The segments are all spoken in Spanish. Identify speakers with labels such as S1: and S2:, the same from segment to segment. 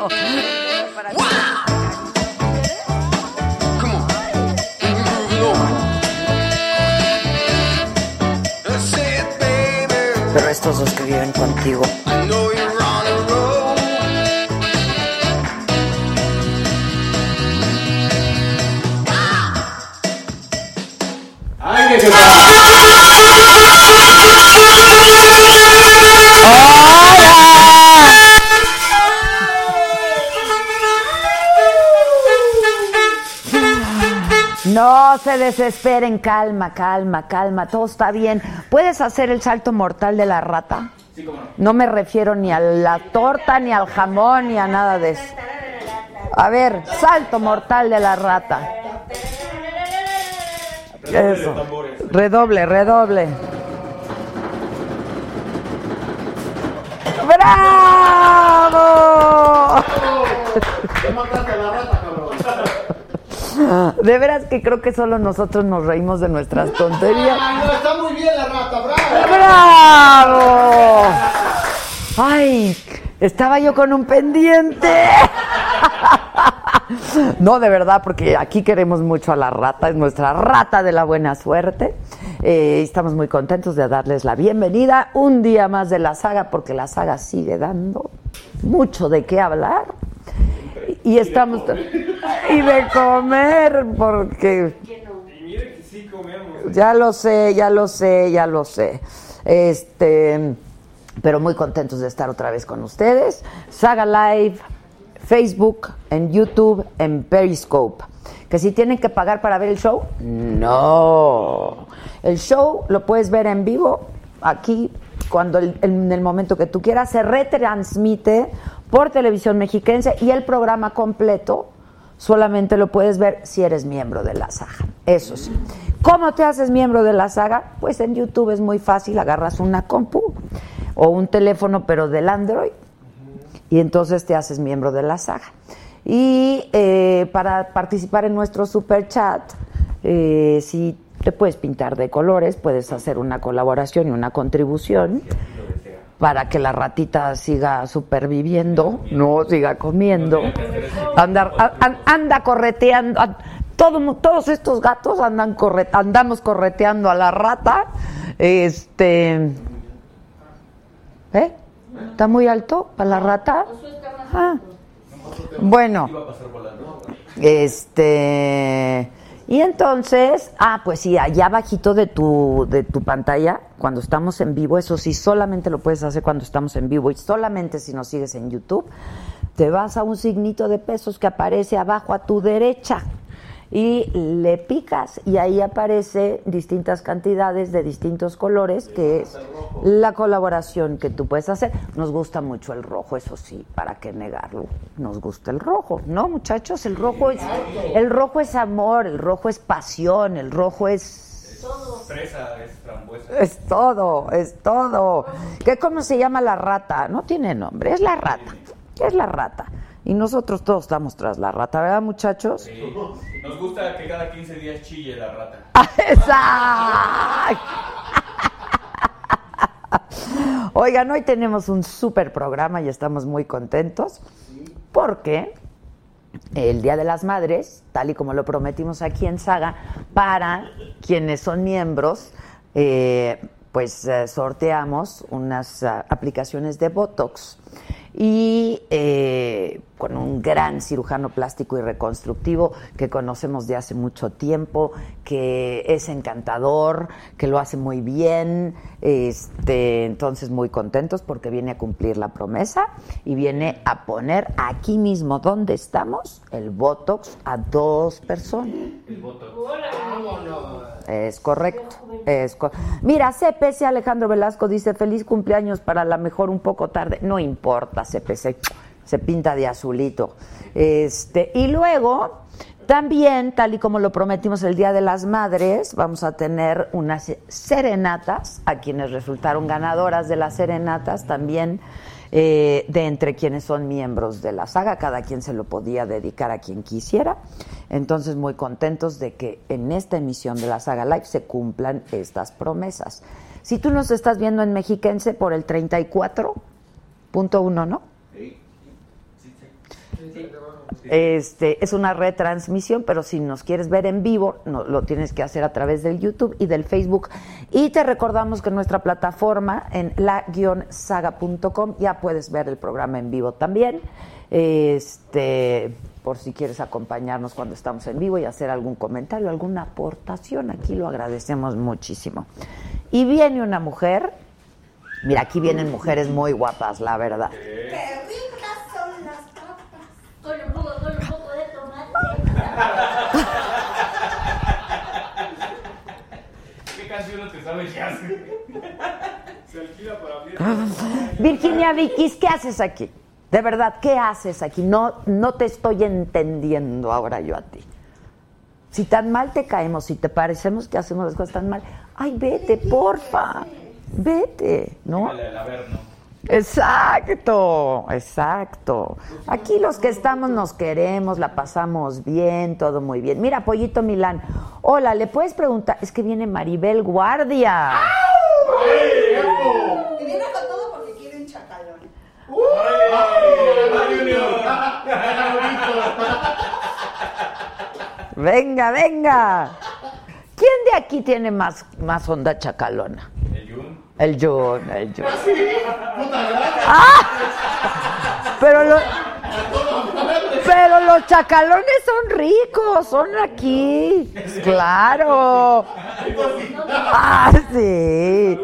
S1: No. Pero estos dos que viven contigo.
S2: ¡Ay, que se
S1: se desesperen, calma, calma, calma, todo está bien. ¿Puedes hacer el salto mortal de la rata?
S2: Sí, cómo no.
S1: No me refiero ni a la torta, ni al jamón, ni a nada de eso. A ver, salto mortal de la rata. Eso. Redoble, redoble. ¡Bravo!
S2: Ya mataste a la rata.
S1: De veras que creo que solo nosotros nos reímos de nuestras tonterías.
S2: Ah, no, está muy bien la rata, bravo.
S1: ¡Bravo! Ay, estaba yo con un pendiente. No, de verdad, porque aquí queremos mucho a la rata, es nuestra rata de la buena suerte. Eh, estamos muy contentos de darles la bienvenida un día más de la saga, porque la saga sigue dando mucho de qué hablar. Y estamos. Y de comer, porque.
S2: Sí comemos.
S1: Ya lo sé, ya lo sé, ya lo sé. Este, pero muy contentos de estar otra vez con ustedes. Saga Live, Facebook, en YouTube, en Periscope. Que si tienen que pagar para ver el show, no. El show lo puedes ver en vivo aquí cuando en el momento que tú quieras se retransmite por televisión mexiquense y el programa completo solamente lo puedes ver si eres miembro de la saga. Eso sí. ¿Cómo te haces miembro de la saga? Pues en YouTube es muy fácil, agarras una compu o un teléfono pero del Android y entonces te haces miembro de la saga. Y eh, para participar en nuestro super chat, eh, si te puedes pintar de colores, puedes hacer una colaboración y una contribución para que la ratita siga superviviendo, no siga comiendo, andar, a- an- anda correteando, mu- todos estos gatos andan corre, andamos correteando a la rata, este, ¿eh? ¿Está muy alto para la rata? Ah. Bueno, este, y entonces, ah, pues sí, allá abajito de tu, de tu pantalla, cuando estamos en vivo, eso sí, solamente lo puedes hacer cuando estamos en vivo y solamente si nos sigues en YouTube, te vas a un signito de pesos que aparece abajo a tu derecha y le picas y ahí aparece distintas cantidades de distintos colores que es la colaboración que tú puedes hacer. Nos gusta mucho el rojo, eso sí, para qué negarlo. Nos gusta el rojo, ¿no, muchachos? El rojo es el rojo es amor, el rojo es pasión, el rojo es
S2: Fresa, es
S1: todo, es todo. ¿Qué cómo se llama la rata? No tiene nombre, es la rata. Es la rata. Y nosotros todos estamos tras la rata, ¿verdad, muchachos?
S2: Sí. Nos gusta que cada 15 días chille la rata.
S1: Exacto. Oigan, hoy tenemos un súper programa y estamos muy contentos porque el Día de las Madres, tal y como lo prometimos aquí en Saga, para quienes son miembros, eh, pues eh, sorteamos unas ah, aplicaciones de Botox. y eh, con un gran cirujano plástico y reconstructivo que conocemos de hace mucho tiempo, que es encantador, que lo hace muy bien, este, entonces muy contentos porque viene a cumplir la promesa y viene a poner aquí mismo donde estamos el Botox a dos personas. El Botox. Es correcto. Es Mira, CPC Alejandro Velasco dice feliz cumpleaños para la mejor un poco tarde. No importa, CPC, se pinta de azulito. Este, y luego, también, tal y como lo prometimos el Día de las Madres, vamos a tener unas serenatas a quienes resultaron ganadoras de las serenatas también. Eh, de entre quienes son miembros de la saga, cada quien se lo podía dedicar a quien quisiera. Entonces, muy contentos de que en esta emisión de la saga Live se cumplan estas promesas. Si tú nos estás viendo en Mexiquense por el 34.1, ¿no? Este, es una retransmisión, pero si nos quieres ver en vivo, no, lo tienes que hacer a través del YouTube y del Facebook. Y te recordamos que nuestra plataforma en la-saga.com ya puedes ver el programa en vivo también. Este, por si quieres acompañarnos cuando estamos en vivo y hacer algún comentario, alguna aportación, aquí lo agradecemos muchísimo. Y viene una mujer, mira, aquí vienen mujeres muy guapas, la verdad.
S3: ¿Qué te sabes ya? Se alquila
S1: para Virginia Vikis, ¿qué haces aquí? De verdad, ¿qué haces aquí? No, no te estoy entendiendo ahora yo a ti. Si tan mal te caemos, si te parecemos que hacemos las cosas tan mal, ay, vete, porfa, vete, ¿no? Exacto, exacto. Aquí los que estamos nos queremos, la pasamos bien, todo muy bien. Mira, Pollito Milán, hola, ¿le puedes preguntar? Es que viene Maribel Guardia.
S2: Y viene con todo porque quiere un chacalón.
S1: Venga, venga. ¿Quién de aquí tiene más, más onda chacalona? El Jun, el Jun. ¡Ah! Pero los, pero los chacalones son ricos, son aquí. Claro. Ah, sí.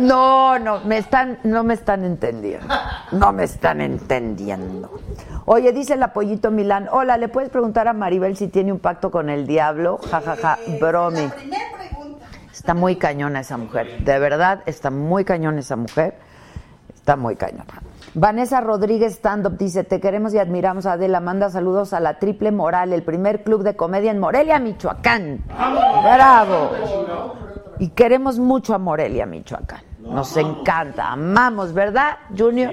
S1: No, no, me están, no me están entendiendo. No me están entendiendo. Oye, dice el apoyito Milán, hola, ¿le puedes preguntar a Maribel si tiene un pacto con el diablo? Ja, ja, ja, bromi. Está muy cañona esa mujer. De verdad, está muy cañona esa mujer. Está muy cañona. Vanessa Rodríguez Stand dice, te queremos y admiramos a Adela. Manda saludos a la Triple Moral, el primer club de comedia en Morelia, Michoacán. ¡Bravo! Y queremos mucho a Morelia, Michoacán. Nos encanta, amamos, ¿verdad, Junior?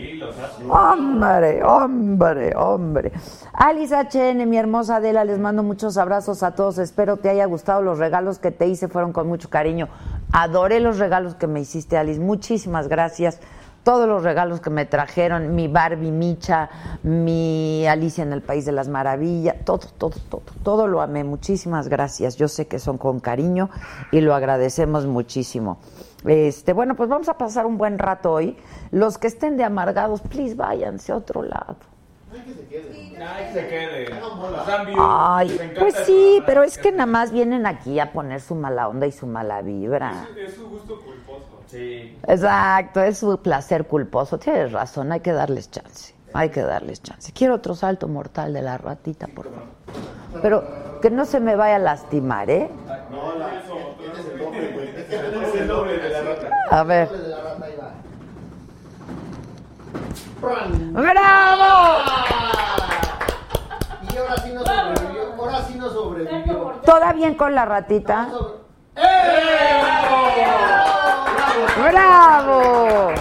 S1: Hombre, hombre, hombre. Alice HN, mi hermosa Adela, les mando muchos abrazos a todos. Espero te haya gustado los regalos que te hice, fueron con mucho cariño. Adoré los regalos que me hiciste, Alice. Muchísimas gracias. Todos los regalos que me trajeron, mi Barbie Micha, mi Alicia en el País de las Maravillas, todo, todo, todo, todo lo amé. Muchísimas gracias. Yo sé que son con cariño y lo agradecemos muchísimo. Este, bueno, pues vamos a pasar un buen rato hoy. Los que estén de amargados, please váyanse a otro lado.
S3: Ay, se quede.
S1: Ay, pues sí, pero es que nada más vienen aquí a poner su mala onda y su mala vibra.
S3: Es su gusto culposo. Sí.
S1: Exacto, es su placer culposo. Tienes razón, hay que darles chance. Hay que darles chance. Quiero otro salto mortal de la ratita, por favor. Pero que no se me vaya a lastimar, ¿eh? No, la, es el doble de la rata. A ver. ¡Bravo!
S2: Y ahora sí no sobrevivió. Ahora sí no sobrevivió.
S1: ¿Toda bien con la ratita? ¡Eh! ¡Bravo!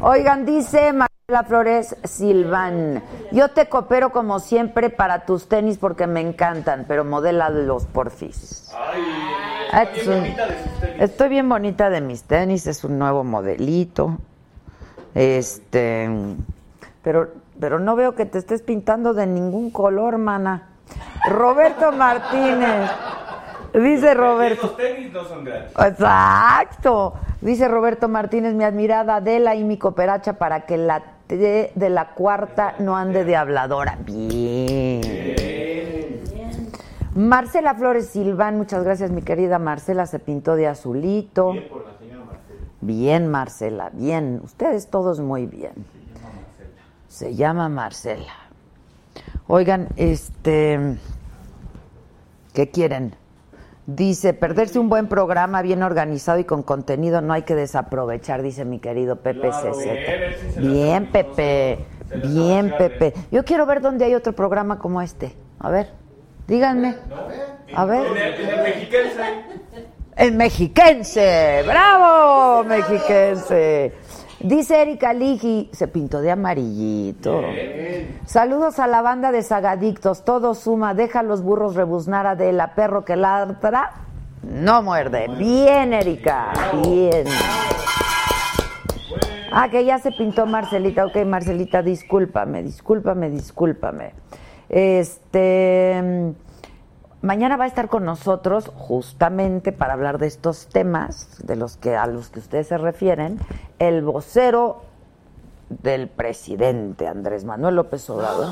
S1: Oigan, dice María Flores Silván, yo te coopero como siempre para tus tenis porque me encantan, pero modela los porfis. Ay, estoy bien bonita de sus tenis. Estoy bien bonita de mis tenis, es un nuevo modelito. Este, pero, pero no veo que te estés pintando de ningún color, mana. Roberto Martínez. Dice Roberto.
S3: Los tenis no son gratis.
S1: Exacto. Dice Roberto Martínez, mi admirada Adela y mi cooperacha para que la De la cuarta no ande de habladora. Bien. Marcela Flores Silván, muchas gracias mi querida Marcela, se pintó de azulito.
S3: Bien por la señora Marcela.
S1: Bien, Marcela, bien. Ustedes todos muy bien. Se llama Marcela. Oigan, este. ¿Qué quieren? Dice, perderse un buen programa bien organizado y con contenido no hay que desaprovechar, dice mi querido Pepe
S3: Claro,
S1: CZ.
S3: bien,
S1: Bien, Pepe. Bien, Pepe. Yo quiero ver dónde hay otro programa como este. A ver, díganme. A ver.
S3: En en mexiquense.
S1: El mexiquense, bravo, mexiquense. Dice Erika Ligi, se pintó de amarillito. Saludos a la banda de Sagadictos, todo suma, deja los burros rebuznar a de la perro que ladra, no muerde. Bien, Erika, bien. Ah, que ya se pintó Marcelita. Ok, Marcelita, discúlpame, discúlpame, discúlpame. Este. Mañana va a estar con nosotros justamente para hablar de estos temas de los que a los que ustedes se refieren, el vocero del presidente Andrés Manuel López Obrador.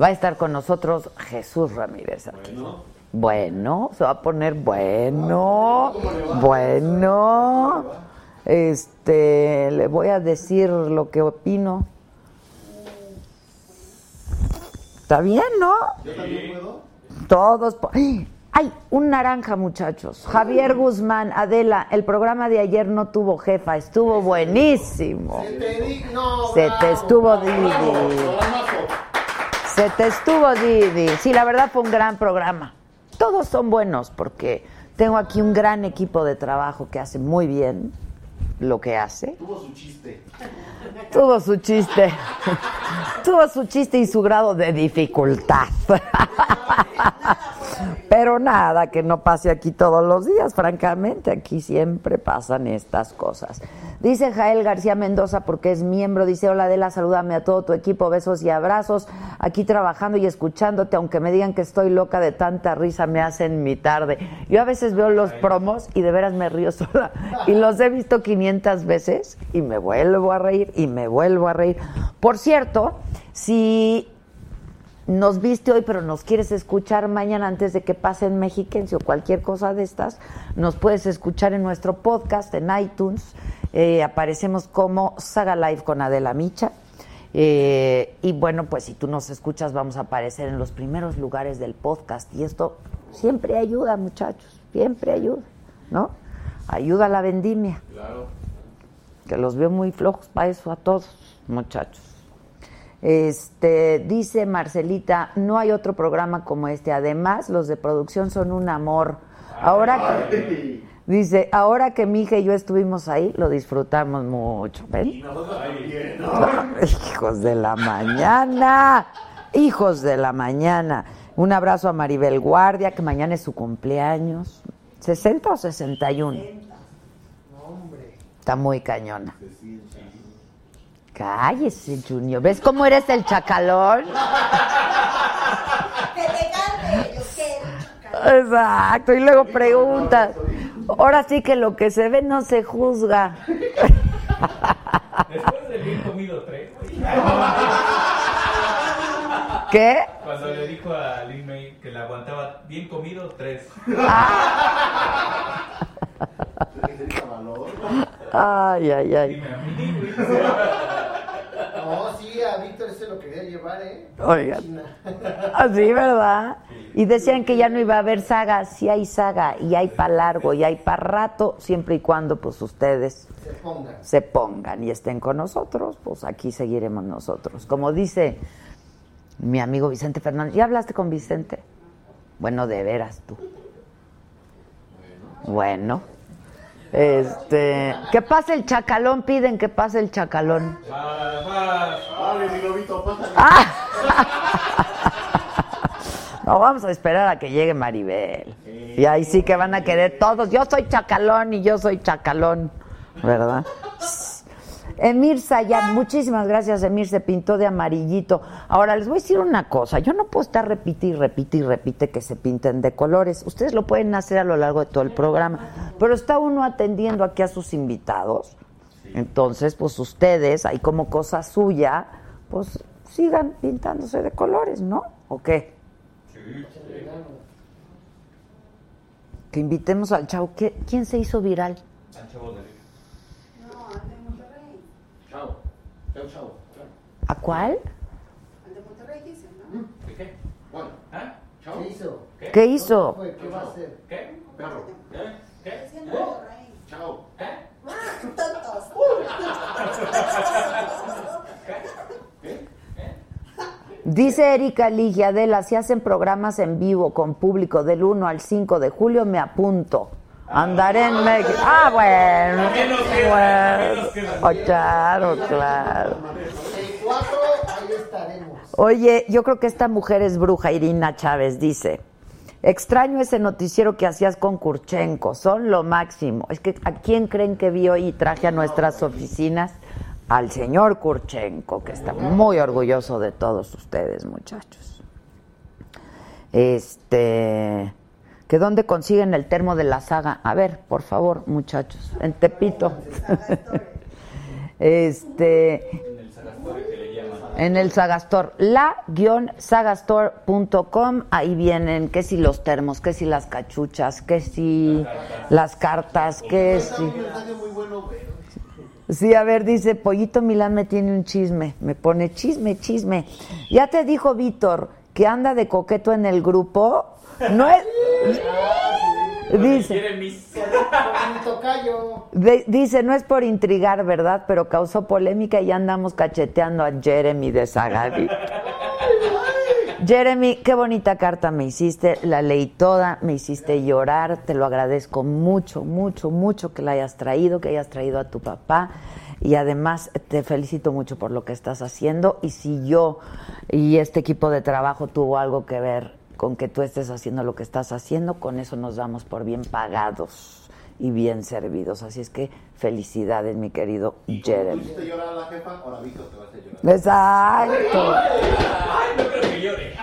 S1: Va a estar con nosotros Jesús Ramírez aquí. Bueno, se va a poner bueno, bueno. Este, le voy a decir lo que opino. Está bien, ¿no?
S2: ¿Yo también puedo?
S1: Todos. ¡Ay! Un naranja, muchachos. Javier Guzmán, Adela, el programa de ayer no tuvo jefa, estuvo buenísimo.
S2: Se te di- no,
S1: Se te estuvo
S2: bravo,
S1: Didi.
S2: bravo.
S1: Se te estuvo, Didi. Sí, la verdad fue un gran programa. Todos son buenos porque tengo aquí un gran equipo de trabajo que hace muy bien lo que hace.
S2: Tuvo su chiste.
S1: Tuvo su chiste. Tuvo su chiste y su grado de dificultad. Pero nada, que no pase aquí todos los días, francamente, aquí siempre pasan estas cosas. Dice Jael García Mendoza, porque es miembro, dice, hola Adela, salúdame a todo tu equipo, besos y abrazos, aquí trabajando y escuchándote, aunque me digan que estoy loca de tanta risa, me hacen mi tarde. Yo a veces veo los promos y de veras me río sola, y los he visto 500 veces y me vuelvo a reír y me vuelvo a reír. Por cierto, si nos viste hoy, pero nos quieres escuchar mañana antes de que pase en Mexiquense o cualquier cosa de estas, nos puedes escuchar en nuestro podcast en iTunes. Eh, aparecemos como Saga Live con Adela Micha. Eh, y bueno, pues si tú nos escuchas, vamos a aparecer en los primeros lugares del podcast. Y esto siempre ayuda, muchachos, siempre ayuda, ¿no? Ayuda a la vendimia.
S3: Claro.
S1: Que los veo muy flojos para eso a todos, muchachos. Este, dice Marcelita, no hay otro programa como este. Además, los de producción son un amor. Ahora que, dice, ahora que mi hija y yo estuvimos ahí, lo disfrutamos mucho. ¿Ven? Hijos de la mañana. Hijos de la mañana. Un abrazo a Maribel Guardia, que mañana es su cumpleaños. ¿60 o 61? Está muy cañona. Cállese, Junior. ¿Ves cómo eres el chacalón?
S4: Que te cante, yo quiero.
S1: Exacto. Y luego preguntas. Ahora sí que lo que se ve no se juzga.
S3: Después de bien comido tres.
S1: ¿Qué?
S3: Cuando le dijo a Lin May que la aguantaba bien comido tres.
S2: Valor.
S1: Ay, ay, ay.
S3: Dime a mí, güey.
S2: No, sí, a Víctor ese lo quería llevar, ¿eh?
S1: Oigan.
S2: China.
S1: Así, ¿verdad? Y decían que ya no iba a haber saga. Sí hay saga y hay para largo y hay para rato, siempre y cuando pues ustedes
S2: Se pongan.
S1: se pongan y estén con nosotros, pues aquí seguiremos nosotros. Como dice mi amigo Vicente Fernández, ¿ya hablaste con Vicente? Bueno, de veras tú. Bueno. Este, que pase el chacalón, piden que pase el chacalón.
S2: Vale, mi lobito, pásale.
S1: No, vamos a esperar a que llegue Maribel. Y ahí sí que van a querer todos. Yo soy chacalón y yo soy chacalón. ¿Verdad? Emir Sayat, muchísimas gracias, Emir, se pintó de amarillito. Ahora les voy a decir una cosa, yo no puedo estar repite y repite y repite que se pinten de colores. Ustedes lo pueden hacer a lo largo de todo el programa, pero está uno atendiendo aquí a sus invitados. Entonces, pues ustedes, ahí como cosa suya, pues sigan pintándose de colores, ¿no? ¿O qué? Que invitemos al chavo. ¿Qué- ¿Quién se hizo viral?
S2: Chao. Chao, chao.
S1: ¿A cuál?
S3: ¿De qué?
S2: Bueno,
S3: ¿Ah?
S2: chao. ¿Qué hizo?
S1: ¿Qué hizo?
S2: ¿Qué va a hacer?
S3: ¿Qué?
S2: Perro.
S3: ¿Eh? ¿Qué?
S2: Chao.
S3: ¿Eh?
S4: Tontos.
S1: Dice Erika Ligia, Adela, si hacen programas en vivo con público del 1 al 5 de julio, me apunto. Andaré en México. Ah, bueno. Bueno. Oh, claro, claro.
S2: El 4, ahí estaremos.
S1: Oye, yo creo que esta mujer es bruja, Irina Chávez, dice. Extraño ese noticiero que hacías con Kurchenko, son lo máximo. Es que ¿a quién creen que vi hoy y traje a nuestras oficinas? Al señor Kurchenko, que está muy orgulloso de todos ustedes, muchachos. Este, que dónde consiguen el termo de la saga. A ver, por favor, muchachos, en Tepito. este,
S3: En el
S1: Sagastor, la-sagastor.com, ahí vienen que si los termos, que si las cachuchas, que si las cartas, que si...
S2: Bueno, güey.
S1: Sí, a ver, dice, Pollito Milán me tiene un chisme, me pone chisme, chisme. Ya te dijo Víctor que anda de coqueto en el grupo, no es... Dice, de- dice, no es por intrigar, ¿verdad? Pero causó polémica y ya andamos cacheteando a Jeremy de Sagadi. Jeremy, qué bonita carta me hiciste, la leí toda, me hiciste llorar, te lo agradezco mucho, mucho, mucho que la hayas traído, que hayas traído a tu papá y además te felicito mucho por lo que estás haciendo y si yo y este equipo de trabajo tuvo algo que ver con que tú estés haciendo lo que estás haciendo, con eso nos damos por bien pagados y bien servidos. Así es que felicidades, mi querido
S2: Tú
S1: Jeremy.
S2: hiciste llorar a la jefa, ahora Víctor te va a hacer llorar.
S1: Exacto.
S3: Ay, no creo que llore.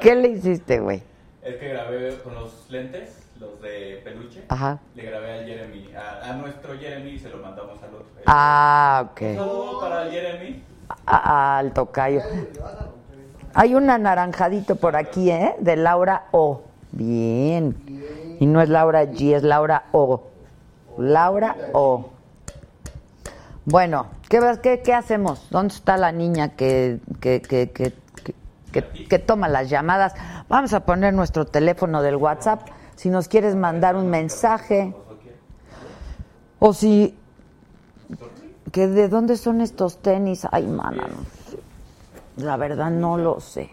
S1: ¿Qué le hiciste, güey?
S3: Es que grabé con los lentes, los de peluche.
S1: Ajá.
S3: Le grabé al Jeremy, a, a nuestro Jeremy y se lo mandamos al otro.
S1: Ah, ok.
S3: Un saludo para el Jeremy.
S1: A- al tocayo. Hay un anaranjadito por aquí, ¿eh? De Laura O. Bien. Y no es Laura G, es Laura O. Laura O. Bueno, ¿qué, qué, qué hacemos? ¿Dónde está la niña que, que, que, que, toma las llamadas? Vamos a poner nuestro teléfono del WhatsApp. Si nos quieres mandar un mensaje. O si que de dónde son estos tenis. Ay, mana, no sé. La verdad no lo sé.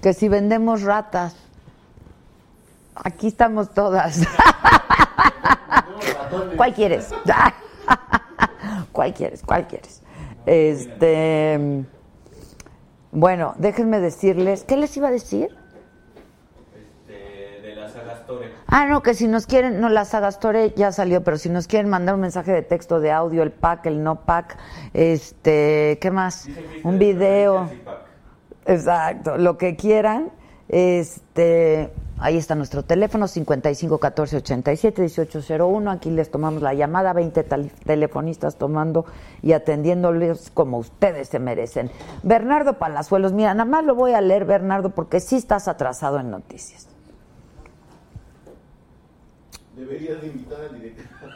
S1: Que si vendemos ratas. Aquí estamos todas. ¿Cuál quieres? ¿Cuál quieres? ¿Cuál quieres? Este bueno, déjenme decirles, ¿qué les iba a decir? Ah, no, que si nos quieren, no, la Sagastore ya salió, pero si nos quieren mandar un mensaje de texto, de audio, el pack, el no pack, este, ¿qué más? Un video. Exacto, lo que quieran. Este, ahí está nuestro teléfono 55 14 87 1801. Aquí les tomamos la llamada, 20 tal- telefonistas tomando y atendiéndoles como ustedes se merecen. Bernardo Palazuelos, mira, nada más lo voy a leer, Bernardo, porque sí estás atrasado en noticias.
S2: Deberías de invitar al director.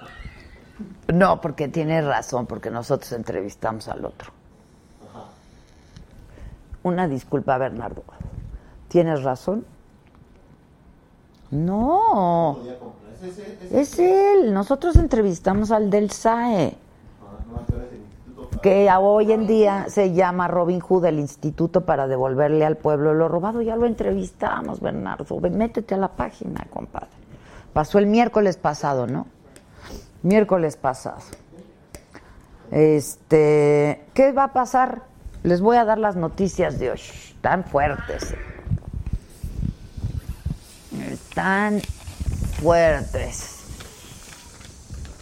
S1: No, porque tienes razón, porque nosotros entrevistamos al otro. Una disculpa, Bernardo. ¿Tienes razón? No, es él. Nosotros entrevistamos al del SAE,
S2: Ah, no,
S1: que hoy en día se llama Robin Hood, el instituto para devolverle al pueblo lo robado. Ya lo entrevistamos, Bernardo. Métete a la página, compadre. Pasó el miércoles pasado, ¿no? Miércoles pasado. Este, ¿qué va a pasar? Les voy a dar las noticias de hoy. Están fuertes. Están fuertes.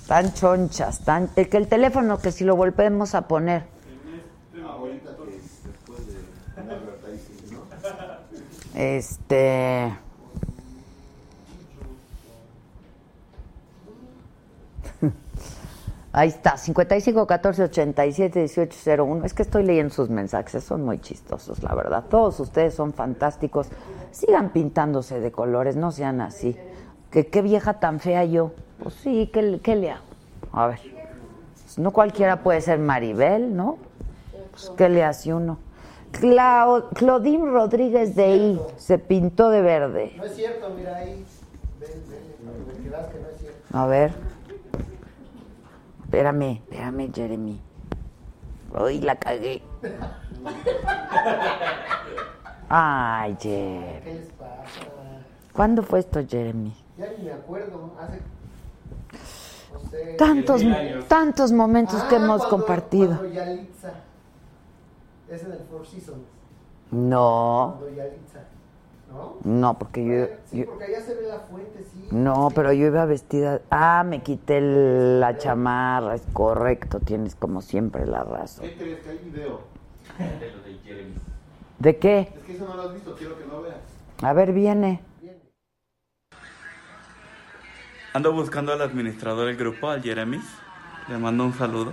S1: Tan chonchas, tan... El que el teléfono que si lo volvemos a poner. Este... Ahí está, 55 14 87 18 01. Es que estoy leyendo sus mensajes, son muy chistosos, la verdad. Todos ustedes son fantásticos. Sigan pintándose de colores, no sean así. Que qué vieja tan fea yo. Pues sí, ¿qué, qué le hago? A ver. No cualquiera puede ser Maribel, ¿no? Pues, ¿Qué le hace uno? Clau- Claudine Rodríguez de I se pintó de verde.
S2: No es cierto, mira ahí. Ven, ven, que no es cierto.
S1: A ver. Espérame, espérame, Jeremy. Uy, la cagué. Ay, Jeremy.
S2: ¿Qué les pasa?
S1: ¿Cuándo fue esto, Jeremy?
S2: Ya ni me acuerdo. Hace. No sé.
S1: Tantos,
S3: años.
S1: tantos momentos que
S2: Ah,
S1: hemos
S2: cuando-
S1: compartido.
S2: Cuando Yalitza. Es en el Four Seasons.
S1: No,
S2: Cuando Yalitza. ¿No?
S1: no, porque yo,
S2: Sí,
S1: yo-
S2: porque allá se ve la fuente, sí.
S1: No, pero yo iba vestida. Ah, me quité el- la chamarra, es correcto, tienes como siempre la razón.
S5: ¿Qué crees que hay video?
S3: De lo de Jeremy.
S1: ¿De qué?
S5: Es que eso no lo has visto, quiero que lo veas.
S1: A ver, viene.
S6: Ando buscando al administrador del grupo, al Jeremis. Le mando un saludo.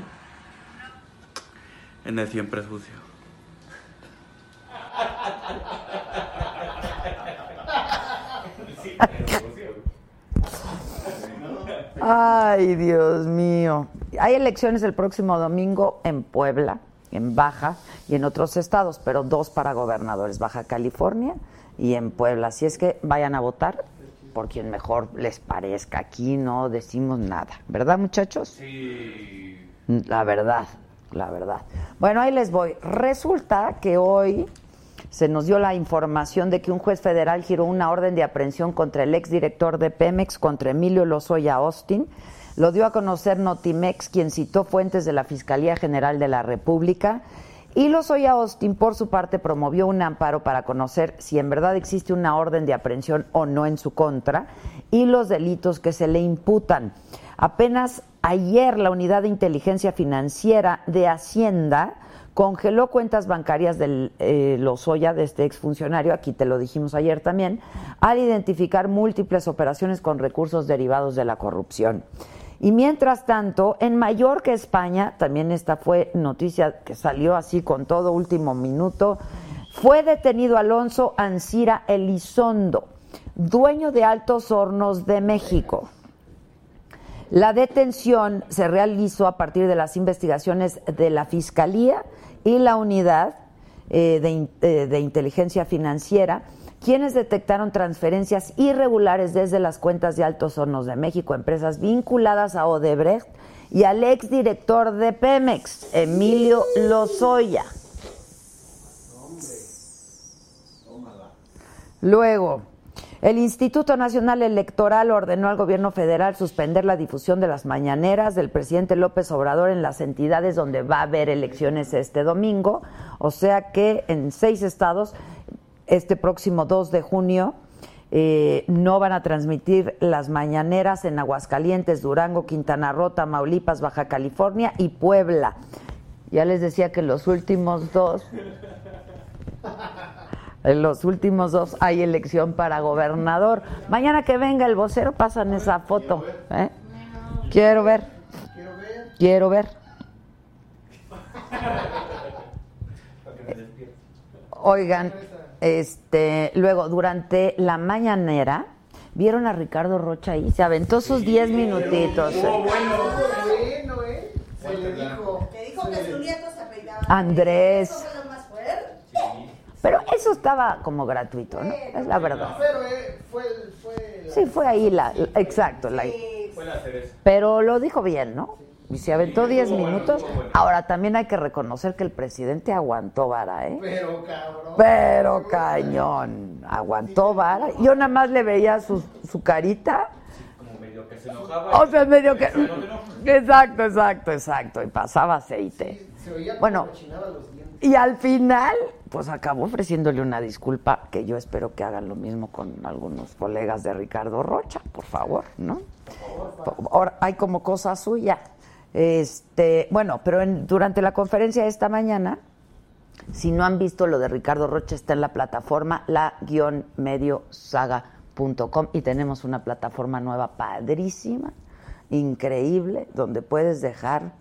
S6: En el siempre sucio.
S1: Ay, Dios mío. Hay elecciones el próximo domingo en Puebla, en Baja y en otros estados, pero dos para gobernadores, Baja California y en Puebla. Así es que vayan a votar por quien mejor les parezca. Aquí no decimos nada, ¿verdad, muchachos?
S3: Sí.
S1: La verdad, la verdad. Bueno, ahí les voy. Resulta que hoy se nos dio la información de que un juez federal giró una orden de aprehensión contra el exdirector de Pemex, contra Emilio Lozoya Austin. Lo dio a conocer Notimex, quien citó fuentes de la Fiscalía General de la República. Y Lozoya Austin, por su parte, promovió un amparo para conocer si en verdad existe una orden de aprehensión o no en su contra y los delitos que se le imputan. Apenas ayer la Unidad de Inteligencia Financiera de Hacienda congeló cuentas bancarias de eh, Lozoya, de este exfuncionario, aquí te lo dijimos ayer también, al identificar múltiples operaciones con recursos derivados de la corrupción. Y mientras tanto, en Mallorca, España, también esta fue noticia que salió así con todo último minuto, fue detenido Alonso Ancira Elizondo, dueño de Altos Hornos de México. La detención se realizó a partir de las investigaciones de la Fiscalía y la Unidad eh, de, eh, de Inteligencia Financiera, quienes detectaron transferencias irregulares desde las cuentas de Altos Hornos de México, empresas vinculadas a Odebrecht y al exdirector de Pemex, Emilio Lozoya. Luego, el Instituto Nacional Electoral ordenó al gobierno federal suspender la difusión de las mañaneras del presidente López Obrador en las entidades donde va a haber elecciones este domingo. O sea que en seis estados, este próximo 2 de junio, eh, no van a transmitir las mañaneras en Aguascalientes, Durango, Quintana Roo, Tamaulipas, Baja California y Puebla. Ya les decía que los últimos dos en los últimos dos hay elección para gobernador. Mañana que venga el vocero pasan esa foto. ¿eh? Quiero ver. Quiero ver. Oigan, este, luego durante la mañanera vieron a Ricardo Rocha ahí, se aventó sus 10 minutitos.
S2: Bueno, ¿eh? Se le dijo.
S4: Te dijo que su nieto se apellidaba
S1: Andrés. Pero eso estaba como gratuito, ¿no? Es la verdad.
S2: Eh, fue, el- fue la-
S1: Sí, fue ahí la, exacto, la,
S3: Fue la cereza.
S1: Pero lo dijo bien, ¿no? Y se aventó 10 minutos. Ahora también hay que reconocer que el presidente aguantó vara, ¿eh?
S2: Pero cabrón.
S1: Pero cañón, aguantó vara. Yo nada más le veía su, su carita.
S3: Como medio que se enojaba.
S1: O sea, medio que...
S3: Enojes.
S1: Exacto, exacto, exacto. Y pasaba aceite.
S2: Se oía
S1: Bueno,
S2: los.
S1: Y al final, pues acabó ofreciéndole una disculpa, que yo espero que hagan lo mismo con algunos colegas de Ricardo Rocha, por favor, ¿no? Ahora, hay como cosa suya. Este, bueno, pero en- durante la conferencia de esta mañana, si no han visto lo de Ricardo Rocha, está en la plataforma la-mediosaga.com y tenemos una plataforma nueva padrísima, increíble, donde puedes dejar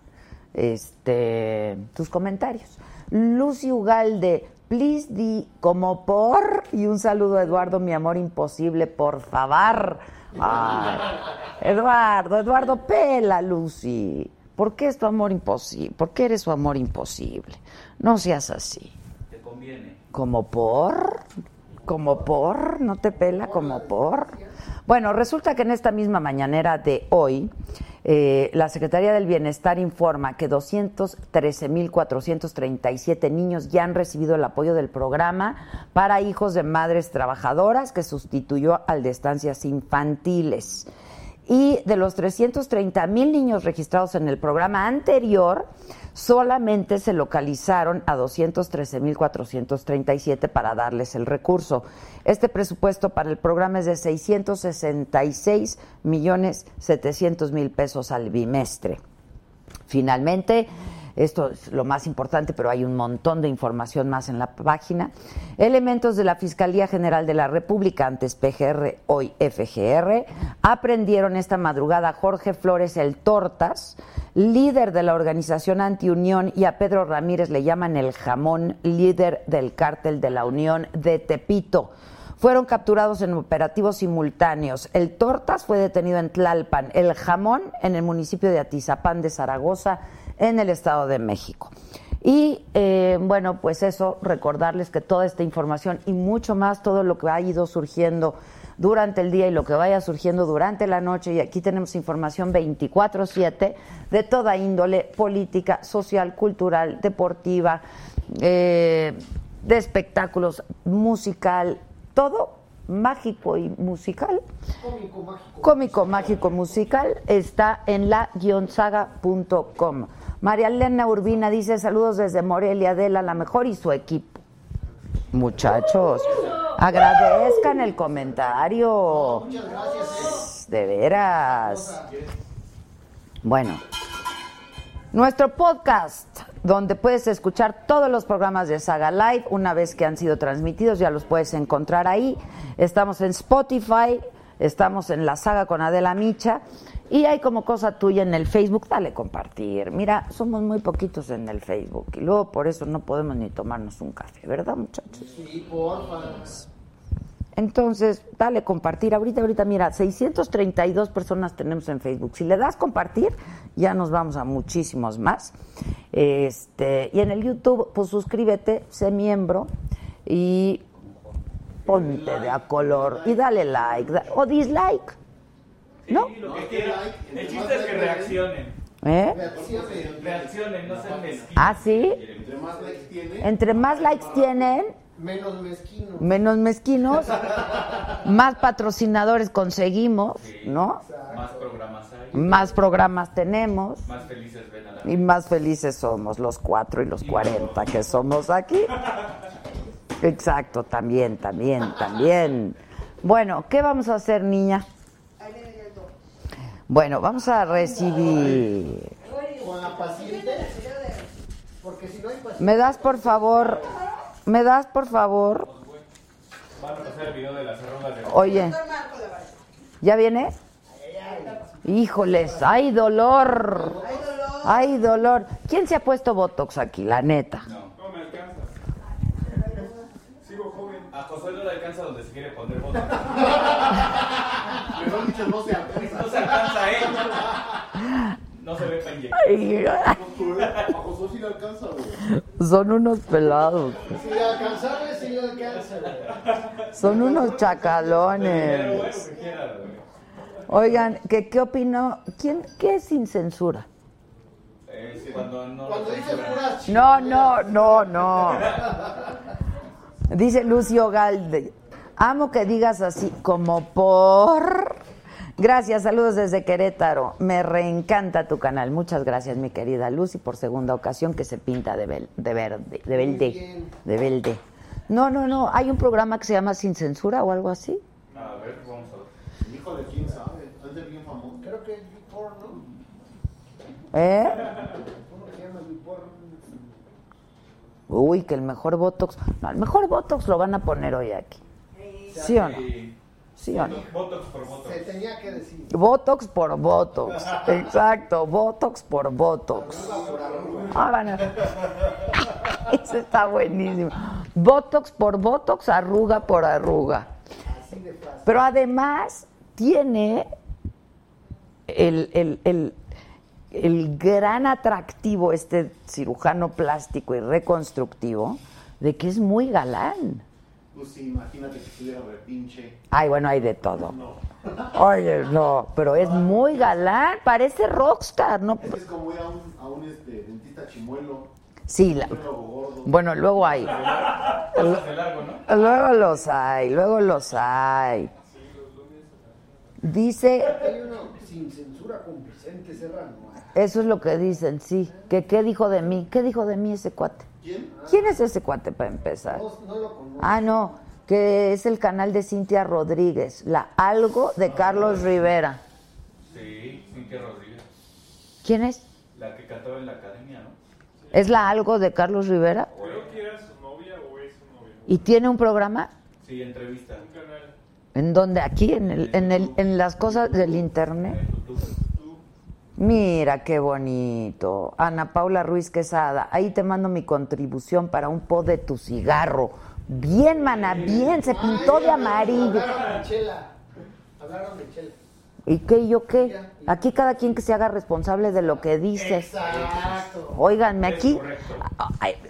S1: este tus comentarios. Lucy Ugalde, please di como por y un saludo a Eduardo, mi amor imposible, por favor. Ay, Eduardo, Eduardo, pela, Lucy. ¿Por qué es tu amor imposible? ¿Por qué eres su amor imposible? No seas así.
S6: Te conviene.
S1: ¿Como por? ¿Como por? ¿No te pela como por? Bueno, resulta que en esta misma mañanera de hoy, eh, la Secretaría del Bienestar informa que 213.437 niños ya han recibido el apoyo del programa para hijos de madres trabajadoras que sustituyó al de estancias infantiles. Y de los 330 mil niños registrados en el programa anterior, solamente se localizaron a 213.437 para darles el recurso. Este presupuesto para el programa es de 666 millones 700 mil pesos al bimestre. Finalmente, esto es lo más importante, pero hay un montón de información más en la página. Elementos de la Fiscalía General de la República, antes PGR, hoy FGR, aprendieron esta madrugada a Jorge Flores el Tortas, líder de la organización Antiunión, y a Pedro Ramírez le llaman el jamón, líder del cártel de la Unión de Tepito fueron capturados en operativos simultáneos. El Tortas fue detenido en Tlalpan, el Jamón en el municipio de Atizapán de Zaragoza, en el Estado de México. Y eh, bueno, pues eso, recordarles que toda esta información y mucho más, todo lo que ha ido surgiendo durante el día y lo que vaya surgiendo durante la noche, y aquí tenemos información 24/7 de toda índole, política, social, cultural, deportiva, eh, de espectáculos, musical, todo mágico y musical.
S2: Cómico, mágico.
S1: Cómico, mágico, musical está en la-saga.com. María Elena Urbina dice saludos desde Morelia, Adela, la mejor y su equipo. Muchachos, agradezcan el comentario.
S2: Muchas gracias.
S1: De veras. Bueno, nuestro podcast, donde puedes escuchar todos los programas de Saga Live, una vez que han sido transmitidos, ya los puedes encontrar ahí. Estamos en Spotify, estamos en La Saga con Adela Micha, y hay como cosa tuya en el Facebook, dale compartir. Mira, somos muy poquitos en el Facebook, y luego por eso no podemos ni tomarnos un café, ¿verdad, muchachos?
S2: Sí, porfa.
S1: Entonces, dale compartir. Ahorita, ahorita, mira, 632 personas tenemos en Facebook. Si le das compartir, ya nos vamos a muchísimos más. Este, y en el YouTube, pues suscríbete, sé miembro y ponte de a color y dale like da- o dislike. ¿No?
S3: Sí, lo que quieran. El chiste es que reaccionen.
S1: ¿Eh?
S3: Reaccionen, no sean mezquinos.
S1: ¿Ah, sí?
S5: Entre más likes tiene,
S1: Entre más likes tienen,
S2: Menos mezquino.
S1: menos mezquinos, más patrocinadores conseguimos, ¿no?
S3: Más programas hay.
S1: Más programas tenemos.
S3: Más felices ven a la
S1: Y más felices somos los cuatro y los cuarenta que somos aquí. Exacto, también, también, también. Bueno, ¿qué vamos a hacer, niña? Bueno, vamos a recibir.
S2: Con la paciente. Porque si no hay paciente.
S1: ¿Me das, por favor? ¿Me das, por favor?
S3: Van a pasar el video de las arrugas de
S1: Oye, ¿ya viene? Híjoles, hay dolor. Hay dolor. ¿Quién se ha puesto Botox aquí, la neta?
S3: No, no me alcanza. Sigo joven. A José no le alcanza donde se quiere poner botas.
S5: mejor dicho, no se alcanza.
S3: No se alcanza él. No se ve para inyectar.
S1: Ay,
S5: A Josué sí le alcanza, güey.
S1: Son unos pelados.
S2: Si le alcanzarle, sí le alcanza. güey.
S1: Son unos chacalones. Oigan, ¿qué, qué opinó? ¿Quién, ¿Qué es sin censura?
S3: Cuando no.
S2: Cuando puras ch-
S1: No, no, no, no. Dice Lucio Galde, amo que digas así como por Gracias, saludos desde Querétaro. Me reencanta tu canal. Muchas gracias, mi querida Lucy, por segunda ocasión que se pinta de, de verde, de verde, de verde. No, no, no. Hay un programa que se llama Sin Censura o algo así.
S3: A ver, vamos a ver.
S5: Hijo de quién sabe. Antes bien famoso.
S2: Creo que es YouPorn, ¿no?
S1: ¿Eh?
S2: Que se llama YouPorn.
S1: Uy, que el mejor Botox. No, el mejor Botox lo van a poner hoy aquí. ¿Sí o no?
S3: Sí.
S1: ¿Sí o no?
S3: Botox por Botox.
S2: Se tenía que decir.
S1: Botox por Botox. Exacto, Botox por Botox. Ah, van a- Eso está buenísimo. Botox por Botox, arruga por arruga. Pero además tiene el, el- el- el gran atractivo, este cirujano plástico y reconstructivo, de que es muy galán.
S5: Pues sí, imagínate que estuviera repinche.
S1: Ay, bueno, hay de todo. Oye, no, pero es muy galán, parece rockstar, ¿no?
S5: Es que es como ir a un, a un este, dentista chimuelo.
S1: Sí, la- bueno, luego hay. Luego los hay, luego los hay. Dice,
S2: Hay uno sin censura con Vicente Serrano.
S1: eso es lo que dicen, sí. que ¿Qué dijo de mí? ¿Qué dijo de mí ese cuate?
S5: ¿Quién?
S1: ¿Quién es ese cuate para empezar?
S2: No, no lo conozco.
S1: Ah, no, que es el canal de Cintia Rodríguez, la algo de Carlos Rivera.
S3: Sí, Cintia Rodríguez.
S1: ¿Quién es?
S3: La que cantaba en la academia, ¿no?
S1: ¿Es la algo de Carlos Rivera?
S3: Creo que era su novia o es su novia.
S1: ¿Y tiene un programa?
S3: Sí, entrevista. Un canal.
S1: ¿En dónde? ¿Aquí? ¿En, el, en, el, en las cosas del internet?
S3: en YouTube.
S1: Mira qué bonito. Ana Paula Ruiz Quesada, ahí te mando mi contribución para un pod de tu cigarro. Bien, mana, bien, se pintó de amarillo.
S2: Hablaron de Chela. Hablaron de Chela.
S1: ¿Y qué y yo qué? Aquí cada quien que se haga responsable de lo que dice.
S2: Exacto.
S1: Óiganme, aquí.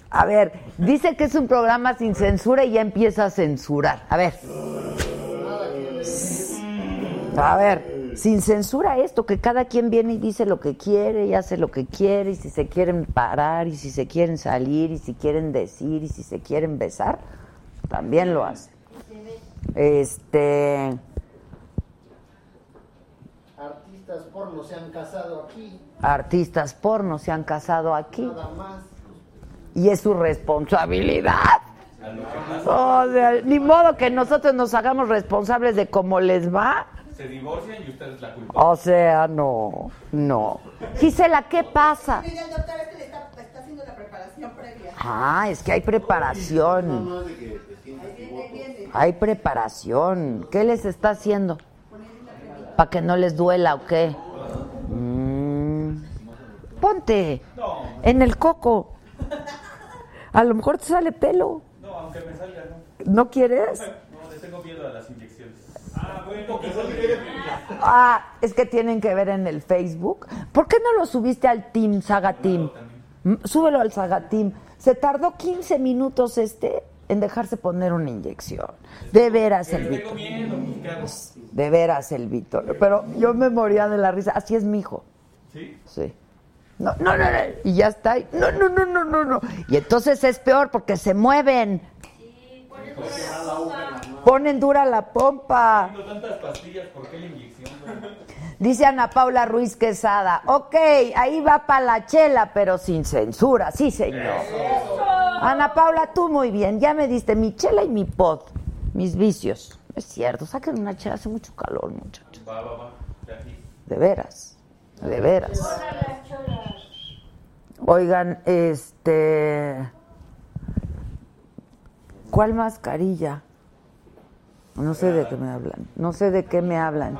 S1: A ver, dice que es un programa sin censura y ya empieza a censurar. A ver. A ver, sin censura esto, que cada quien viene y dice lo que quiere y hace lo que quiere, y si se quieren parar, y si se quieren salir, y si quieren decir, y si se quieren besar, también lo hace. Este.
S2: Artistas porno se han casado aquí.
S1: Artistas porno se han casado aquí.
S2: Nada más.
S1: y es su responsabilidad. O sea, ni modo que nosotros nos hagamos responsables de cómo les va.
S3: Se divorcian y usted es la culpable.
S1: O sea, no, no. Gisela, ¿qué pasa?
S4: Mira, el doctor es que le está, está haciendo la preparación previa.
S1: Ah, es que hay
S5: No,
S1: preparación.
S5: no es de que te sientas
S4: Ahí viene, ahí viene.
S1: Hay preparación. ¿Qué les está haciendo? ¿Para que no les duela o qué? Mm. Ponte en el coco. A lo mejor te sale pelo.
S3: No, aunque me salga, ¿no?
S1: ¿No quieres?
S3: No, le tengo miedo a las inyecciones. Ah,
S1: es que tienen que ver en el Facebook. ¿Por qué no lo subiste al Team, Saga Team? Mm, Súbelo al Saga Team. Se tardó 15 minutos este en dejarse poner una inyección. De veras el Víctor. De veras el Víctor. Pero yo me moría de la risa. Así es mi hijo.
S3: ¿Sí?
S1: Sí. No, no, no, no. Y ya está. ahí. No, no, no, no, no, no. Y entonces es peor porque se mueven. Ponen dura la pompa.
S3: Tengo tantas pastillas, ¿por qué la inyección?
S1: Dice Ana Paula Ruiz Quesada, ok, ahí va para la chela, pero sin censura, sí señor. Ana Paula, tú muy bien, ya me diste mi chela y mi pod, mis vicios. Es cierto, saquen una chela, hace mucho calor, muchachos.
S3: Va, va, va. De
S1: veras, de veras. Oigan, este... ¿Cuál mascarilla? No sé de qué me hablan, no sé de qué me hablan.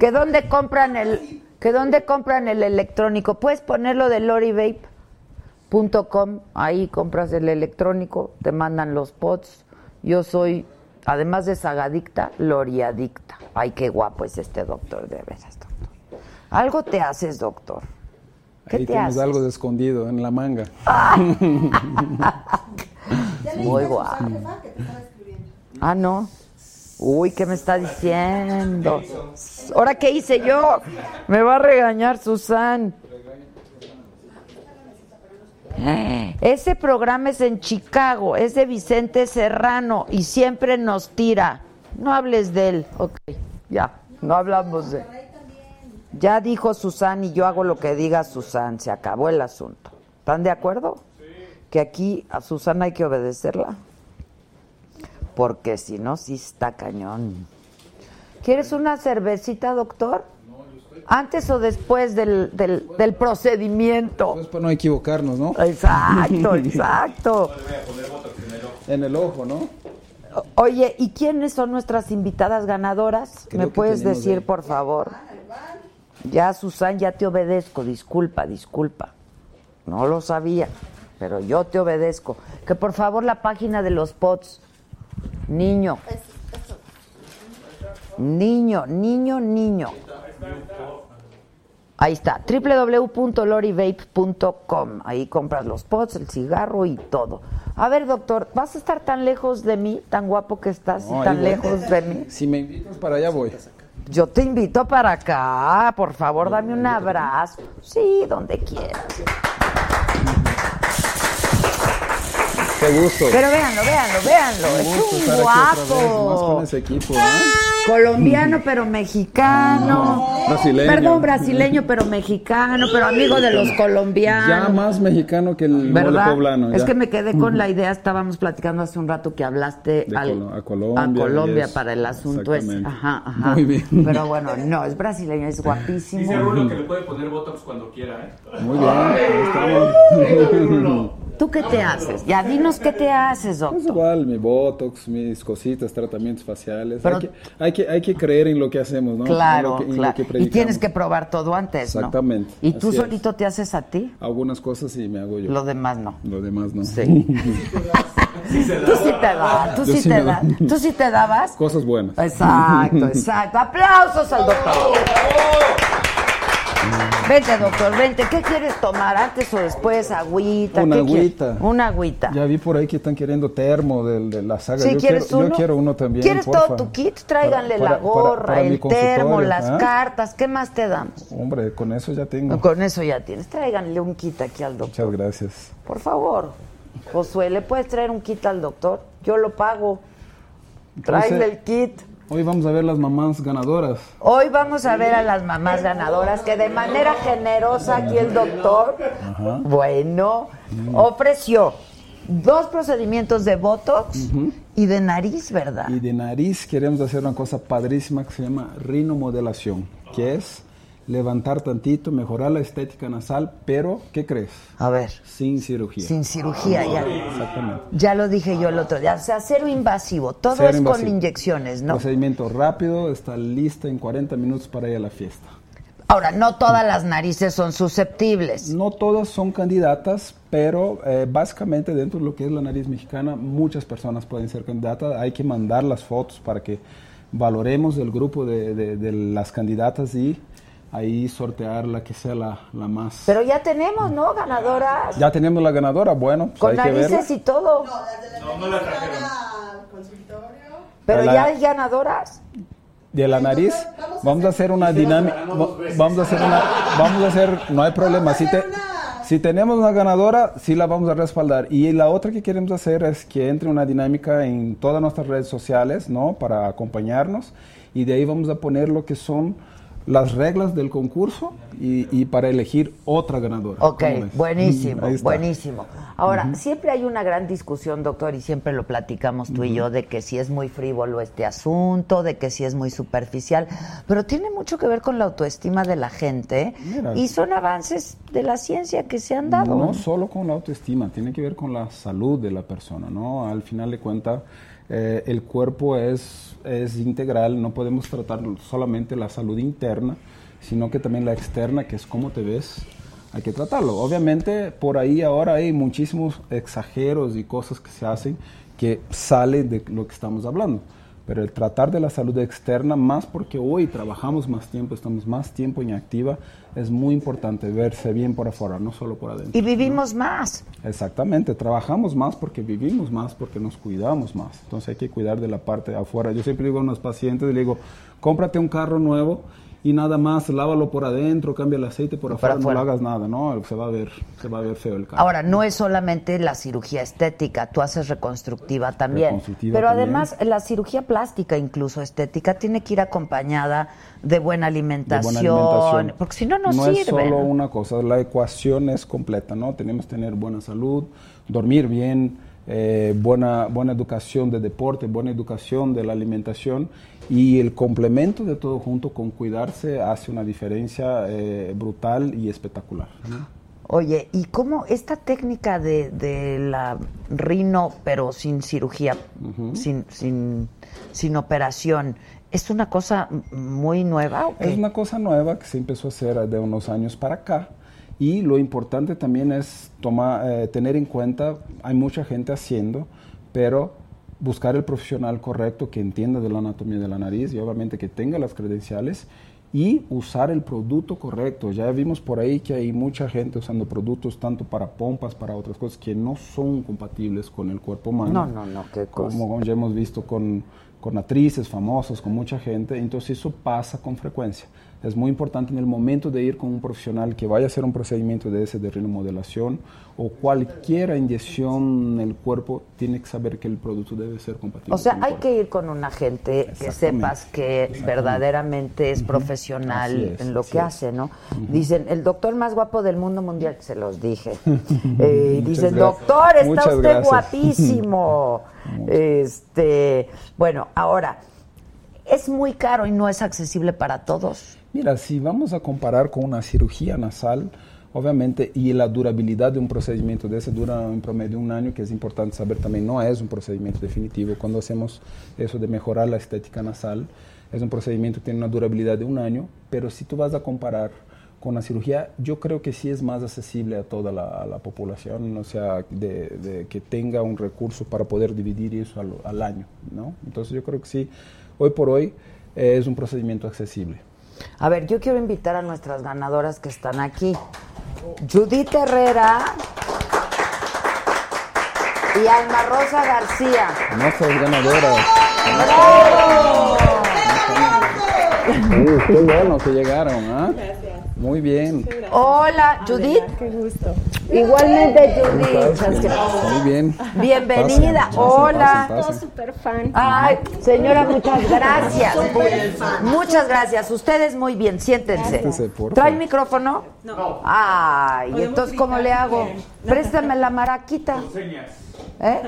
S1: ¿Que dónde compran el que dónde compran el electrónico? Puedes ponerlo de lorivape.com, ahí compras el electrónico, te mandan los pods. Yo soy además de sagadicta, loriadicta. Ay, qué guapo es este doctor, de veras, doctor. Algo te haces, doctor. ¿Qué
S7: Ahí
S1: te
S7: tienes
S1: haces?
S7: algo de escondido en la manga.
S4: Ya le
S1: Muy guapo. Ah, no. Uy, ¿qué me está diciendo? ¿Ahora qué hice yo? Me va a regañar Susan. Ese programa es en Chicago, es de Vicente Serrano y siempre nos tira. No hables de él. Ok, Ya, no hablamos de... Ya dijo Susan y yo hago lo que diga Susan, se acabó el asunto. ¿Están de acuerdo? Que aquí a Susan hay que obedecerla. Porque si no, sí está cañón. ¿Quieres una cervecita, doctor? ¿Antes o después del, del, del procedimiento?
S7: Pues para no equivocarnos, ¿no?
S1: Exacto, exacto.
S7: En el ojo, ¿no?
S1: Oye, ¿y quiénes son nuestras invitadas ganadoras?
S7: Creo
S1: ¿Me puedes decir, por favor? Ya, Susan, ya te obedezco. Disculpa, disculpa. No lo sabía, pero yo te obedezco. Que por favor la página de los pots. Niño. Niño, niño, niño. Ahí está, www.lorivape.com. Ahí compras los pots, el cigarro y todo. A ver, doctor, ¿vas a estar tan lejos de mí, tan guapo que estás y
S7: No,
S1: tan lejos de mí?
S7: Si me invitas para allá voy.
S1: Yo te invito para acá, por favor, dame un abrazo. Sí, donde quieras.
S7: Qué gusto.
S1: Pero véanlo, véanlo, véanlo. Es un
S7: con
S1: guapo.
S7: ese equipo, ¿eh?
S1: Colombiano pero mexicano.
S7: Brasileño.
S1: Perdón, brasileño pero mexicano, pero amigo de los
S7: Ya
S1: colombianos.
S7: más mexicano que el
S1: ¿Verdad?
S7: poblano.
S1: Es
S7: ya.
S1: que me quedé con la idea, estábamos platicando hace un rato que hablaste al-
S7: a Colombia,
S1: a Colombia
S7: yes.
S1: para el asunto ese.
S7: Exactamente.
S1: Ajá, ajá.
S7: Muy bien.
S1: Pero bueno, no, es brasileño, es guapísimo.
S3: Dice Rulo que le puede poner Botox cuando quiera, ¿eh?
S7: Muy bien. estamos.
S1: ¿Tú qué te haces? Ya dinos qué te haces,
S7: Es
S1: doctor.
S7: igual, mi botox, mis cositas, tratamientos faciales.
S1: Pero-
S7: hay, que, hay, que, hay que creer en lo que hacemos, ¿no? En
S1: Claro,
S7: lo que- en lo
S1: claro.
S7: que
S1: y tienes que probar todo antes, ¿no?
S7: Exactamente,
S1: ¿Y tú
S7: es.
S1: solito te haces a ti?
S7: Algunas cosas sí me hago yo.
S1: Lo demás no.
S7: Lo demás no.
S1: Sí. Tú sí te das, tú
S7: Yo
S1: sí
S7: sí
S1: te
S7: doy.
S1: Tú sí te dabas.
S7: Cosas buenas.
S1: Exacto, exacto. Aplausos al doctor. Vente, doctor, vente. ¿Qué quieres tomar? ¿Antes o después? ¿Agüita?
S7: Una
S1: ¿Qué quieres?
S7: agüita.
S1: Una agüita.
S7: Ya vi por ahí que están queriendo termo de, la saga.
S1: Sí,
S7: yo,
S1: ¿quieres
S7: quiero,
S1: uno?
S7: yo quiero uno también.
S1: ¿Quieres
S7: porfa.
S1: todo tu kit? Tráiganle
S7: Para-
S1: la gorra,
S7: para
S1: el termo, las
S7: ¿ah?
S1: cartas. ¿Qué más te damos?
S7: Hombre, con eso ya tengo.
S1: Con eso ya tienes. Tráiganle un kit aquí al doctor.
S7: Muchas gracias.
S1: Por favor. Josué, ¿le puedes traer un kit al doctor? Yo lo pago. Tráele el kit.
S7: Hoy vamos a ver las mamás ganadoras.
S1: Hoy vamos a ver a las mamás ganadoras que de manera generosa aquí el doctor, bueno, ofreció dos procedimientos de Botox y de nariz, ¿verdad?
S7: Y de nariz queremos hacer una cosa padrísima que se llama rinomodelación, que es levantar tantito, mejorar la estética nasal, pero ¿qué crees?
S1: A ver,
S7: Sin cirugía.
S1: sin cirugía ya.
S7: Exactamente.
S1: Ya lo dije yo el otro día, o sea, cero invasivo, todo
S7: Cero
S1: es con inyecciones, ¿no?
S7: Procedimiento rápido, está lista en 40 minutos para ir a la fiesta.
S1: Ahora, no todas las narices son susceptibles.
S7: No todas son candidatas, pero eh, básicamente dentro de lo que es la nariz mexicana, muchas personas pueden ser candidatas. Hay que mandar las fotos para que valoremos el grupo de, de- de las candidatas y ahí sortear la que sea la, la más.
S1: Pero ya tenemos, ¿no? Ganadoras.
S7: ya tenemos la ganadora, bueno, pues
S1: con
S7: hay que verla.
S1: narices y todo.
S3: No, no la trajeron.
S4: al consultorio.
S1: Pero
S7: La-
S1: ya hay ganadoras.
S7: de la nariz vamos a hacer una dinámica vamos a hacer una vamos a hacer no hay problema si te si tenemos una ganadora sí la vamos a respaldar y la otra que queremos hacer es que entre una dinámica en todas nuestras redes sociales no para acompañarnos y de ahí vamos a poner lo que son las reglas del concurso y, y para elegir otra ganadora
S1: Ok, buenísimo, buenísimo. Ahora, siempre hay una gran discusión, doctor, y siempre lo platicamos tú y yo, de que si es muy frívolo este asunto, de que si es muy superficial, pero tiene mucho que ver con la autoestima de la gente
S7: Mira.
S1: y son avances de la ciencia que se han dado.
S7: No solo con la autoestima, tiene que ver con la salud de la persona, ¿no? Al final de cuentas, eh, el cuerpo es, es integral, no podemos tratar solamente la salud interna, sino que también la externa, que es cómo te ves, hay que tratarlo. Obviamente, por ahí ahora hay muchísimos exageros y cosas que se hacen que salen de lo que estamos hablando. Pero el tratar de la salud externa, más porque hoy trabajamos más tiempo, estamos más tiempo en activa, es muy importante verse bien por afuera, no solo por adentro.
S1: Y vivimos más.
S7: Exactamente, trabajamos más porque vivimos más, porque nos cuidamos más. Entonces hay que cuidar de la parte de afuera. Yo siempre digo a unos pacientes, le digo, cómprate un carro nuevo y nada más lávalo por adentro, cambia el aceite por afuera, no lo hagas nada, ¿no? Se va a ver, se va a ver feo el cambio.
S1: Ahora, no es solamente la cirugía estética, tú haces reconstructiva también.
S7: Reconstructiva
S1: pero
S7: también.
S1: además, la cirugía plástica, incluso estética, tiene que ir acompañada de buena
S7: de
S1: alimentación.
S7: buena alimentación.
S1: Porque si no, no,
S7: no
S1: sirve.
S7: es solo una cosa, la ecuación es completa, ¿no? Tenemos que tener buena salud, dormir bien, eh, buena, buena educación de deporte, buena educación de la alimentación y el complemento de todo junto con cuidarse hace una diferencia eh, brutal y espectacular.
S1: Oye, ¿y cómo esta técnica de, de la rino, pero sin cirugía, sin, sin, sin operación, es una cosa muy nueva? ¿o qué?
S7: Es una cosa nueva que se empezó a hacer de unos años para acá y lo importante también es tomar, eh, tener en cuenta, hay mucha gente haciendo, pero buscar el profesional correcto que entienda de la anatomía de la nariz y obviamente que tenga las credenciales y usar el producto correcto. Ya vimos por ahí que hay mucha gente usando productos tanto para pompas, para otras cosas que no son compatibles con el cuerpo humano.
S1: No, no, no, qué cosa.
S7: Como ya hemos visto con, con actrices famosas, con mucha gente, entonces eso pasa con frecuencia. Es muy importante en el momento de ir con un profesional que vaya a hacer un procedimiento de ese de rinomodelación o cualquier inyección en el cuerpo, tiene que saber que el producto debe ser compatible.
S1: O sea,
S7: con el
S1: hay
S7: cuerpo.
S1: que ir con una gente que sepas que verdaderamente es profesional
S7: es,
S1: en lo que
S7: es.
S1: hace, ¿no? Dicen, el doctor más guapo del mundo mundial, se los dije. Eh, dicen,
S7: gracias.
S1: doctor, está
S7: Muchas
S1: usted
S7: gracias.
S1: guapísimo. este, bueno, ahora, es muy caro y no es accesible para todos.
S7: Mira, si vamos a comparar con una cirugía nasal, obviamente, y la durabilidad de un procedimiento de ese dura en promedio un año, que es importante saber también, no es un procedimiento definitivo. Cuando hacemos eso de mejorar la estética nasal, es un procedimiento que tiene una durabilidad de un año, pero si tú vas a comparar con la cirugía, yo creo que sí es más accesible a toda la, a la población, o sea, de, de que tenga un recurso para poder dividir eso al, año, ¿no? Entonces yo creo que sí, hoy por hoy eh, es un procedimiento accesible.
S1: A ver, yo quiero invitar a nuestras ganadoras que están aquí. Judith Herrera y Alma Rosa García.
S7: Nuestras ganadoras. Uh, qué bueno que llegaron, ¿ah? Muy bien,
S1: Hola, Judith.
S8: Qué gusto.
S1: Igualmente, Judith.
S7: muy bien.
S1: Bienvenida. Hola.
S7: pasen.
S8: Súper fan.
S1: Ay, señora, muchas gracias. Muchas gracias. Ustedes muy bien, siéntense. ¿Trae el micrófono? No. Ay,
S8: Podemos
S1: entonces, ¿cómo le hago?
S8: bien.
S1: Préstame la maraquita.
S3: Señas.
S1: ¿Eh?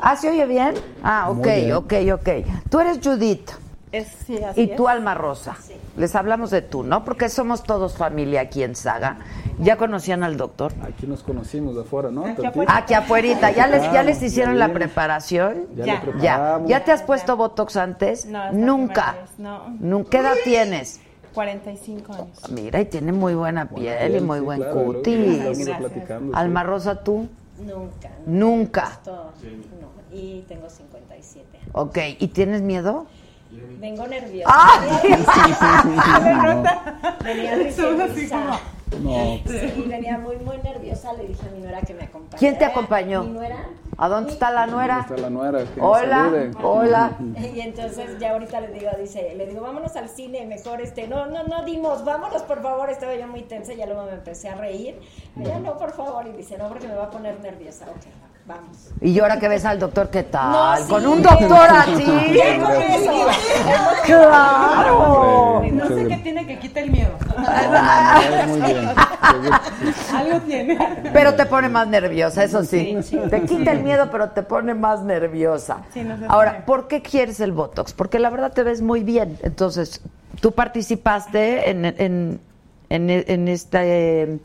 S1: ¿Ah, se oye bien? Ah, ok,
S7: bien.
S1: ok, ok. Tú eres Judith
S8: Es, sí, así
S1: y tú
S8: es.
S1: Alma Rosa. Les hablamos de tú, ¿no? Porque somos todos familia aquí en Saga. ¿Ya conocían al doctor?
S7: Aquí nos conocimos de afuera, ¿no?
S8: Aquí afuera.
S1: Aquí afuera. ¿Ya les, ya les hicieron
S7: ya
S1: la preparación?
S7: Ya,
S8: Ya.
S7: le
S1: Ya. ¿Ya te has puesto Botox antes?
S8: No,
S1: Nunca.
S8: no.
S1: Nun- ¿Qué edad tienes?
S8: 45 años.
S1: Mira, y tiene muy buena piel y
S7: Bien,
S1: muy
S7: sí,
S1: buen
S7: claro,
S1: cutis.
S7: sí.
S1: Alma Rosa, tú.
S9: Nunca.
S1: Nunca.
S9: Esto, no. Y tengo 57 años.
S1: Ok, ¿y tienes miedo?
S9: Vengo nerviosa. Venía recién guisada.
S7: No,
S9: Sí, venía muy, muy nerviosa. Le dije a mi nuera que me acompañara.
S1: ¿Quién te acompañó?
S9: Mi nuera.
S1: ¿A dónde está la nuera?
S7: está la nuera. que
S1: Hola, hola.
S9: Y entonces ya ahorita le digo, dice, le digo, vámonos al cine, mejor este, no, no, no dimos, vámonos por favor, estaba yo muy tensa, ya luego me empecé a reír, ya no, por favor, y dice, no, porque me va a poner nerviosa, ok, vamos.
S1: Y ahora que ves al doctor, ¿qué tal?
S9: No, sí.
S1: Con un doctor así. ¡Claro!
S8: No sé qué tiene que quita el miedo.
S7: No, muy bien.
S8: Algo tiene.
S1: Pero te pone más nerviosa, eso sí.
S9: Sí, sí.
S1: Te quita el miedo, pero te pone más nerviosa.
S8: Sí, no se
S1: Ahora. ¿por qué quieres el Botox? Porque la verdad te ves muy bien. Entonces, tú participaste en, en, en, en este eh,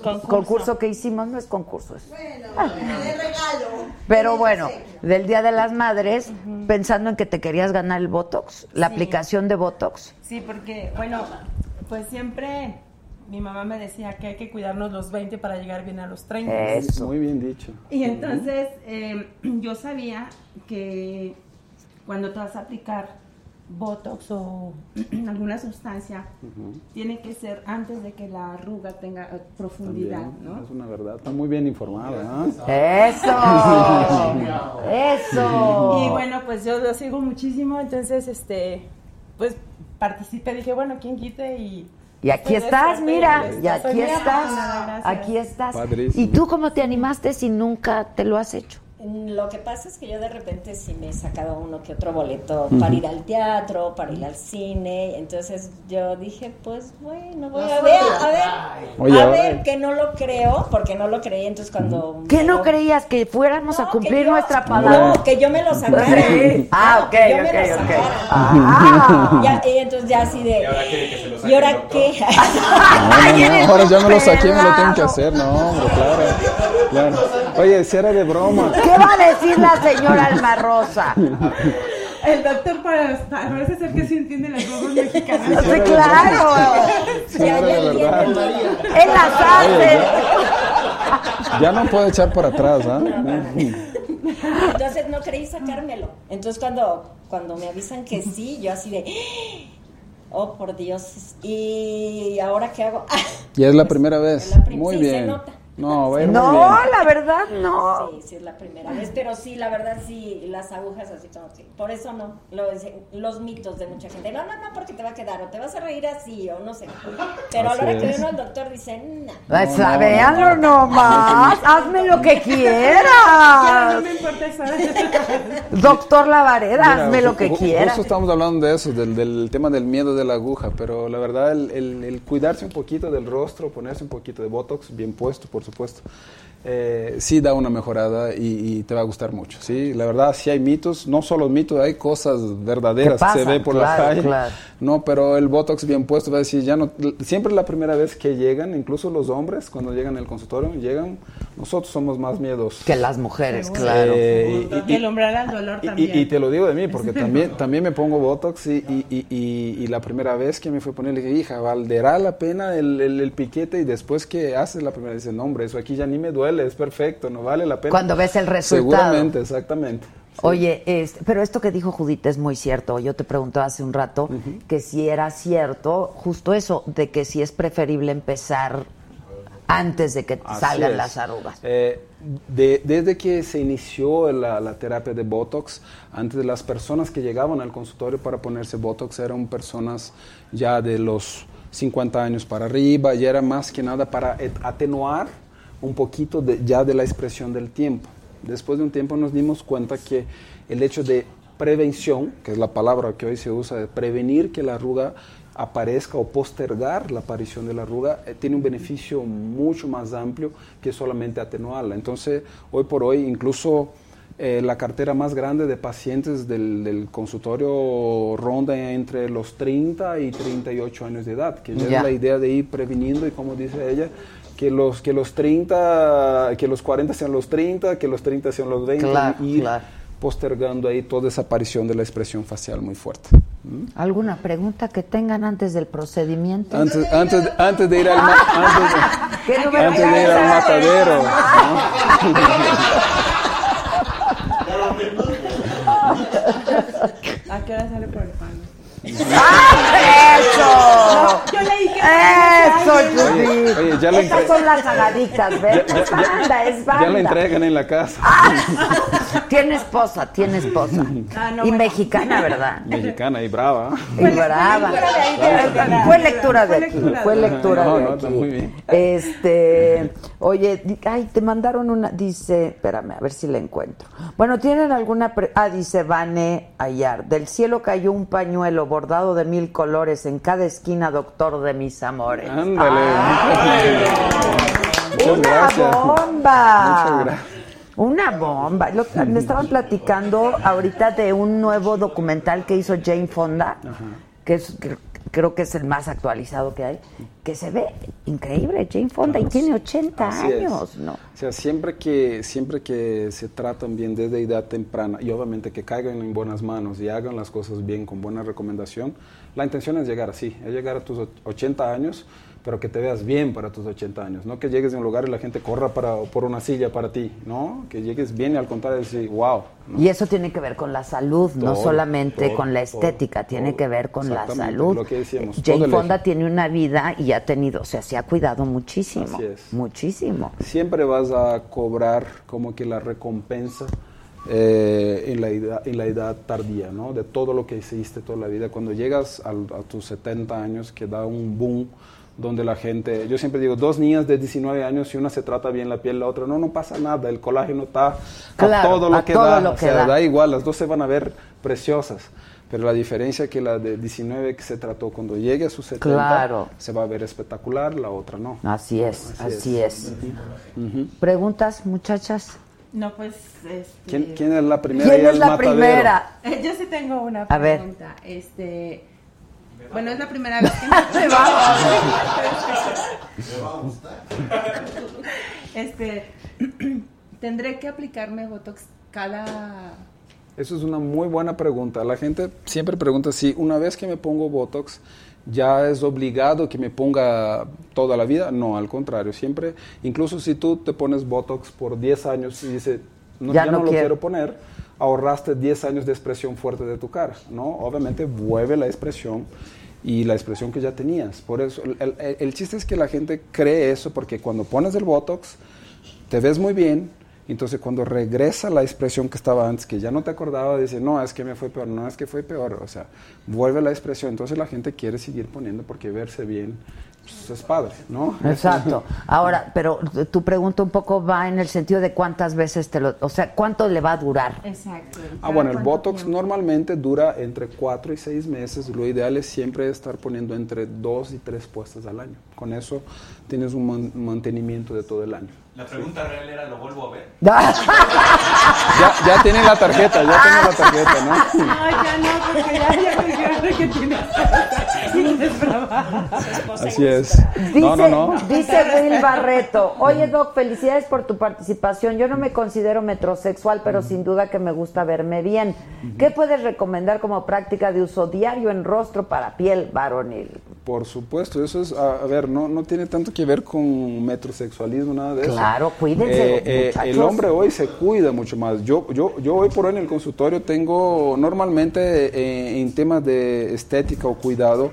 S1: concurso.
S8: Concurso.
S1: que hicimos. No es concurso, es
S4: Bueno, de regalo.
S1: Pero bueno, del Día de las Madres, pensando en que te querías ganar el Botox, la
S8: Sí.
S1: aplicación de Botox.
S8: Sí, porque, bueno, pues siempre mi mamá me decía que hay que cuidarnos los 20 para llegar bien a los 30.
S1: Eso.
S7: Muy bien dicho.
S8: Y entonces eh, yo sabía que cuando te vas a aplicar Botox o alguna sustancia, tiene que ser antes de que la arruga tenga eh, profundidad,
S7: También,
S8: ¿no?
S7: Es una verdad. Está muy bien informada, ¿ah?
S1: Eso. Eso.
S8: Y bueno, pues yo lo sigo muchísimo, entonces, este, pues participé, dije, bueno, ¿quién quite? Y,
S1: Y aquí
S8: Estoy
S1: estás, mira,
S8: suerte,
S1: y aquí estás, aquí estás.
S7: Padrísimo.
S1: ¿Y tú cómo te animaste si nunca te lo has hecho?
S9: Lo que pasa es que yo de repente sí me he sacado uno que otro boleto para ir al teatro, para ir al cine. Entonces yo dije, pues bueno, voy a ver, a ver,
S7: Oye,
S9: a ver, que no lo creo, porque no lo creí. Entonces cuando.
S1: ¿Qué
S9: me
S1: no
S9: lo-
S1: creías que fuéramos a
S9: No,
S1: cumplir
S9: yo-
S1: nuestra palabra?
S9: No, que yo me lo sacara.
S1: Sí. Ah,
S9: No,
S1: ok,
S9: que yo me
S1: ok,
S9: lo
S1: ok. Ah.
S9: Ya, y entonces ya así de.
S3: Y ahora quiere que se lo saque
S9: ¿Y ahora
S3: el doctor.
S9: qué?
S7: No, no, no, ahora ya me lo saqué, me lo tengo que hacer, no, hombre, claro, claro. Oye, si era de broma.
S1: ¿Qué va a decir la señora Alma Rosa?
S8: el doctor para, parece ser que sí entiende las bromas mexicanas.
S1: Sí, claro.
S7: Sí,
S9: Ya,
S7: era
S9: ya
S7: de verdad.
S1: Él las hace.
S7: Ya no puedo echar para atrás, ¿ah?
S9: Entonces no creí sacármelo. Entonces cuando, cuando me avisan que sí, yo así de, oh por Dios, ¿y ahora qué hago?
S7: Y es la primera vez.
S9: La prim-
S7: Muy
S9: sí, se
S7: bien.
S9: nota.
S7: No, a muy
S1: No, la verdad no.
S9: Sí, sí es la primera vez, pero sí, la verdad sí, las agujas así como que, por eso no, lo- los mitos de mucha gente, no, no, no, porque te va a quedar, o te vas a reír así, o no sé, pero a
S7: Así
S9: la hora que uno al doctor dice, no,
S1: Pues,
S7: No,
S1: nomás. Hazme lo que
S8: Ya, no
S1: quieras.
S8: me importa eso.
S1: Doctor Lavareda,
S7: Mira,
S1: hazme lo que
S7: ju-
S1: quieras.
S7: Justo estamos hablando de eso, del, del tema del miedo de la aguja, pero la verdad el, el- el cuidarse un poquito del rostro, ponerse un poquito de Botox, bien puesto, por supuesto, eh, sí da una mejorada y, y te va a gustar mucho, ¿sí? La verdad sí hay mitos, no solo mitos, hay cosas verdaderas
S1: ¿Qué
S7: que se ve por
S1: Claro,
S7: la calle,
S1: claro.
S7: no, pero el Botox bien puesto va a decir, ya no, siempre la primera vez que llegan, incluso los hombres, cuando llegan al consultorio, llegan, nosotros somos más miedosos.
S1: Que las mujeres,
S8: Seguro.
S1: claro.
S7: Eh, y-
S8: Y el umbral al dolor
S7: y-
S8: también.
S7: Y, y te lo digo de mí, porque también, también me pongo Botox y, y, y- y- y la primera vez que me fue a poner, le dije, hija, ¿valdrá la pena el, el- el piquete? Y después que haces la primera, dice, no, hombre, eso aquí ya ni me duele, es perfecto, no vale la pena.
S1: Cuando ves el resultado.
S7: Seguramente, exactamente. Sí.
S1: Oye, este, pero esto que dijo Judith es muy cierto. Yo te preguntaba hace un rato que si era cierto, justo eso, de que si es preferible empezar antes de que
S7: Así
S1: salgan
S7: es.
S1: las arrugas.
S7: Eh, de- desde que se inició la, la terapia de Botox, antes de las personas que llegaban al consultorio para ponerse Botox eran personas ya de los 50 años para arriba, y era más que nada para atenuar un poquito de- ya de la expresión del tiempo. Después de un tiempo nos dimos cuenta que el hecho de prevención, que es la palabra que hoy se usa, de prevenir que la arruga aparezca o postergar la aparición de la arruga, eh, tiene un beneficio mucho más amplio que solamente atenuarla. Entonces, hoy por hoy, incluso eh, la cartera más grande de pacientes del, del consultorio ronda entre los 30 y 38 años de edad, que ya
S1: Ya.
S7: es la idea de ir previniendo y como dice ella, que los, que los 30, que los 40 sean los 30, que los 30 sean los 20
S1: Claro,
S7: y ir
S1: claro.
S7: postergando ahí toda esa aparición de la expresión facial muy fuerte. ¿Mm?
S1: ¿Alguna pregunta que tengan antes del procedimiento?
S7: Antes, antes, antes de ir al, ma- antes
S1: ¿Qué
S7: de,
S1: número
S7: antes de ir al matadero. ¿no?
S8: ¿A qué hora sale por el pan?
S1: ¡Eso!
S8: Yo leí que
S1: ¡Eso,
S7: Oye,
S1: Judith!
S7: oye, ya le
S1: Estas son las sagaditas, ¿ves?
S7: Ya-
S1: es banda, es banda.
S7: Ya la entregan en la casa.
S1: Tiene esposa, tiene esposa.
S8: Ah, no,
S1: y
S8: bueno.
S1: mexicana, ¿verdad?
S7: Mexicana y brava.
S1: Y brava. Fue lectura de
S8: Fue
S1: aquí,
S8: lectura
S1: fue lectura
S7: No,
S1: de
S7: no,
S1: aquí.
S7: está muy bien.
S1: Este, oye, ay, te mandaron una, dice, espérame, a ver si la encuentro. Bueno, ¿tienen alguna, pre- ah, dice Vane Ayar, del cielo cayó un pañuelo bordado de mil colores en cada esquina, doctor de mis amores.
S7: Ándale. Muchas
S1: una
S7: gracias.
S1: bomba.
S7: Muchas gracias.
S1: Una bomba. Lo- me estaban platicando ahorita de un nuevo documental que hizo Jane Fonda, que es que- creo que es el más actualizado que hay, que se ve increíble Jane Fonda y tiene 80
S7: Así es.
S1: años, ¿no?
S7: O sea, siempre que, siempre que se tratan bien desde edad temprana y obviamente que caigan en buenas manos y hagan las cosas bien con buena recomendación, la intención es llegar así, es llegar a tus och- 80 años, pero que te veas bien para tus 80 años, no que llegues a un lugar y la gente corra para, por una silla para ti, ¿no? Que llegues bien y al contrario decir, wow. ¿no?
S1: Y eso tiene que ver con la salud, no
S7: Todo,
S1: solamente
S7: todo,
S1: con la
S7: todo,
S1: estética, tiene
S7: todo.
S1: que ver con la salud.
S7: lo que decíamos,
S1: Jane Fonda
S7: eje.
S1: tiene una vida y ha tenido, o sea, se ha cuidado muchísimo,
S7: Así es.
S1: muchísimo.
S7: siempre vas a cobrar como que la recompensa eh, en, la edad, en la edad tardía, ¿no? De todo lo que hiciste toda la vida. Cuando llegas al- a tus 70 años, que da un boom donde la gente, yo siempre digo, dos niñas de 19 años, si una se trata bien la piel, la otra no, no pasa nada, el colágeno está
S1: Claro,
S7: a todo lo
S1: a
S7: que
S1: todo
S7: da,
S1: lo
S7: o
S1: que
S7: sea,
S1: da.
S7: da igual, las dos se van a ver preciosas. Pero la diferencia es que la de 19 que se trató cuando llegue a sus 70
S1: Claro.
S7: se va a ver espectacular, la otra no.
S1: Así es, así, es. ¿Preguntas, muchachas?
S8: No, pues. Este...
S7: ¿Quién, quién es la primera?
S1: ¿Quién es la
S7: matadero?
S1: primera?
S8: Eh, Yo sí tengo una
S1: A ver.
S8: pregunta. Este. Bueno, es la primera vez que me va Este. Tendré que aplicarme Botox cada.
S7: Eso es una muy buena pregunta. La gente siempre pregunta si una vez que me pongo Botox ya es obligado que me ponga toda la vida. No, al contrario. Siempre, incluso si tú te pones Botox por 10 años y dices, no,
S1: Ya
S7: ya,
S1: no
S7: no, lo
S1: quiero.
S7: quiero poner, ahorraste 10 años de expresión fuerte de tu cara. ¿no? Obviamente vuelve la expresión y la expresión que ya tenías. Por eso, el, chiste es que la gente cree eso porque cuando pones el Botox te ves muy bien, entonces cuando regresa la expresión que estaba antes, que ya no te acordaba, dice, no, es que me fue peor, no, es que fue peor, o sea, vuelve la expresión, entonces la gente quiere seguir poniendo porque verse bien pues, es padre, ¿no?
S1: Exacto. Ahora, pero tu pregunta un poco va en el sentido de cuántas veces te lo, o sea, cuánto le va a durar.
S8: Exacto.
S7: Ah, bueno, el Botox normalmente dura entre 4 y 6 meses. Lo ideal es siempre estar poniendo entre 2 y 3 puestas al año. Con eso tienes un man- mantenimiento de todo el año.
S3: La pregunta real era, ¿lo vuelvo a ver?
S7: Ya, ya tienen la tarjeta, ya tienen la tarjeta, ¿no?
S8: No, ya no, porque ya, ya me que brava.
S7: Así es.
S1: Dice,
S7: No, no, no.
S1: dice Will Barreto, oye Doc, felicidades por tu participación. Yo no me considero metrosexual, pero sin duda que me gusta verme bien. ¿Qué puedes recomendar como práctica de uso diario en rostro para piel varonil?
S7: Por supuesto, eso es, a, a ver, no, no tiene tanto que ver con metrosexualismo, nada de eso.
S1: Claro, cuídense,
S7: Eh, eh, el hombre hoy se cuida mucho más. Yo, yo, yo hoy por hoy en el consultorio tengo, normalmente eh, en temas de estética o cuidado,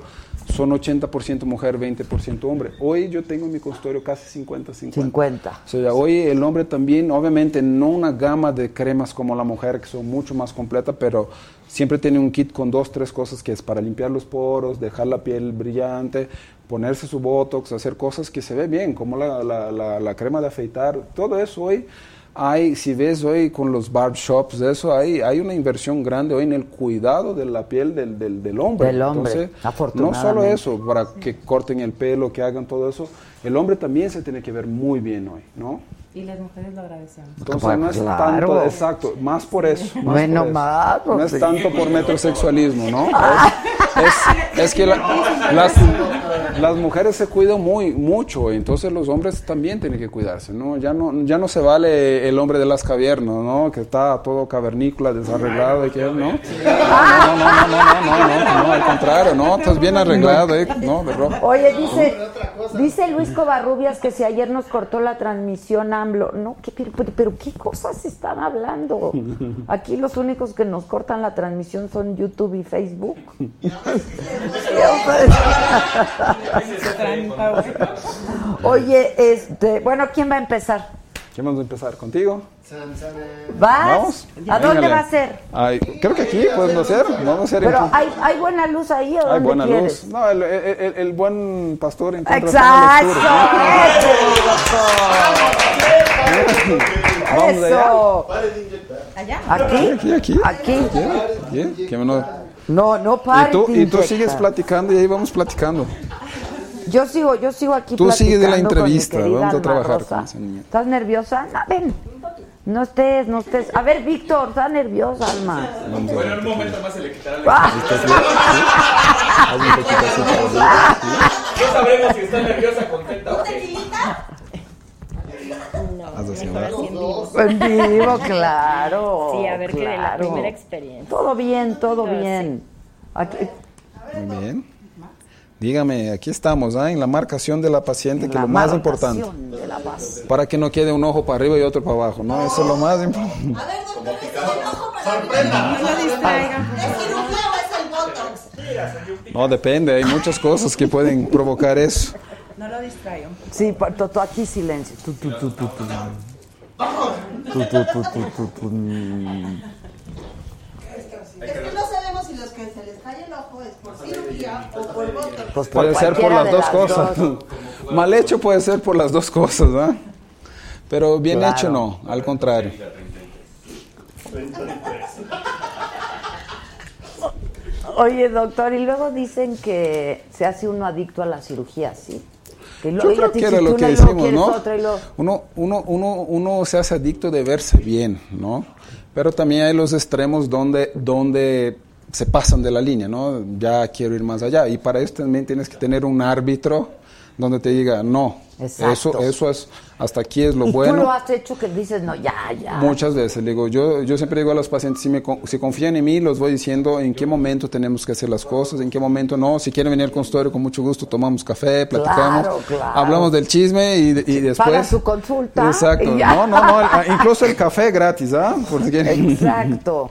S7: son 80% mujer, 20% hombre. Hoy yo tengo en mi consultorio casi 50-50.
S1: 50.
S7: O sea, hoy el hombre también, obviamente no una gama de cremas como la mujer, que son mucho más completas, pero siempre tiene un kit con dos, tres cosas que es para limpiar los poros, dejar la piel brillante, ponerse su botox, hacer cosas que se ve bien, como la, la- la- la crema de afeitar. Todo eso hoy hay, si ves hoy con los barb shops, de eso hay, hay una inversión grande hoy en el cuidado de la piel del, del, del hombre.
S1: Del hombre,
S7: Entonces, no
S1: afortunadamente.
S7: solo eso, para que corten el pelo, que hagan todo eso, el hombre también se tiene que ver muy bien hoy, ¿no?
S8: Y las mujeres lo agradecemos.
S7: Entonces no es tanto, exacto, más por eso. Más
S1: bueno,
S7: por
S1: más.
S7: Eso.
S1: No
S7: es
S1: pues
S7: tanto por metrosexualismo, ¿no? Ah. Es, es, que la, las, las mujeres se cuidan muy, mucho, entonces los hombres también tienen que cuidarse, ¿no? Ya no, ya no se vale el hombre de las cavernas, ¿no? Que está todo cavernícola, desarreglado y que, ¿no? No, no, no, no, no, no, no, no, al contrario, ¿no? Estás bien arreglado, ¿eh? No, de.
S1: Oye, dice, dice Luis Covarrubias que si ayer nos cortó la transmisión AMLO, no, ¿qué, pero, pero, pero qué cosas están hablando. Aquí los únicos que nos cortan la transmisión son YouTube y Facebook. Oye, este, bueno, ¿quién va a empezar?
S7: ¿Quién vamos a empezar? ¿Contigo?
S1: ¿Vas?
S7: ¿Vamos?
S1: ¿A dónde
S7: Véngale.
S1: va a ser?
S7: Ay, creo que aquí podemos hacer, vamos a hacer
S1: Pero hay, hay buena luz ahí o
S7: Hay
S1: dónde
S7: buena
S1: quieres?
S7: luz. No, el, el- el- el buen pastor encuentra
S1: Exacto.
S7: oscuro. Vamos allá.
S1: Eso.
S8: ¿Allá?
S1: ¿Aquí?
S7: Aquí, aquí.
S1: Aquí.
S7: Aquí, que no-
S1: No, no
S7: Y tú, y tú sigues platicando y ahí vamos platicando.
S1: Yo sigo, yo sigo aquí
S7: Tú sigue de la entrevista, vamos a trabajar con esa niña.
S1: ¿Estás nerviosa? No, ven. No estés, no estés. A ver, Víctor, ¿estás nerviosa, Alma?
S3: Bueno, en un momento más se le quitará la
S1: Ah,
S7: un.
S3: No sabremos si está nerviosa, contenta o qué.
S7: Haz así, ¿verdad?
S1: En vivo, claro.
S9: Sí, a ver qué de la
S1: claro.
S9: primera experiencia.
S1: Todo bien, todo
S9: Todo
S1: bien. Aquí,
S7: Muy bien. Dígame, aquí estamos, ¿ah? en la marcación de la paciente, que es lo más importante.
S1: de la base.
S7: Para que no quede un ojo para arriba y otro para abajo, ¿no? Eso es lo más importante.
S4: A ver, doctor, ¿es el ojo para arriba?
S8: No lo distraigan.
S4: ¿Es cirugía o es el botox?
S7: No, depende, hay muchas cosas que pueden provocar eso.
S8: No lo distraigan.
S1: Sí, tú aquí silencio. Tú, tú, tú, tú, tú. Tu, tu, tu, tu, tu, tu.
S4: Es que no sabemos si los que se les cae el ojo es por cirugía o por botox.
S1: Pues por
S7: Puede ser por las dos
S1: las
S7: cosas.
S1: dos.
S7: Mal hecho puede ser por las dos cosas, ¿ah? Pero bien
S1: Claro.
S7: hecho no, al contrario.
S1: Oye, doctor, y luego dicen que se hace uno adicto a la cirugía, ¿sí? Que
S7: Yo
S1: luego
S7: creo que era lo que decimos, ¿no? uno, uno se hace adicto de verse bien, ¿no? Pero también hay los extremos donde, donde se pasan de la línea, ¿no? Ya quiero ir más allá. Y para eso también tienes que tener un árbitro donde te diga, no,
S1: Exacto.
S7: eso, eso es, hasta aquí es lo
S1: y
S7: bueno.
S1: tú lo has hecho que dices, no, ya, ya.
S7: Muchas veces, le digo, yo, yo siempre digo a los pacientes, si, me, si confían en mí, los voy diciendo en qué momento tenemos que hacer las cosas, en qué momento no. Si quieren venir al consultorio, con mucho gusto, tomamos café, platicamos,
S1: Claro, claro.
S7: hablamos del chisme y, y después...
S1: Paga su consulta.
S7: Exacto, no, no, no, el- incluso el café gratis, ¿ah? Porque quieren-
S1: Exacto.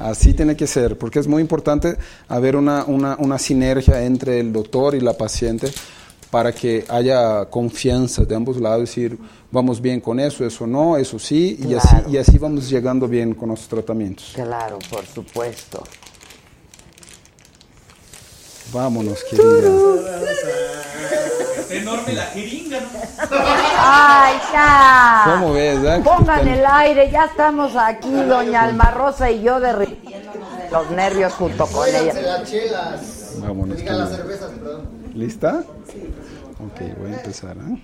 S7: Así tiene que ser, porque es muy importante haber una, una, una sinergia entre el doctor y la paciente para que haya confianza de ambos lados, decir, vamos bien con eso, eso no, eso sí, y, así, y así vamos llegando bien con nuestros tratamientos.
S1: Claro, por supuesto.
S7: Vámonos, querida.
S3: Está enorme la jeringa, ¿no?
S1: ¡Ay, ya!
S7: ¿Cómo ves? ah?
S1: Pongan el aire, ya estamos aquí, doña Alma Rosa y yo derritiéndonos de los nervios junto con ella.
S5: las chelas.
S7: Vámonos,
S5: las cervezas, perdón.
S7: ¿Lista? Ok, voy a empezar. ¿ah?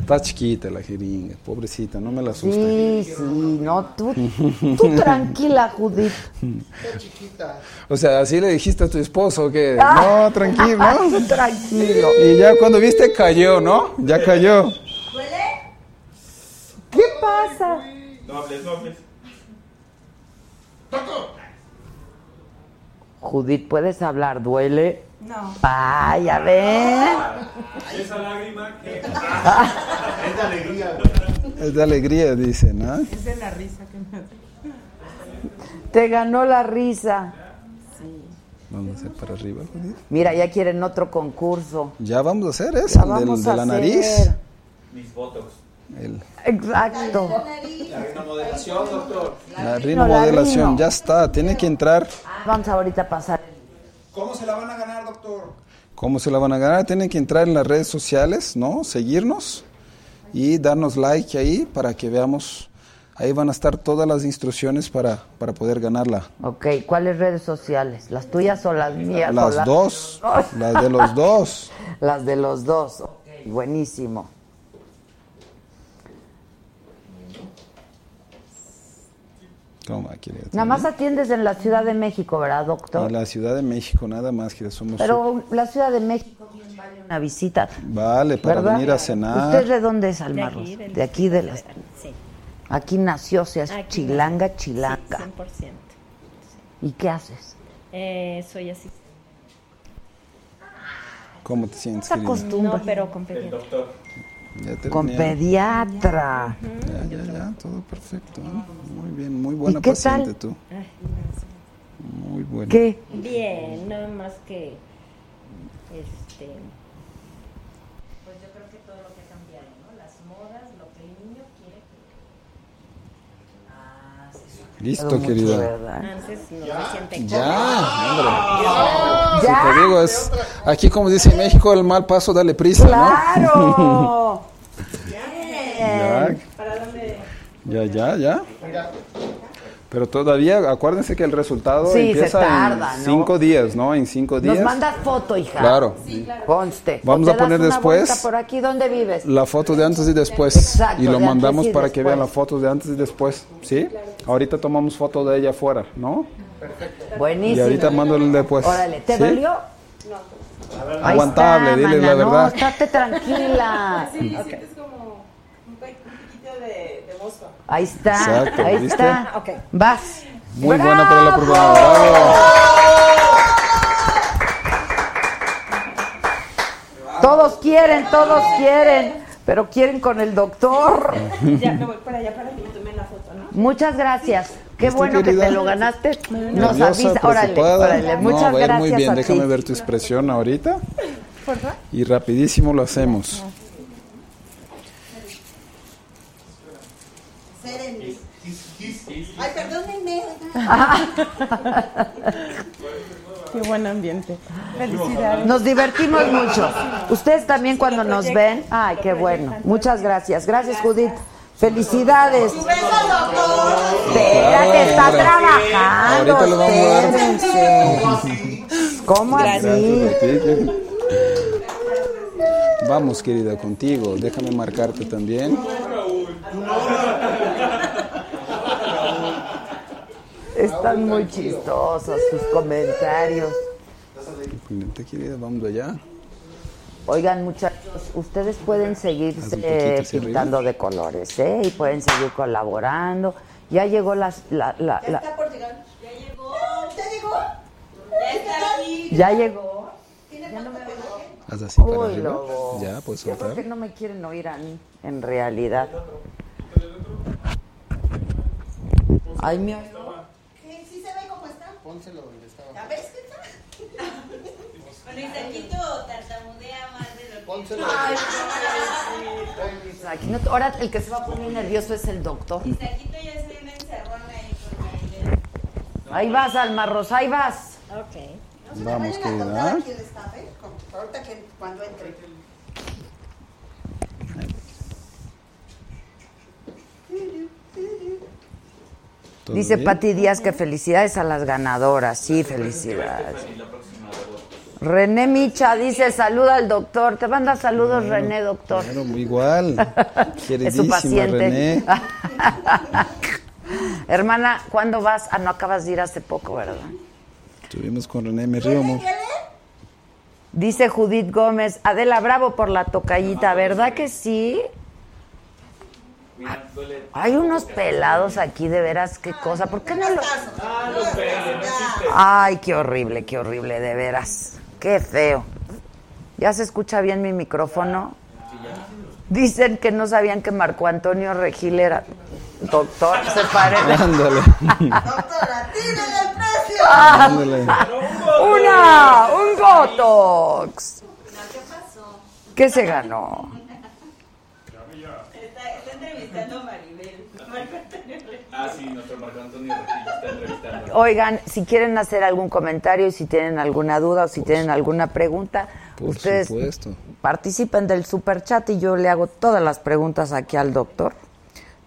S7: Está chiquita la jeringa, pobrecita, no me la asusten.
S1: Sí, sí, no, tú, tú tranquila, Judith.
S5: Está chiquita.
S7: O sea, así le dijiste a tu esposo que
S1: Ah.
S7: no, tranquilo,
S1: tranquilo.
S7: Y ya cuando viste cayó, ¿no? Ya cayó.
S1: ¿Qué pasa?
S3: No hables, no hables.
S1: Judith, ¿puedes hablar? ¿Duele?
S8: No.
S1: Ay, a ver.
S3: Esa lágrima que.
S5: Es de alegría.
S7: Es de alegría, dicen, ¿ah?
S8: Es de la risa que me hace.
S1: Te ganó la risa.
S7: Vamos a hacer para arriba, Judith.
S1: Mira, ya quieren otro concurso.
S7: Ya vamos a hacer eso, del- de la
S1: hacer.
S7: nariz.
S3: Mis.
S7: El-
S1: Exacto.
S5: La modelación, doctor.
S7: la
S1: rino, la
S7: rinomodelación,
S1: rino.
S7: ya está. Tiene que entrar.
S1: Vamos ahorita a pasar.
S2: ¿Cómo se la van a ganar, doctor?
S7: ¿Cómo se la van a ganar? Tienen que entrar en las redes sociales, ¿no? Seguirnos y darnos like ahí para que veamos. Ahí van a estar todas las instrucciones para, para poder ganarla.
S1: Ok, ¿cuáles redes sociales? ¿Las tuyas o las mías? o
S7: Las
S1: las-
S7: dos, las de los dos.
S1: Las de los dos. Ok, buenísimo.
S7: Toma, querida.
S1: Nada más atiendes en la Ciudad de México, ¿verdad, doctor?
S7: En la Ciudad de México, nada más que somos.
S1: Pero la Ciudad de México bien vale una visita.
S7: Vale, para
S1: ¿verdad?
S7: venir a cenar.
S1: ¿Usted de dónde es, Alma
S9: De aquí, del-
S1: De aquí de la...
S9: Sí,
S1: Aquí nació, se es
S9: Aquí
S1: chilanga, chilanga.
S9: Sí, 100%.
S1: ¿Y qué haces?
S9: Eh, soy así.
S7: ¿Cómo te sientes.
S9: No, pero con
S3: El doctor.
S7: Ya
S1: Con pediatra.
S7: Ya, ya, ya, todo perfecto. ¿eh? Muy bien, muy buena
S1: qué
S7: paciente
S1: tal?
S7: tú. Muy buena.
S1: ¿Qué?
S9: Bien, nada más que. Este. Pues yo creo que todo lo que ha cambiado, ¿no? Las modas, lo que el niño quiere.
S7: Listo, querida.
S1: ¿verdad?
S9: Antes no se siente
S7: Ya, hombre. Si
S1: Ya.
S7: te digo, es, aquí como dice en México, el mal paso dale prisa,
S1: ¡Claro!
S7: ¿no? Ya,
S8: ¿Para dónde?
S7: ya, ya, ya. Pero todavía, acuérdense que el resultado
S1: Sí,
S7: empieza
S1: tarda,
S7: en
S1: ¿no?
S7: cinco días, ¿no? En cinco
S1: Nos
S7: días.
S1: mandas foto, hija.
S7: Claro.
S1: Conste.
S7: Vamos
S1: ¿O
S7: a poner después
S1: vuelta por aquí? ¿Dónde vives?
S7: La foto de antes y después.
S1: Exacto,
S7: y lo
S1: de
S7: mandamos
S1: y
S7: para que vean las fotos de antes y después. ¿Sí? Ahorita tomamos foto de ella afuera, ¿no? Y
S1: Buenísimo.
S7: ahorita mando el después.
S1: Órale, ¿te
S7: ¿Sí?
S1: dolió? Ahí
S7: Aguantable,
S1: está,
S7: diles la
S1: mana, No,
S7: verdad.
S1: estate tranquila.
S8: Sí, sientes como un, pe- un poquito
S1: Ahí está,
S7: Exacto,
S1: ahí
S7: ¿viste?
S1: está.
S9: Ok.
S1: Vas.
S7: Muy buena para la prueba. Bravo.
S1: Todos quieren, todos quieren, pero quieren con el doctor.
S8: Ya me voy para allá para que me tomen la foto, ¿no?
S1: Muchas gracias. Qué
S7: ¿Viste,
S1: bueno que te lo ganaste. Nos avisa. Órale, órale.
S7: No,
S1: Muchas
S7: va a ir
S1: gracias
S7: muy bien.
S1: a
S7: Déjame
S1: ti.
S7: ver tu expresión ahorita. Y rapidísimo lo hacemos.
S4: Ay, perdónenme.
S8: Qué buen ambiente. Felicidades.
S1: Nos divertimos mucho. Ustedes también cuando nos ven. Ay, qué bueno. Muchas gracias. Gracias, Judith. Felicidades.
S4: Su beso, doctor.
S1: Espérate, está trabajando. Espérense. ¿Cómo así?
S7: Vamos, querida, contigo. Déjame marcarte también.
S1: Están muy chistosos sus comentarios.
S7: Querida, vamos allá.
S1: Oigan, muchachos, ustedes pueden seguirse pintando de colores, ¿eh? Y pueden seguir colaborando. Ya llegó las, la, la,
S4: Ya
S1: la-
S4: está por llegar. Ya llegó. ¿Ya llegó?
S9: Ya está aquí.
S1: ya llegó.
S4: ¿Tiene cuánto pegó?
S7: Haz así para
S1: Uy,
S7: arriba.
S1: lobo.
S7: Ya, puedes
S1: Yo creo
S7: soltar.
S1: que no me quieren oír a mí, en realidad. Ay, mi
S4: ¿Qué? ¿Sí se ve cómo está?
S5: Pónselo donde estaba.
S4: ¿Ya ves que está?
S9: Bueno, Isaquito tartamudea más de lo que...
S5: Pónselo.
S1: Aquí no- ahora el que se va a poner nervioso es el doctor.
S9: Isaquito ya se viene encerrona ahí con Marilén.
S1: Ahí vas, Alma Rosa, ahí vas.
S9: Ok.
S4: No se me
S7: Vamos,
S4: vayan a contar
S7: querida.
S4: aquí el staff, ¿eh? Ahorita que cuando entre.
S7: ¿Todo
S1: Dice
S7: bien?
S1: Pati Díaz que felicidades a las ganadoras. Sí, felicidades. René Micha dice saluda al doctor. Te manda saludos, René, doctor.
S7: Claro, igual.
S1: Es su paciente.
S7: René.
S1: Hermana, ¿cuándo vas? Ah, no acabas de ir hace poco, ¿verdad?
S7: Estuvimos con René, me río, amor.
S1: Dice Judith Gómez, Adela, bravo por la tocallita, ¿verdad que sí? Hay unos pelados aquí, de veras, qué cosa. ¿Por qué no lo...?
S3: Ah, los.
S1: Ay, qué horrible, qué horrible, de veras. Qué feo. ¿Ya se escucha bien mi micrófono? Dicen que no sabían que Marco Antonio Regil era doctor, se parece.
S7: Ándale.
S4: Doctora, tírale el precio.
S1: ¡Una! ¡Un Botox! ¿Qué se ganó?
S9: Está, está entrevistando a Maribel. Marco Antonio Regil.
S3: Ah, sí, nuestro Marco Antonio está entrevistando.
S1: Oigan, si quieren hacer algún comentario, si tienen alguna duda o si tienen alguna pregunta,
S7: Por
S1: ustedes
S7: supuesto.
S1: participen del super chat y yo le hago todas las preguntas aquí al doctor.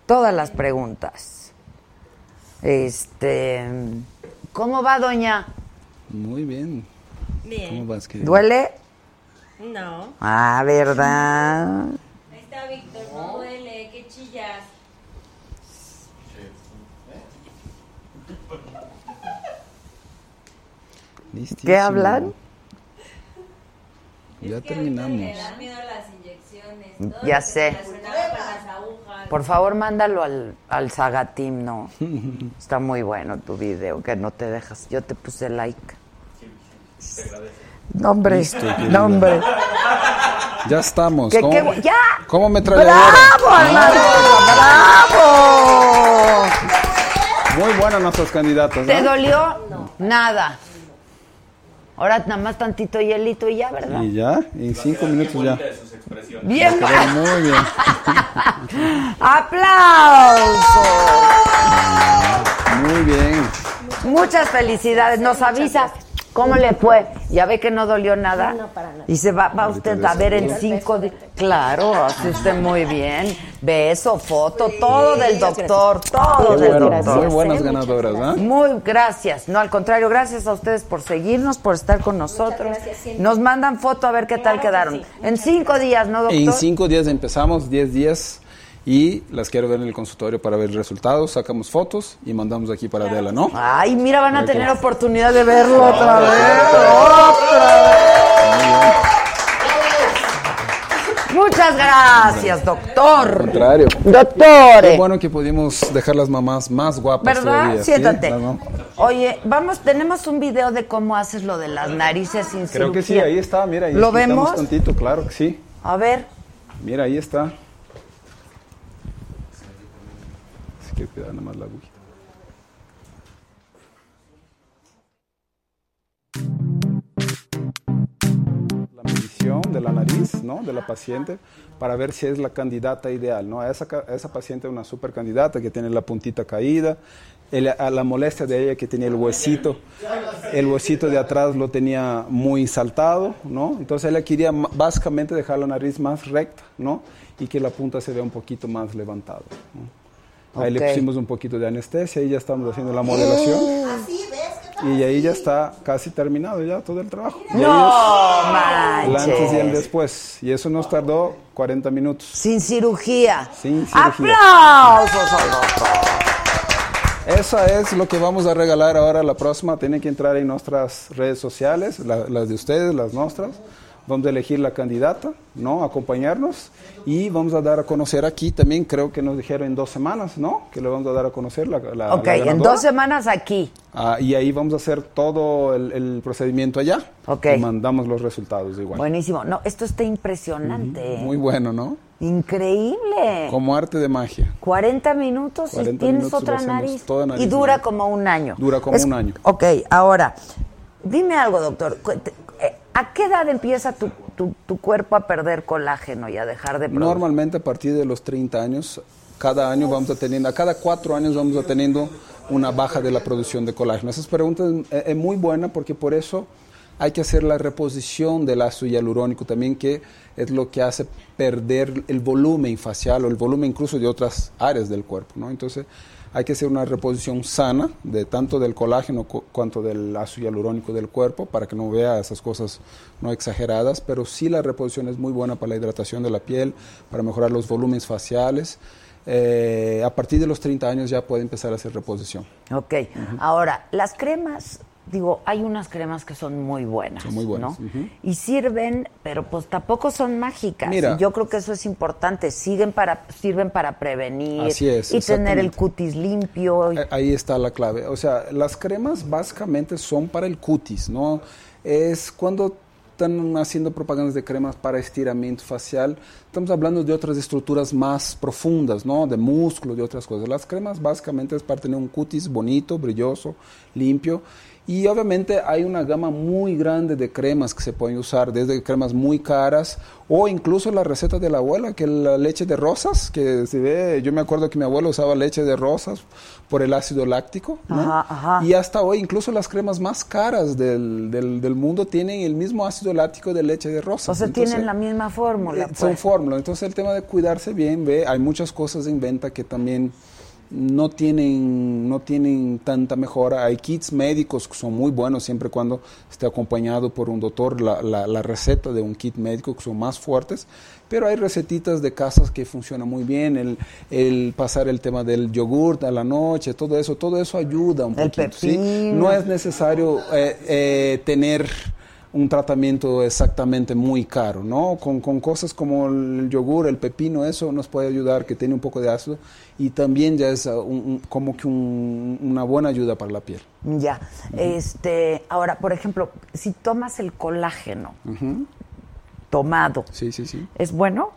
S1: Todas las preguntas. Este, ¿cómo va, doña?
S7: Muy bien. ¿Cómo
S9: Bien.
S7: vas, querida?
S1: ¿Duele?
S9: No.
S1: Ah, ¿verdad?
S9: Ahí está Víctor, no duele,
S7: Listísimo.
S1: ¿Qué hablan?
S7: Ya
S9: Es que ahorita
S7: terminamos.
S9: Le dan miedo las inyecciones. todo
S1: Ya sé. Por favor, mándalo al, al Zagatim, no. Está muy bueno tu video, que no te dejas. Yo te puse like. No, hombre,
S7: querida.
S1: no, hombre.
S7: Ya estamos.
S1: ¿Qué-
S7: ¿Cómo,
S1: qué- ¡Ya!
S7: ¿Cómo me trae
S1: ¡Bravo, Rosa! ¡Bravo!
S7: Muy buenas nuestras candidatas.
S1: ¿Te
S7: ¿no?
S1: dolió? Nada. Ahora nada más tantito hielito y ya, ¿verdad?
S7: Y ya, en cinco minutos ya.
S3: sus.
S1: Bien,
S7: muy bien.
S1: ¡Aplausos!
S7: Muy bien.
S1: Muchas felicidades. Nos avisa cómo le fue. Ya ve que no dolió nada.
S9: No, no, para nada.
S1: Y se va, va usted a ver en cinco días. Claro, hace usted muy bien. Beso, foto, todo del doctor, todo del
S7: bueno,
S1: doctor.
S7: muy buenas ganadoras, ¿ah?
S1: Muy gracias. No, al contrario, gracias a ustedes por seguirnos, por estar con nosotros.
S9: gracias.
S1: Nos mandan foto a ver qué tal
S9: que
S1: quedaron.
S9: sí.
S1: En cinco días, ¿no, doctor?
S7: En cinco días empezamos, diez días. Y las quiero ver en el consultorio para ver resultados. Sacamos fotos y mandamos aquí para Adela, ¿no?
S1: Ay, mira, van a
S7: Ahorita.
S1: tener oportunidad de verlo otra vez. Otra vez. Muchas gracias,
S7: Al
S1: doctor.
S7: contrario.
S1: Doctor.
S7: Qué bueno que pudimos dejar las mamás más guapas
S1: ¿Verdad?
S7: todavía. ¿sí?
S1: Siéntate.
S7: Mam-
S1: Oye, vamos, tenemos un video de cómo haces lo de las narices sin
S7: Creo que sí,
S1: cirugía.
S7: ahí está, mira. Ahí
S1: ¿Lo vemos?
S7: tantito, claro que sí.
S1: A ver.
S7: Mira, ahí está. Que cuidar nada más la agujita. La medición de la nariz, ¿no? De la paciente, para ver si es la candidata ideal, ¿no? Esa, ca- esa paciente es una super candidata que tiene la puntita caída, el- a la molestia de ella que tenía el huesito, el huesito de atrás lo tenía muy saltado, ¿no? Entonces ella quería básicamente dejar la nariz más recta, ¿no? Y que la punta se vea un poquito más levantada. ¿no? Ahí
S1: Ok.
S7: le pusimos un poquito de anestesia y ya estamos haciendo la modelación.
S4: Así, ¿ves? ¿Qué
S7: Y ahí ya está casi terminado ya todo el trabajo. Y
S1: No
S7: ahí es el antes y el
S1: manches.
S7: después. Y eso nos tardó 40 minutos.
S1: Sin cirugía.
S7: Sin cirugía.
S1: ¡Aplausos al doctor!
S7: Eso es lo que vamos a regalar ahora la próxima. Tienen que entrar en nuestras redes sociales, la- las de ustedes, las nuestras. Vamos a elegir la candidata, ¿no? Acompañarnos. Y vamos a dar a conocer aquí también, creo que nos dijeron en dos semanas, ¿no? Que le vamos a dar a conocer la, la
S1: Ok,
S7: la
S1: en dos semanas aquí.
S7: Ah, y ahí vamos a hacer todo el, el procedimiento allá.
S1: Ok.
S7: Y mandamos los resultados igual.
S1: Buenísimo. No, esto está impresionante.
S7: Muy bueno, ¿no?
S1: Increíble.
S7: Como arte de magia.
S1: 40 minutos
S7: 40
S1: y tienes
S7: minutos
S1: otra nariz. Y dura
S7: ¿no?
S1: como un año.
S7: Dura como un año.
S1: Ok, ahora, dime algo, doctor. ¿A qué edad empieza tu, tu- cuerpo a perder colágeno y a dejar de producir?
S7: Normalmente a partir de los 30 años, cada año vamos a teniendo, a cada cuatro años vamos a teniendo una baja de la producción de colágeno. Esas preguntas es, es muy buena porque por eso hay que hacer la reposición del ácido hialurónico también, que es lo que hace perder el volumen facial o el volumen incluso de otras áreas del cuerpo. ¿no? Entonces hay que hacer una reposición sana de tanto del colágeno cu- cuanto del ácido hialurónico del cuerpo para que no vea esas cosas no exageradas, pero sí la reposición es muy buena para la hidratación de la piel, para mejorar los volúmenes faciales. Eh, a partir de los 30 años ya puede empezar a hacer reposición.
S1: Ok, ahora, las cremas, digo, hay unas cremas que son muy buenas.
S7: Son muy buenas.
S1: Y sirven, pero pues tampoco son mágicas.
S7: Mira.
S1: Y yo creo que eso es importante. Siguen para, sirven para prevenir
S7: Así es,
S1: y tener el cutis limpio. y-
S7: Eh, Ahí está la clave. O sea, las cremas básicamente son para el cutis, ¿no? Es cuando están haciendo propagandas de cremas para estiramiento facial, estamos hablando de otras estructuras más profundas, ¿no? De músculo, de otras cosas. Las cremas básicamente es para tener un cutis bonito, brilloso, limpio. Y obviamente hay una gama muy grande de cremas que se pueden usar, desde cremas muy caras o incluso la receta de la abuela, que es la leche de rosas, que se ve, yo me acuerdo que mi abuela usaba leche de rosas por el ácido láctico, ¿no?
S1: Ajá, ajá.
S7: y hasta hoy incluso las cremas más caras del, del, del mundo tienen el mismo ácido láctico de leche de rosas.
S1: o sea,
S7: Entonces,
S1: tienen la misma fórmula.
S7: eh, Son
S1: pues.
S7: fórmulas. Entonces el tema de cuidarse bien, ve, hay muchas cosas en venta que también no tienen, no tienen tanta mejora. Hay kits médicos que son muy buenos siempre cuando esté acompañado por un doctor, la, la, la receta de un kit médico que son más fuertes. Pero hay recetitas de casas que funcionan muy bien, el, el pasar el tema del yogurt a la noche, todo eso, todo eso ayuda un
S1: El
S7: poquito. ¿sí? No es necesario eh, eh, tener un tratamiento exactamente muy caro, ¿no? Con, con cosas como el yogur, el pepino, eso nos puede ayudar, que tiene un poco de ácido y también ya es uh, un- un- como que un- una buena ayuda para la piel.
S1: Ya. Este, ahora, por ejemplo, si tomas el colágeno tomado,
S7: Sí, sí, sí.
S1: ¿es bueno?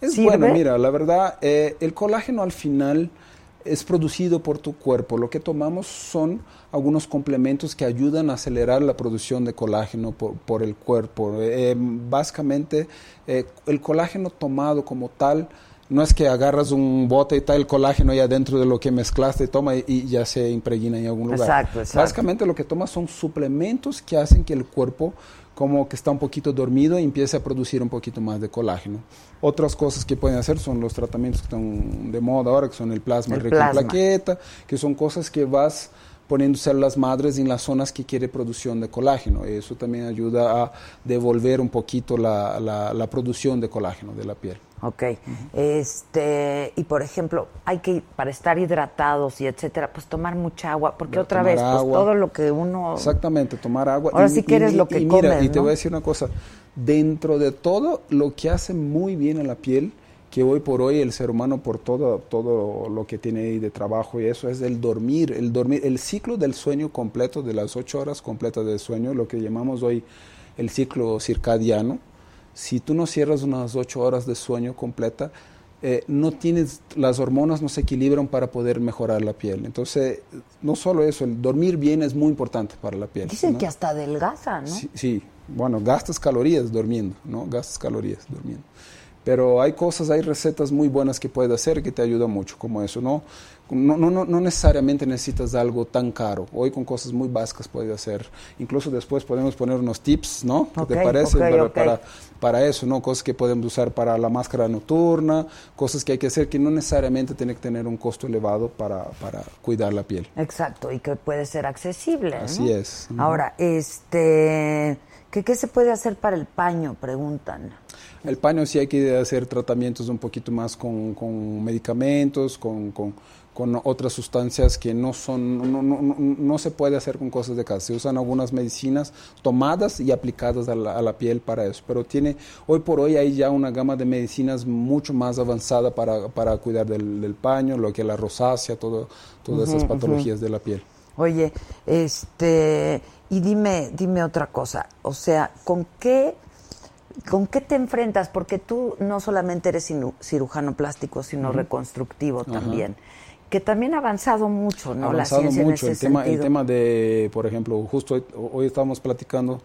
S7: Es
S1: ¿Sirve?
S7: bueno, mira, la verdad, eh, el colágeno al final es producido por tu cuerpo. Lo que tomamos son algunos complementos que ayudan a acelerar la producción de colágeno por, por el cuerpo. Eh, básicamente, eh, el colágeno tomado como tal, no es que agarras un bote y está el colágeno ahí adentro de lo que mezclaste, toma y, y ya se impregna en algún lugar.
S1: Exacto, exacto.
S7: Básicamente lo que tomas son suplementos que hacen que el cuerpo como que está un poquito dormido y empiece a producir un poquito más de colágeno. Otras cosas que pueden hacer son los tratamientos que están de moda ahora, que son el plasma
S1: El
S7: rico en
S1: plasma.
S7: plaqueta, que son cosas que vas poniendo células madres en las zonas que quiere producción de colágeno. Eso también ayuda a devolver un poquito la, la- la producción de colágeno de la piel.
S1: Ok. Este, y por ejemplo, hay que, para estar hidratados y etcétera, pues tomar mucha agua, porque otra vez, pues
S7: agua.
S1: todo lo que uno.
S7: Exactamente, tomar agua.
S1: Ahora sí que eres lo que
S7: y mira,
S1: comes,
S7: y te
S1: ¿no?
S7: voy a decir una cosa, dentro de todo lo que hace muy bien a la piel, que hoy por hoy el ser humano por todo, todo lo que tiene ahí de trabajo y eso es el dormir, el dormir, el ciclo del sueño completo, de las ocho horas completas de sueño, lo que llamamos hoy el ciclo circadiano. Si tú no cierras unas ocho horas de sueño completa, eh, no tienes, las hormonas no se equilibran para poder mejorar la piel. Entonces, no solo eso, el dormir bien es muy importante para la piel.
S1: Dicen
S7: ¿no?
S1: que hasta adelgaza, ¿no?
S7: Sí, sí, bueno, gastas calorías durmiendo, ¿no? Gastas calorías durmiendo. Pero hay cosas, hay recetas muy buenas que puedes hacer que te ayudan mucho, como eso, ¿no? No, no, no, necesariamente necesitas algo tan caro. Hoy con cosas muy básicas puedes hacer. Incluso después podemos poner unos tips, ¿no? ¿Qué te parece? para,
S1: ok.
S7: Para, para eso, ¿no? Cosas que podemos usar para la máscara nocturna, cosas que hay que hacer que no necesariamente tiene que tener un costo elevado para, para cuidar la piel.
S1: Exacto, y que puede ser accesible. ¿no?
S7: Así es.
S1: Ahora, este, ¿qué, ¿qué se puede hacer para el paño? Preguntan.
S7: El paño sí hay que hacer tratamientos un poquito más con, con medicamentos, con, con, con otras sustancias que no son, no, no, no, no se puede hacer con cosas de casa. Se usan algunas medicinas tomadas y aplicadas a la, a la piel para eso. Pero tiene, hoy por hoy hay ya una gama de medicinas mucho más avanzada para, para cuidar del, del paño, lo que es la rosácea, todo, todas esas patologías de la piel.
S1: Oye, este, y dime, dime otra cosa, o sea, ¿con qué, con qué te enfrentas? Porque tú no solamente eres cirujano plástico, sino reconstructivo también, que también ha avanzado mucho, ¿no?
S7: avanzado
S1: la ciencia
S7: mucho
S1: en
S7: el
S1: ese
S7: tema el tema de por ejemplo justo hoy, hoy estábamos platicando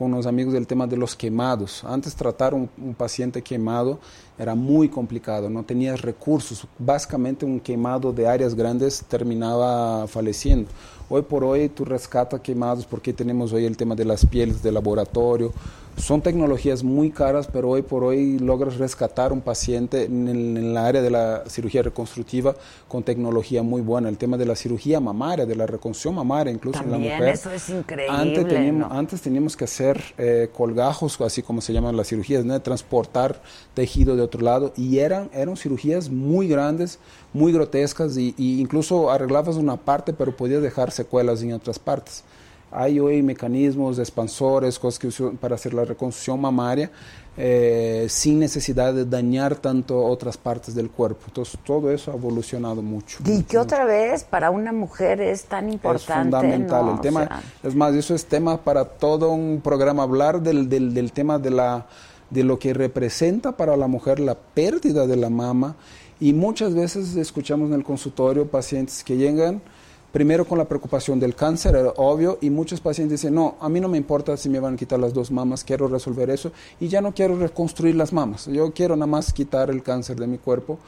S7: con unos amigos del tema de los quemados. Antes tratar un, un paciente quemado era muy complicado no tenías recursos. Básicamente un quemado de áreas grandes terminaba falleciendo. Hoy por hoy tú rescatas quemados porque tenemos hoy el tema de las pieles de laboratorio son tecnologías muy caras, pero hoy por hoy logras rescatar un paciente en el, en área de la cirugía reconstructiva con tecnología muy buena. El tema de la cirugía mamaria, de la reconstrucción mamaria, incluso en la mujer.
S1: eso es increíble,
S7: Antes teníamos,
S1: ¿no?
S7: antes teníamos que hacer eh, colgajos, así como se llaman las cirugías, ¿no? de transportar tejido de otro lado, y eran, eran cirugías muy grandes, muy grotescas, y, y incluso arreglabas una parte, pero podías dejar secuelas en otras partes. Hay hoy mecanismos, expansores, cosas que usan para hacer la reconstrucción mamaria eh, sin necesidad de dañar tanto otras partes del cuerpo. Entonces, todo eso ha evolucionado mucho.
S1: Y que otra vez para una mujer es tan importante.
S7: Es fundamental.
S1: ¿no?
S7: El tema,
S1: sea,
S7: es más, eso es tema para todo un programa, hablar del, del, del tema de, la, de lo que representa para la mujer la pérdida de la mama. Y muchas veces escuchamos en el consultorio pacientes que llegan primero con la preocupación del cáncer, era obvio, y muchos pacientes dicen, no, a mí no me importa si me van a quitar las dos mamas, quiero resolver eso y ya no quiero reconstruir las mamas, yo quiero nada más quitar el cáncer de mi cuerpo.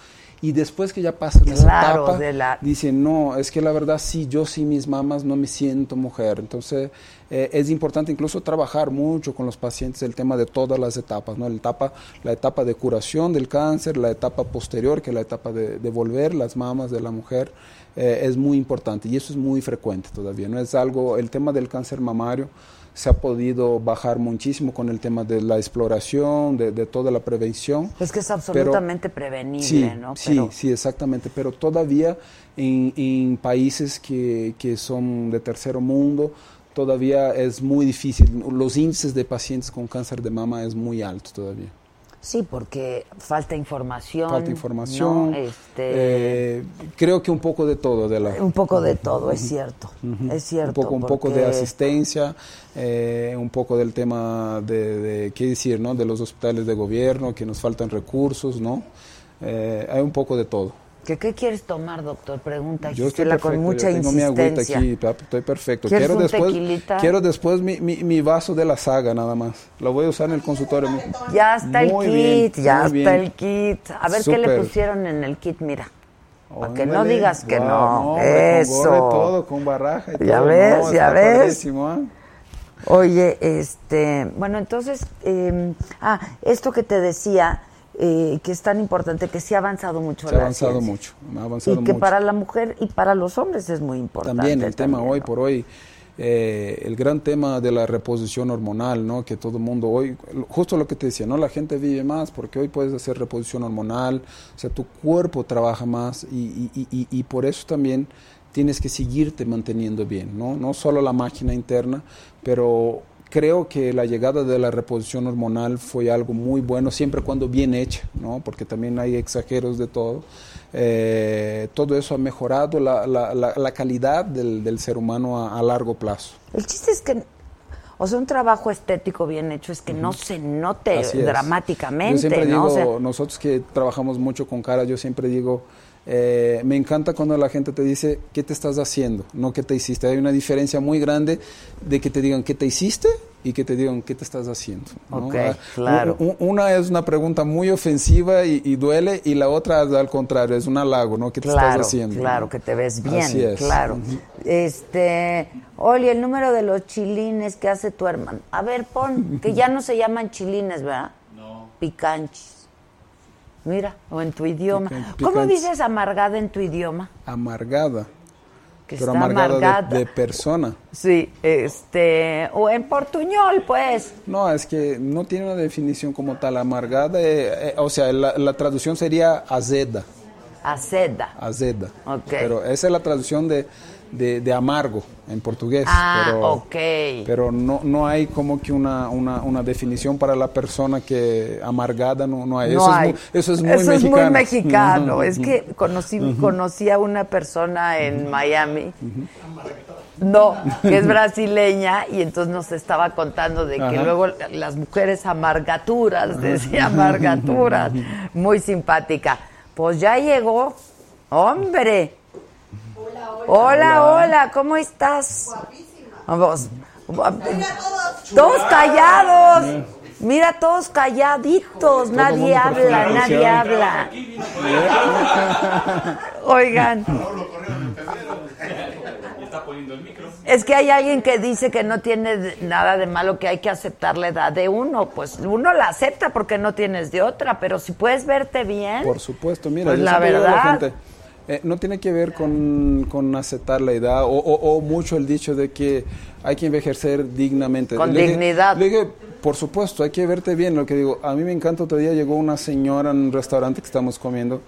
S7: Y después que ya pasan esa
S1: Claro,
S7: etapa,
S1: de la-
S7: dicen, no, es que la verdad sí, yo sí mis mamas no me siento mujer. Entonces eh, es importante incluso trabajar mucho con los pacientes el tema de todas las etapas, ¿no? La etapa, la etapa de curación del cáncer, la etapa posterior, que es la etapa de devolver las mamas de la mujer, eh, es muy importante y eso es muy frecuente todavía. No es algo, el tema del cáncer mamario se ha podido bajar muchísimo con el tema de la exploración, de, de toda la prevención.
S1: es que es
S7: Pero-
S1: absolutamente prevenible,
S7: Sí,
S1: ¿no?
S7: sí,
S1: Pero-
S7: sí, exactamente. Pero todavía en, en países que, que son de tercer mundo, todavía es muy difícil. Los índices de pacientes con cáncer de mama es muy alto todavía.
S1: Sí, porque falta información.
S7: Falta información.
S1: ¿no? Este,
S7: eh, creo que un poco de todo. De la,
S1: un poco de todo, es cierto. Es cierto.
S7: Un poco, un poco de asistencia, eh, un poco del tema de, de, qué decir, ¿no? De los hospitales de gobierno, que nos faltan recursos, ¿no? Eh, hay un poco de todo.
S1: ¿Qué, ¿Qué quieres tomar, doctor? Pregunta
S7: Yo estoy perfecto,
S1: con mucha
S7: yo tengo mi agüita
S1: insistencia.
S7: aquí, estoy perfecto.
S1: ¿Quieres
S7: Quiero
S1: un
S7: después,
S1: tequilita?
S7: quiero después mi, mi, mi vaso de la saga nada más. Lo voy a usar en el consultorio.
S1: Ya está
S7: Muy
S1: el
S7: bien,
S1: kit, ya
S7: muy
S1: está
S7: bien.
S1: el kit. A ver qué le pusieron en el kit, mira. Para que no digas que
S7: Guau,
S1: no.
S7: hombre,
S1: Eso.
S7: Con todo, con baraja y
S1: Ya
S7: todo.
S1: ves,
S7: No,
S1: ya ves.
S7: padrísimo, ¿ah?
S1: Oye, este, bueno, entonces, eh, ah, esto que te decía, eh, que es tan importante, que sí ha avanzado mucho
S7: Se ha
S1: la
S7: avanzado
S1: ciencia.
S7: mucho, ha avanzado
S1: Y que
S7: mucho.
S1: para la mujer y para los hombres es muy importante.
S7: También el tema hoy
S1: ¿no?
S7: por hoy, eh, el gran tema de la reposición hormonal, ¿no? Que todo el mundo hoy, justo lo que te decía, ¿no? La gente vive más porque hoy puedes hacer reposición hormonal, o sea, tu cuerpo trabaja más y, y- y- y por eso también tienes que seguirte manteniendo bien, ¿no? No solo la máquina interna, pero creo que la llegada de la reposición hormonal fue algo muy bueno, siempre cuando bien hecha, ¿no? Porque también hay exageros de todo. Eh, todo eso ha mejorado la, la- la- la calidad del, del ser humano a, a largo plazo.
S1: El chiste es que, O sea, un trabajo estético bien hecho es que no se note dramáticamente,
S7: Yo siempre
S1: ¿no? O
S7: digo,
S1: sea,
S7: nosotros que trabajamos mucho con cara, yo siempre digo, eh, me encanta cuando la gente te dice, ¿qué te estás haciendo? No qué te hiciste. Hay una diferencia muy grande de que te digan, ¿qué te hiciste? Y que te digan, ¿qué te estás haciendo? ¿no?
S1: Ok,
S7: Ah,
S1: claro.
S7: Una es una pregunta muy ofensiva y, y duele, y la otra es al contrario, es un halago, ¿no? ¿Qué te
S1: claro,
S7: estás haciendo?
S1: claro, que te ves bien,
S7: Así es.
S1: claro. Este, Oli, el número de los chilines que hace tu hermano. A ver, pon, que ya no se llaman chilines, ¿verdad? No. Picanchis. Mira, o en tu idioma. ¿Cómo dices amargada en tu idioma?
S7: Amargada.
S1: Que
S7: pero
S1: está
S7: amargada, de-
S1: amargada.
S7: De, persona.
S1: Sí, este, o en portuñol, pues.
S7: No, es que no tiene una definición como tal. Amargada, eh, eh, o sea, la, la traducción sería azeda.
S1: Aceda.
S7: Azeda.
S1: Ok.
S7: Pero esa es la traducción de, de, de amargo en portugués.
S1: Ah,
S7: pero,
S1: ok.
S7: Pero no, no hay como que una, una, una definición para la persona que amargada no, no hay.
S1: No
S7: eso,
S1: hay.
S7: Es muy, eso es muy
S1: Eso
S7: mexicano.
S1: es muy mexicano. Es que conocí, conocí a una persona en Miami. No, que es brasileña y entonces nos estaba contando de que
S7: Ajá.
S1: luego las mujeres amargaturas, decía amargaturas, muy simpática. Pues ya llegó, hombre. Hola, hola, ¿cómo estás? Vamos. Todos callados. Mira, todos calladitos, nadie habla, nadie habla. Oigan,
S3: Ya está poniendo el micro.
S1: es que hay alguien que dice que no tiene nada de malo, que hay que aceptar la edad de uno. Pues uno la acepta porque no tienes de otra, pero si puedes verte bien.
S7: Por supuesto, mira,
S1: Pues
S7: yo
S1: la
S7: a
S1: verdad.
S7: gente, eh, no tiene que ver con, con aceptar la edad o, o- o mucho el dicho de que hay que envejecer dignamente.
S1: Con
S7: Le dije-
S1: dignidad.
S7: le dije, por supuesto, hay que verte bien. Lo que digo, a mí me encanta, otro día llegó una señora en un restaurante que estamos comiendo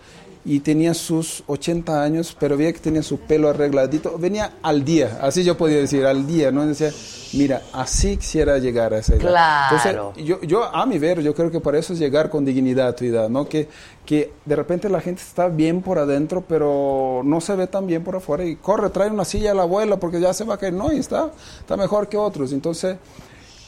S7: y tenía sus 80 años, pero veía que tenía su pelo arregladito. Venía al día, así yo podía decir, al día, ¿no? Decía, mira, así quisiera llegar a esa edad.
S1: Claro.
S7: Entonces, yo, yo, a mi ver, yo creo que para eso es llegar con dignidad a tu edad, ¿no? Que, que de repente la gente está bien por adentro, pero no se ve tan bien por afuera y corre, trae una silla a la abuela porque ya se va a caer, no, y está, está mejor que otros. Entonces,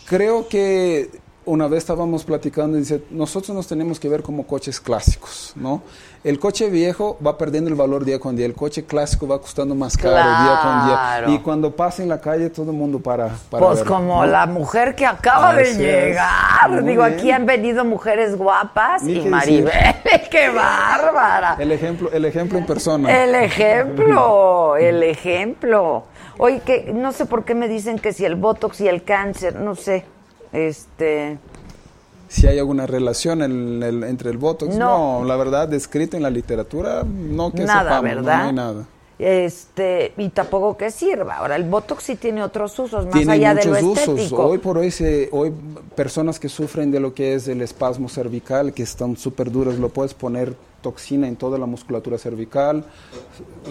S7: creo que una vez estábamos platicando y dice, nosotros nos tenemos que ver como coches clásicos, ¿no? El coche viejo va perdiendo el valor día con día, el coche clásico va costando más caro día con día. Y cuando pasa en la calle todo el mundo para, para
S1: Pues
S7: ver,
S1: como
S7: ¿no?
S1: la mujer que acaba de
S7: Así
S1: llegar.
S7: Muy
S1: Digo,
S7: bien.
S1: aquí han venido mujeres guapas
S7: Ni
S1: y Maribel, qué bárbara.
S7: El ejemplo, el ejemplo en persona.
S1: El ejemplo, el ejemplo. Oye, que no sé por qué me dicen que si el botox y el cáncer, no sé. Este,
S7: Si hay alguna relación en el- entre el Botox,
S1: No.
S7: no. la verdad, descrito en la literatura, no que
S1: Nada,
S7: sepamos, no,
S1: ¿verdad?
S7: no hay nada.
S1: este, y tampoco que sirva. Ahora, el botox sí tiene otros usos, más
S7: Tiene
S1: allá de lo
S7: usos.
S1: estético.
S7: Hoy por hoy, se, hoy personas que sufren de lo que es el espasmo cervical, que están súper duras, lo puedes poner toxina en toda la musculatura cervical,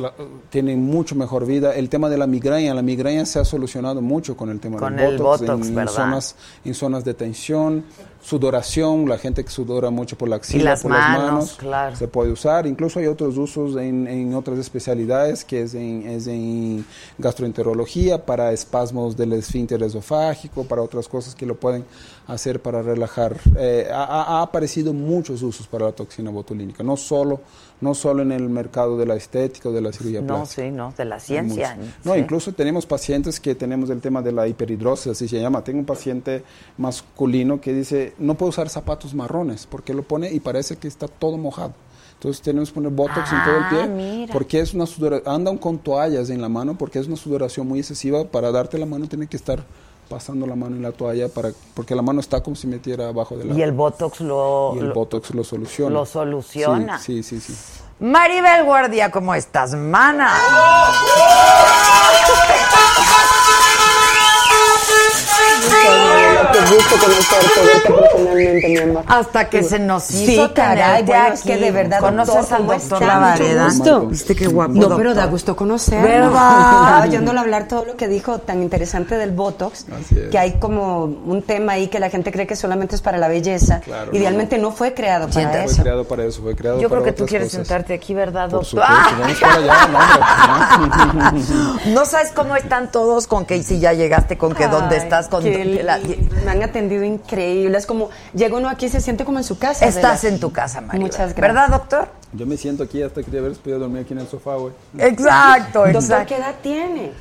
S7: la- tienen mucho mejor vida. El tema de la migraña, la migraña se ha solucionado mucho con el tema
S1: Con
S7: del
S1: el
S7: botox,
S1: botox,
S7: en, zonas en zonas de tensión, sudoración, la gente que sudora mucho por la axila,
S1: las
S7: por
S1: manos,
S7: las manos,
S1: claro.
S7: se puede usar. Incluso hay otros usos en, en otras especialidades, que es en, es en gastroenterología, para espasmos del esfínter esofágico, para otras cosas que lo pueden hacer para relajar. Eh, ha aparecido muchos usos para la toxina botulínica, no solo, no solo en el mercado de la estética o de la cirugía
S1: no,
S7: plástica.
S1: sí, no, de la ciencia.
S7: No,
S1: sí.
S7: incluso tenemos pacientes que tenemos el tema de la hiperhidrosis, así se llama. Tengo un paciente masculino que dice, no puedo usar zapatos marrones, porque lo pone y parece que está todo mojado. Entonces tenemos que poner botox en todo el
S1: Ah,
S7: pie,
S1: mira.
S7: porque es una sudoración, andan con toallas en la mano, porque es una sudoración muy excesiva. Para darte la mano tiene que estar pasando la mano en la toalla, para porque la mano está como si metiera abajo de la
S1: Y el botox lo,
S7: y el
S1: lo-
S7: botox lo soluciona.
S1: lo soluciona.
S7: Sí, sí, sí. sí.
S1: Maribel Guardia, ¿cómo estás, mana?
S10: Gusto conocerte, verte personalmente, mi amor.
S1: Hasta que se nos
S10: Sí,
S1: hizo
S10: caray,
S1: tenerte
S10: bueno, es que
S1: aquí.
S10: de verdad,
S1: ¿Conoces
S10: doctor,
S1: al
S10: ¿cómo
S1: doctor? Lavareda? ¿Viste qué guapo,
S10: No,
S1: doctor?
S10: pero da gusto conocerlo.
S1: ¿Verdad?
S10: Estaba oyéndolo hablar todo lo que dijo tan interesante del Botox,
S7: Así es.
S10: que hay como un tema ahí que la gente cree que solamente es para la belleza.
S7: Claro,
S10: Idealmente no, fue creado para
S7: Fue
S10: eso.
S7: creado para eso, fue creado
S1: Yo
S7: para
S1: creo que tú quieres
S7: cosas.
S1: sentarte aquí, ¿verdad,
S7: Por
S1: doctor?
S7: supuesto, vamos para allá, no,
S1: sabes cómo están todos con que si ya llegaste, con que dónde
S10: Ay,
S1: estás, con
S10: qué
S1: la-
S10: lindo. Han atendido increíble. Es como llega uno aquí y se siente como en su casa.
S1: Estás en tu casa, María.
S10: Muchas gracias.
S1: ¿Verdad, doctor?
S7: Yo me siento aquí hasta que te haber podido dormir aquí en el sofá, güey.
S1: Exacto,
S10: Doctor,
S1: exacto.
S10: ¿qué edad tiene?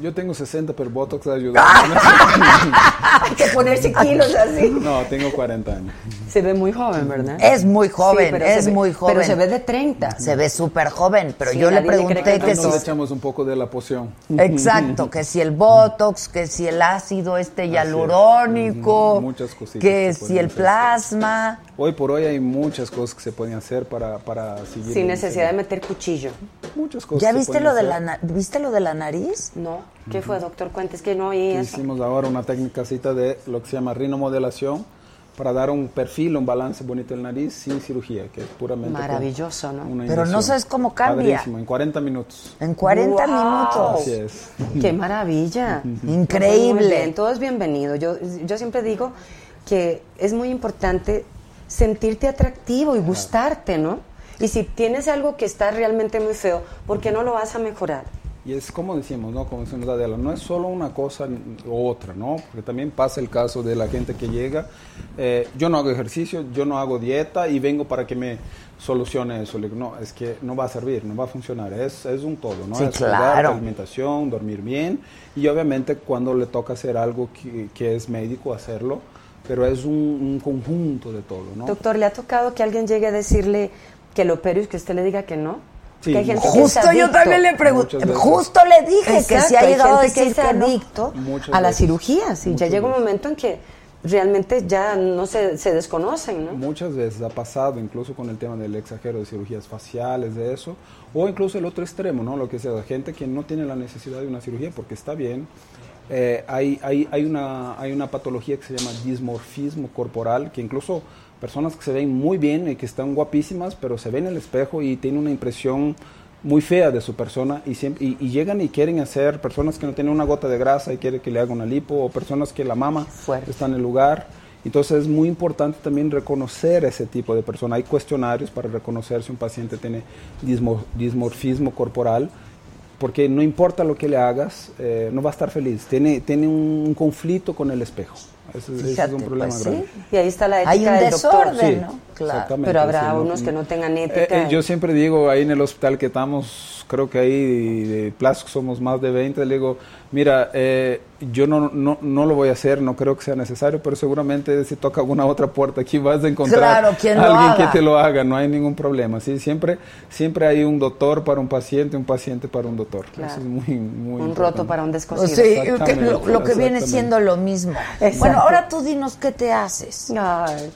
S7: Yo tengo 60, pero Botox ayuda.
S10: Hay que ponerse kilos así.
S7: no, tengo 40 años.
S10: Se ve muy joven, ¿verdad?
S1: Es muy joven,
S10: Sí, pero se
S1: es
S10: ve-
S1: muy joven.
S10: Pero se ve de 30.
S1: Se ve súper joven, pero
S10: Sí,
S1: yo le pregunté
S10: que
S1: que
S7: Nos
S1: si...
S7: echamos un poco de la poción.
S1: Exacto, que si el Botox, que si el ácido este hialurónico,
S7: Ujú, muchas cositas
S1: que
S7: que
S1: si el
S7: hacer.
S1: plasma.
S7: Hoy por hoy hay muchas cosas que se pueden hacer para, para seguir.
S10: Sin necesidad de meter cuchillo.
S7: Muchas cosas.
S1: ¿Ya viste lo de la viste lo de la nariz?
S10: No. ¿Qué fue, doctor? Cuentes que no oí eso.
S7: Hicimos ahora una técnica de lo que se llama rinomodelación para dar un perfil, un balance bonito en la nariz sin cirugía, que es puramente.
S10: Maravilloso, ¿no?
S7: una
S1: Pero no sabes cómo cambia.
S7: Padrísimo, en 40 minutos.
S1: En 40
S10: Wow.
S1: minutos.
S7: Así es.
S10: Qué maravilla.
S1: Increíble.
S10: Muy bien, todo es bienvenido. Yo, yo siempre digo que es muy importante sentirte atractivo y gustarte, ¿no? Y si tienes algo que está realmente muy feo, ¿por qué no lo vas a mejorar?
S7: Y es como decimos, ¿no? Como decimos Adela, no es solo una cosa u otra, ¿no? Porque también pasa el caso de la gente que llega, eh, yo no hago ejercicio, yo no hago dieta y vengo para que me solucione eso. Le digo, no, es que no va a servir, no va a funcionar, es, es un todo, ¿no?
S1: Sí,
S7: es cuidar
S1: claro.
S7: tu alimentación, dormir bien y obviamente cuando le toca hacer algo que, que es médico, hacerlo, pero es un, un conjunto de todo, ¿no?
S10: Doctor, ¿le ha tocado que alguien llegue a decirle que lo opere y que usted le diga que no?
S7: Sí,
S10: que hay gente que es
S1: Justo yo
S10: adicto.
S1: también le pregunté, justo le dije que si ha
S10: hay
S1: llegado a decir
S10: que es adicto a las cirugías y ya
S7: Muchas
S10: llega un
S7: veces.
S10: momento en que realmente ya no se, se desconocen, ¿no?
S7: Muchas veces ha pasado, incluso con el tema del exagero de cirugías faciales, de eso, o incluso el otro extremo, ¿no? Lo que sea, gente que no tiene la necesidad de una cirugía porque está bien. Eh, hay, hay, hay, una, hay una patología que se llama dismorfismo corporal, que incluso personas que se ven muy bien y que están guapísimas, pero se ven en el espejo y tienen una impresión muy fea de su persona y, siempre, y, y llegan y quieren hacer, personas que no tienen una gota de grasa y quieren que le hagan una lipo, o personas que la mama
S10: Fuerte.
S7: está en el lugar. Entonces es muy importante también reconocer ese tipo de persona. Hay cuestionarios para reconocer si un paciente tiene dismo- dismorfismo corporal, porque no importa lo que le hagas, eh, no va a estar feliz. Tiene, tiene un conflicto con el espejo. Ese, ese es un problema
S1: pues sí.
S10: Y ahí está la ética
S1: Hay un
S10: del doctor.
S1: desorden,
S7: Sí,
S1: ¿no? Claro.
S7: exactamente,
S10: Pero habrá
S7: sí, no-
S10: unos que no tengan
S7: Eh,
S10: ética.
S7: eh, yo siempre digo, ahí en el hospital que estamos, creo que ahí de, de plástico somos más de 20, le digo, mira, eh, yo no, no, no lo voy a hacer, no creo que sea necesario, pero seguramente si toca alguna otra puerta aquí vas a encontrar
S1: Claro, lo
S7: alguien que te lo haga, no hay ningún problema. ¿sí? Siempre, siempre hay un doctor para un paciente, un paciente para un doctor.
S10: Claro.
S7: Eso es muy, muy
S10: un
S7: importante.
S10: roto para un descosido.
S1: sí, lo, lo que viene siendo lo mismo.
S10: Exacto.
S1: Bueno, ahora tú dinos qué te haces.
S10: Ay,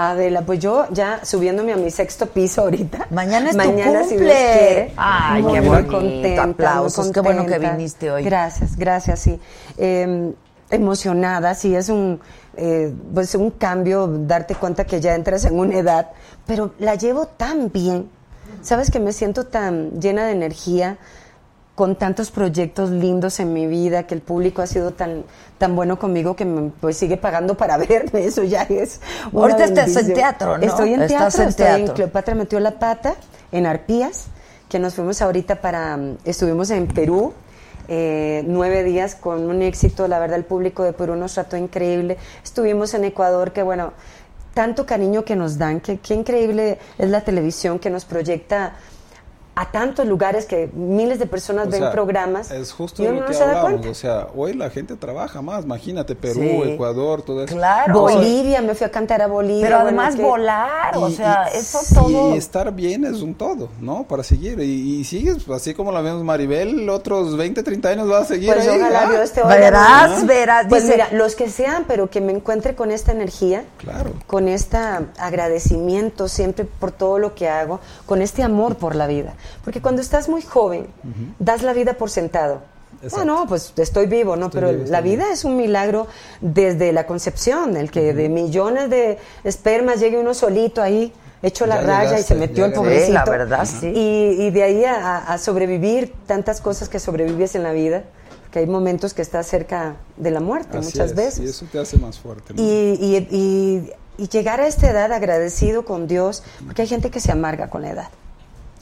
S10: Adela, pues yo ya subiéndome a mi sexto piso ahorita.
S1: Mañana es tu
S10: Mañana, si
S1: cumple.
S10: Dios quiere.
S1: Ay,
S10: Muy
S1: qué bonito.
S10: contenta, muy
S1: Aplausos, qué bueno que
S10: contenta.
S1: viniste hoy.
S10: Gracias, gracias, sí. Eh, emocionada, sí, es un, eh, pues un cambio, darte cuenta que ya entras en una edad, pero la llevo tan bien. Sabes que me siento tan llena de energía, con tantos proyectos lindos en mi vida, que el público ha sido tan, tan bueno conmigo que me pues, sigue pagando para verme, eso ya es una
S1: Ahorita estás en teatro, ¿no?
S10: Estoy en
S1: Estás
S10: teatro,
S1: en
S10: estoy en. Cleopatra metió la pata, en Arpías, que nos fuimos ahorita para, mm, estuvimos en Perú, eh, nueve días con un éxito, la verdad el público de Perú nos trató increíble, estuvimos en Ecuador, que bueno, tanto cariño que nos dan, que qué increíble es la televisión que nos proyecta a tantos lugares que miles de personas
S7: O
S10: ven
S7: sea,
S10: programas
S7: Es justo
S10: y
S7: de
S10: uno
S7: lo
S10: no
S7: que hablamos. O sea, hoy la gente trabaja más. Imagínate, Perú,
S1: Sí.
S7: Ecuador, todo eso.
S1: Claro.
S10: Bolivia, me fui a cantar a Bolivia.
S1: Pero
S10: bueno,
S1: además
S10: que-
S1: volar, o
S7: Y-
S1: sea,
S7: y-
S1: eso todo.
S7: Y estar bien es un todo, ¿no? Para seguir. Y, y sigues, pues, así como la vemos Maribel, otros 20, 30 años va a seguir
S10: Pues
S7: ahí.
S10: ojalá
S7: ¿ah?
S10: Dios te oiga.
S1: Verás,
S10: ¿no?
S1: verás,
S10: Pues
S1: dice-
S10: mira, los que sean, pero que me encuentre con esta energía,
S7: Claro.
S10: con este agradecimiento siempre por todo lo que hago, con este amor por la vida. Porque cuando estás muy joven, das la vida por sentado. Ah, no, pues estoy vivo, ¿no?
S7: Estoy
S10: Pero
S7: vivo,
S10: la vida es un milagro desde la concepción, el que de millones de espermas llegue uno solito ahí, hecho la
S7: Ya
S10: raya y
S7: llegaste,
S10: se metió el
S7: ya
S10: pobrecito.
S1: Sí, la verdad, sí.
S10: Y, y de ahí a, a sobrevivir tantas cosas que sobrevives en la vida, que hay momentos que estás cerca de la muerte
S7: Así
S10: muchas
S7: es,
S10: veces.
S7: Y eso te hace más fuerte. ¿no?
S10: Y, y- y- y llegar a esta edad agradecido con Dios, porque hay gente que se amarga con la edad,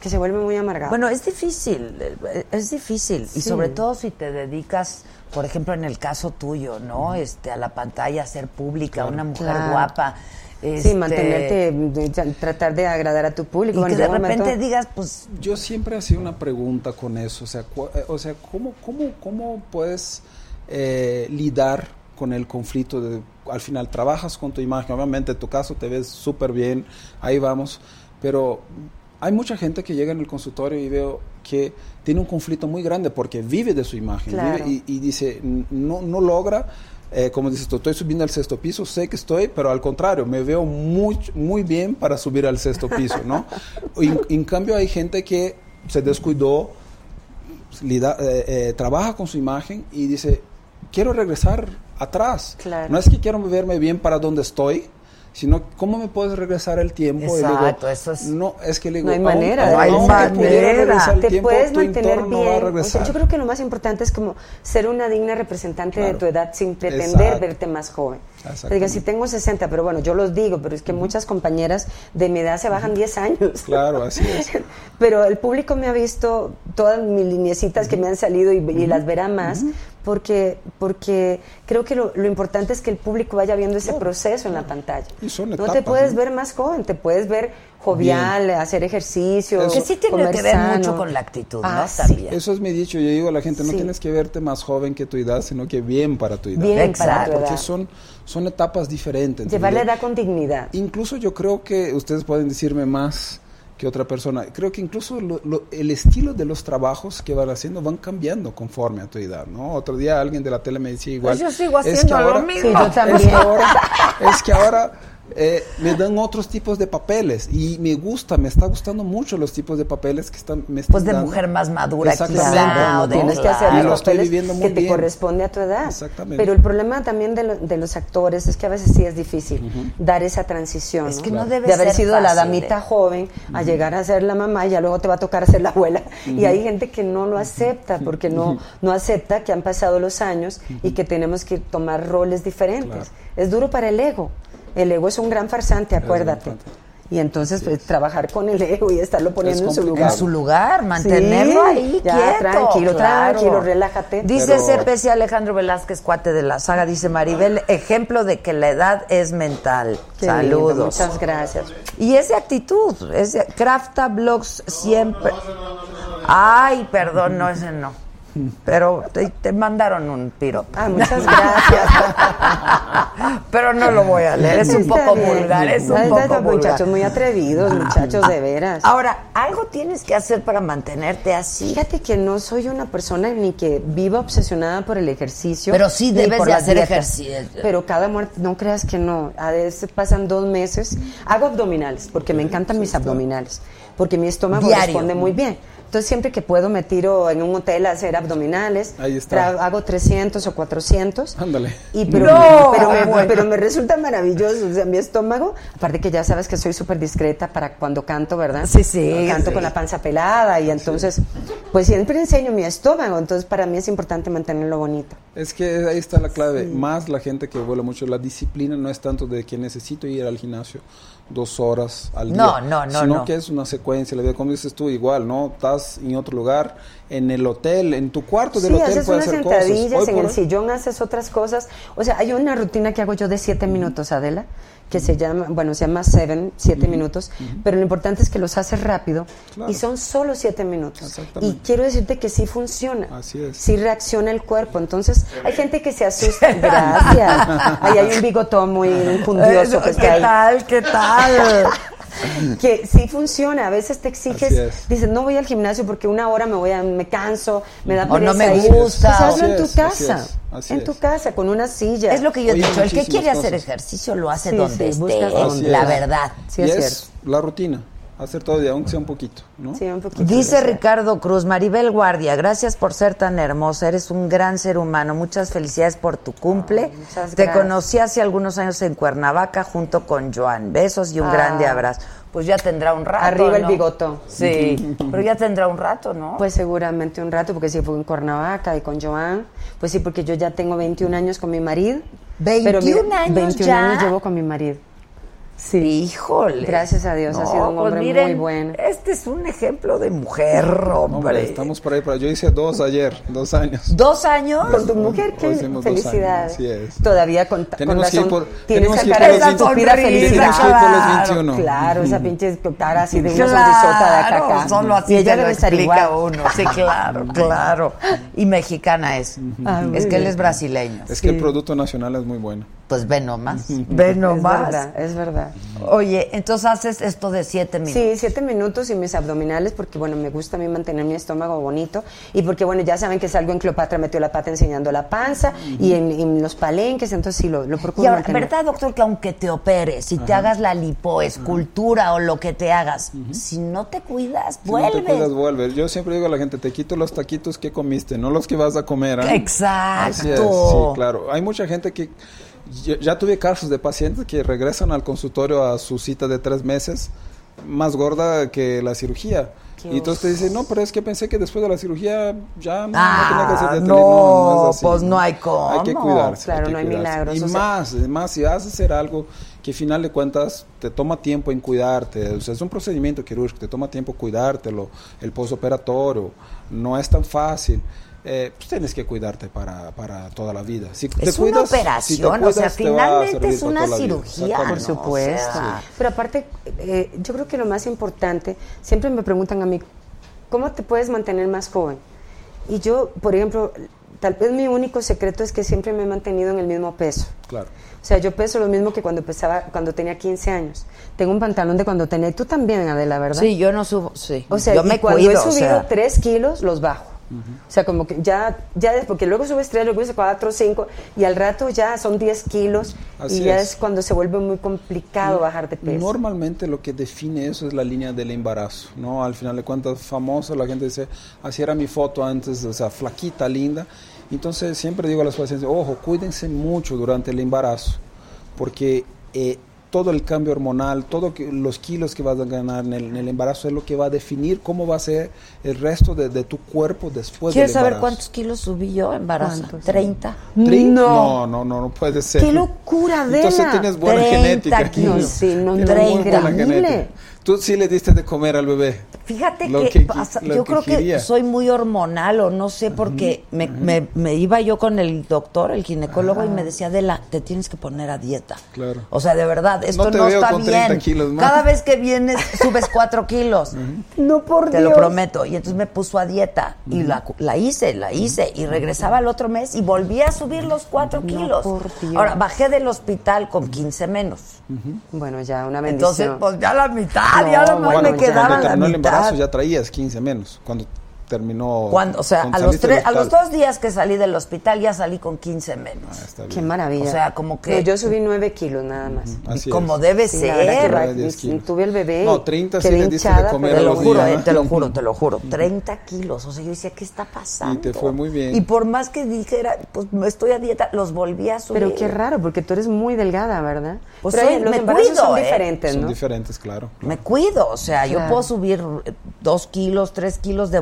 S10: que se vuelve muy amargada.
S1: Bueno, es difícil, eh, es difícil. Y sobre todo si te dedicas, por ejemplo, en el caso tuyo, ¿no? Este, a la pantalla, a ser pública, una mujer
S10: Claro.
S1: guapa.
S10: sí,
S1: este,
S10: mantenerte, tratar de agradar a tu público.
S1: Y
S10: Bueno,
S1: que de
S10: momento-
S1: repente digas, pues,
S7: Yo siempre hacía una pregunta con eso, o sea, cu- eh, o sea ¿cómo, cómo, cómo puedes eh, lidar con el conflicto de, al final trabajas con tu imagen, obviamente en tu caso te ves súper bien, ahí vamos, pero hay mucha gente que llega en el consultorio y veo que tiene un conflicto muy grande porque vive de su imagen
S10: Claro.
S7: vive y, y dice, "N- no, no logra, eh, como dices tú, estoy subiendo al sexto piso, sé que estoy, pero al contrario, me veo muy, muy bien para subir al sexto piso, ¿no? En, en cambio hay gente que se descuidó, lida- eh, eh, trabaja con su imagen y dice, quiero regresar atrás.
S10: Claro.
S7: No es que quiero verme bien para donde estoy, sino cómo me puedes regresar el tiempo. Y le digo,
S1: Exacto, eso es-
S7: No, es que le digo,
S10: No hay
S7: aun-
S10: manera,
S1: no hay manera.
S10: te
S7: tiempo,
S10: puedes mantener
S7: entorno no
S10: bien. O sea, yo creo que lo más importante es como ser una digna representante de
S7: Claro.
S10: tu edad sin pretender
S7: Exacto.
S10: verte más joven. Diga, si tengo 60, pero bueno, yo los digo, pero es que muchas compañeras de mi edad se bajan 10 años.
S7: Claro, así es.
S10: Pero el público me ha visto todas mis lineecitas que me han salido y, y las verá más, porque, porque creo que lo, lo importante es que el público vaya viendo ese proceso en la pantalla.
S7: Y son
S10: no te
S7: etapas,
S10: puedes
S7: ¿no?
S10: ver más joven, te puedes ver jovial, hacer ejercicio.
S1: que sí tiene
S10: comer
S1: que ver
S10: sano.
S1: mucho con la actitud, ¿no?
S10: Ah, sí.
S1: También.
S7: Eso es mi dicho, yo digo a la gente, no
S10: Sí.
S7: tienes que verte más joven que tu edad, sino que bien para tu edad.
S10: Bien para
S1: Exacto.
S10: tu
S7: Porque
S10: edad.
S7: son, son etapas diferentes.
S10: Llevar la edad con dignidad.
S7: Incluso yo creo que ustedes pueden decirme más que otra persona. Creo que incluso lo- lo- el estilo de los trabajos que van haciendo van cambiando conforme a tu edad, ¿no? Otro día alguien de la tele me decía igual.
S1: Pues yo sigo
S7: es que
S1: haciendo lo
S7: ahora-
S1: mismo.
S10: Sí, yo también.
S7: Es que ahora, es que ahora eh, me dan otros tipos de papeles y me gusta, me está gustando mucho los tipos de papeles que están me están
S1: Pues de
S7: dando.
S1: mujer más madura,
S7: Exactamente,
S1: quizá,
S7: ¿no?
S1: o de-
S10: Tienes que hacer los papeles que te
S7: bien.
S10: corresponde a tu edad.
S7: Exactamente.
S10: Pero el problema también de, lo- de los actores es que a veces sí es difícil dar esa transición.
S1: Es
S10: ¿no?
S1: que no debe
S10: de haber
S1: ser
S10: sido la
S1: fácil,
S10: damita
S1: ¿eh?
S10: joven a llegar a ser la mamá y ya luego te va a tocar ser la abuela. Y hay gente que no lo acepta porque no, no acepta que han pasado los años y que tenemos que tomar roles diferentes.
S7: Claro.
S10: Es duro para el ego. El ego es un gran farsante, acuérdate. Y entonces pues, trabajar con el ego y estarlo poniendo en su lugar.
S1: en su lugar, mantenerlo
S10: Sí,
S1: ahí
S10: ya,
S1: quieto.
S10: tranquilo,
S1: claro.
S10: tranquilo, relájate.
S1: Dice
S7: Pero-
S1: CPC Alejandro Velázquez, cuate de la saga, dice Maribel, ejemplo de que la edad es mental.
S10: Qué lindo,
S1: Saludos.
S10: muchas gracias.
S1: Y esa actitud, ese Crafta Blogs siempre. Ay, perdón, no, ese no. Pero te, te mandaron un piropo.
S10: Ah, muchas gracias.
S1: Pero no lo voy a leer, es un poco
S10: bien.
S1: vulgar, es un poco vulgar.
S10: muchachos muy atrevidos, muchachos de veras.
S1: Ahora, algo tienes que hacer para mantenerte así.
S10: Fíjate que no soy una persona ni que viva obsesionada por el ejercicio.
S1: Pero sí debes de hacer ejercicio.
S10: Pero cada muerte, no creas que no. A veces pasan dos meses. Hago abdominales, porque me encantan mis abdominales. Porque mi estómago
S1: Diario.
S10: responde muy bien. Entonces siempre que puedo me tiro en un hotel a hacer abdominales.
S7: Ahí está.
S10: Hago 300 o 400.
S7: Ándale.
S10: Y pero,
S1: No,
S10: pero, me,
S1: bueno.
S10: pero me resulta maravilloso, o sea, mi estómago, aparte que ya sabes que soy súper discreta para cuando canto, ¿verdad?
S1: Sí, sí,
S10: Canto
S1: sí.
S10: con la panza pelada y entonces, pues siempre enseño mi estómago, entonces para mí es importante mantenerlo bonito.
S7: Es que ahí está la clave. Más la gente que vuela mucho. La disciplina no es tanto de que necesito ir al gimnasio dos horas al día.
S1: No, no, no,
S7: Sino
S1: no.
S7: que es una secuencia. La vida, como dices tú, igual, ¿no? Estás en otro lugar, en el hotel, en tu cuarto del
S10: Sí,
S7: hotel
S10: haces
S7: puedes
S10: unas
S7: hacer cosas.
S10: sentadillas,
S7: Hoy
S10: en
S7: por
S10: el
S7: hoy-
S10: sillón haces otras cosas. O sea, hay una rutina que hago yo de siete minutos, Adela, que se llama, bueno, se llama Seven, siete minutos, pero lo importante es que los haces rápido
S7: Claro.
S10: y son solo siete minutos. Y quiero decirte que sí funciona.
S7: Así es.
S10: Sí reacciona el cuerpo. Entonces, hay gente que se asusta. Gracias. Ahí hay un bigotón muy fundioso que
S1: ¿Qué
S10: está ahí
S1: tal? ¿Qué tal?
S10: que sí funciona. A veces te exiges, dices, no voy al gimnasio porque una hora me voy a, me canso, me da
S1: O no
S10: pereza
S1: me
S10: ir".
S1: gusta.
S10: Pues hazlo en tu
S7: así
S10: casa,
S7: es, así
S10: en
S7: es.
S10: tu casa, con una silla.
S1: Es lo que yo he dicho, el que quiere hacer ejercicio lo hace
S10: Sí,
S1: donde
S10: sí,
S1: esté, la verdad.
S10: Sí,
S7: y
S10: es
S7: es
S10: cierto.
S7: la rutina. Hacer todo día, aunque sea un poquito, ¿no?
S10: Sí, un poquito.
S1: Dice Ricardo Cruz, Maribel Guardia, gracias por ser tan hermosa, eres un gran ser humano, muchas felicidades por tu cumple.
S10: muchas
S1: Te conocí hace algunos años en Cuernavaca junto con Joan. Besos y un
S10: Ah.
S1: grande abrazo. Pues ya tendrá un rato.
S10: Arriba el
S1: ¿no?
S10: bigotón.
S1: Sí, pero ya tendrá un rato, ¿no?
S10: Pues seguramente un rato, porque si fue en Cuernavaca y con Joan, pues sí, porque yo ya tengo 21 años con mi marido.
S1: 21
S10: mira,
S1: años
S10: 21
S1: ya.
S10: años llevo con mi marido. Sí.
S1: Híjole.
S10: Gracias a Dios, ha
S1: No,
S10: sido un
S1: pues
S10: hombre
S1: miren,
S10: muy bueno.
S1: Este es un ejemplo de mujer, hombre.
S7: Hombre, estamos por ahí, pero yo hice dos ayer, dos años.
S1: ¿Dos años?
S10: Con tu mujer, qué felicidades.
S7: así es.
S10: Todavía con, con
S7: Tenemos que ir
S10: razón
S7: por-
S10: tienes
S7: que
S10: cara
S7: por
S10: de felicidad.
S7: tenemos que ir por los
S10: Claro,
S7: 21.
S10: Claro, esa pinche cara así de una
S1: Claro,
S10: sonrisota de acá.
S1: Solo así
S10: y ella debe estar igual.
S1: uno. Sí, claro, claro. Y mexicana es.
S10: Ah,
S1: es que él
S10: bien.
S1: es brasileño.
S7: Es que el producto nacional es muy bueno.
S1: Pues ve nomás. Ve
S10: Es
S1: nomás.
S10: verdad, es verdad.
S1: Oye, entonces haces esto de siete minutos.
S10: Sí, siete minutos y mis abdominales porque, bueno, me gusta a mí mantener mi estómago bonito y porque, bueno, ya saben que salgo en Cleopatra, metió la pata enseñando la panza y en, en los palenques, entonces sí, lo, lo procuro
S1: Y ahora,
S10: mantener.
S1: ¿verdad, doctor, que aunque te operes, si te hagas la lipoescultura o lo que te hagas, si no te cuidas,
S7: Si no te cuidas, vuelves. Yo siempre digo a la gente, te quito los taquitos que comiste, no los que vas a comer. ¿ah?
S1: Exacto.
S7: Así es, sí, claro. Hay mucha gente que... Ya, ya tuve casos de pacientes que regresan al consultorio a su cita de tres meses más gorda que la cirugía. Y entonces te dicen, no, pero es que pensé que después de la cirugía ya no,
S1: Ah,
S7: no tenía que hacer dieta".
S1: no,
S7: es así,
S1: pues no hay cómo.
S7: Hay que cuidarse.
S10: Claro,
S7: que
S10: no hay
S7: cuidarse.
S10: milagros,
S7: Y
S10: o sea-
S7: más, más, si vas a hacer algo que al final de cuentas te toma tiempo en cuidarte, o sea, es un procedimiento quirúrgico, te toma tiempo cuidártelo, el postoperatorio, no es tan fácil. Eh, pues tienes que cuidarte para, para toda la vida. Si te
S1: Es una
S7: cuidas, si te
S1: operación, o sea, finalmente es una cirugía.
S10: Por supuesto.
S1: O sea-
S10: Pero aparte, eh, yo creo que lo más importante, siempre me preguntan a mí, ¿cómo te puedes mantener más joven? Y yo, por ejemplo, tal vez mi único secreto es que siempre me he mantenido en el mismo peso.
S7: Claro.
S10: O sea, yo peso lo mismo que cuando pesaba, cuando tenía 15 años. Tengo un pantalón de cuando tenía, y tú también, Adela, ¿verdad?
S1: Sí, yo no subo, sí.
S10: O sea,
S1: yo me
S10: cuando
S1: cuido,
S10: he
S1: o
S10: subido
S1: sea.
S10: 3 kilos, los bajo. O sea, como que ya, ya porque luego subes 3, luego subes 4, 5, y al rato ya son 10 kilos,
S7: Así
S10: y ya
S7: es.
S10: es. cuando se vuelve muy complicado bajar de peso.
S7: Normalmente lo que define eso es la línea del embarazo, ¿no? Al final de cuentas, famoso, la gente dice, así era mi foto antes, o sea, flaquita, linda. Entonces siempre digo a las pacientes, ojo, cuídense mucho durante el embarazo, porque eh, todo el cambio hormonal, todos los kilos que vas a ganar en el, en el embarazo es lo que va a definir cómo va a ser el resto de, de tu cuerpo después del
S1: ¿Quieres saber
S7: embarazo.
S1: cuántos kilos subí yo embarazada?
S10: ¿Cuántos?
S1: 30.
S7: ¿Tri?
S10: No.
S7: no, no, no, no puede ser.
S10: ¡Qué locura, Adela!
S7: Entonces tienes buena
S1: 30
S7: genética.
S1: kilos.
S10: Sí, no,
S7: buena genética. Tú sí le diste de comer al bebé.
S1: Fíjate
S7: Lo
S1: que, pasa-
S7: lo
S1: yo
S7: que
S1: creo
S7: quería.
S1: que soy muy hormonal o no sé porque me, me- me iba yo con el doctor, el ginecólogo, y me decía, Adela, te tienes que poner a dieta.
S7: Claro.
S1: O sea, de verdad, esto
S7: No te
S1: no,
S7: veo
S1: está
S7: con 30
S1: bien.
S7: kilos más.
S1: Cada vez que vienes subes cuatro kilos.
S10: No, por
S1: Te
S10: Dios.
S1: lo prometo. Y entonces me puso a dieta y la, la hice, la hice. Y regresaba al otro mes y volví a subir los cuatro
S10: No,
S1: kilos.
S10: por Dios.
S1: Ahora, bajé del hospital con 15 menos.
S10: Bueno, ya, una bendición.
S1: Entonces, pues ya la mitad,
S10: No,
S1: ya nomás
S10: bueno,
S1: me
S10: ya.
S1: quedaba
S7: Cuando
S1: la
S7: terminó el embarazo ya traías 15 menos. Cuando terminó.
S1: Cuando, o sea, a los, tres, a los dos días que salí del hospital ya salí con 15 menos.
S7: Ah, está
S10: Qué maravilla.
S1: O sea, como que-
S10: No, yo subí 9 kilos nada más.
S7: Así
S1: como
S7: es.
S1: debe
S10: Sí, la verdad que
S1: ser.
S10: tuve el bebé.
S7: No,
S10: y
S7: 30 sí le diste de
S10: hinchada,
S7: comer
S1: Te lo
S7: los
S1: juro,
S7: días.
S1: eh, te lo juro, te lo juro. 30 kilos. O sea, yo decía, ¿qué está pasando?
S7: Y te fue muy bien.
S1: Y por más que dijera, pues me estoy a dieta, los volví a subir.
S10: Pero qué raro, porque tú eres muy delgada, ¿verdad?
S1: Pues
S10: Pero
S1: soy-
S10: los
S1: me
S10: embarazos
S1: cuido,
S10: son
S1: ¿eh?
S10: diferentes,
S7: Son
S10: ¿no?
S7: diferentes, claro.
S1: Me cuido, o sea, yo puedo subir eh, dos kilos, tres kilos de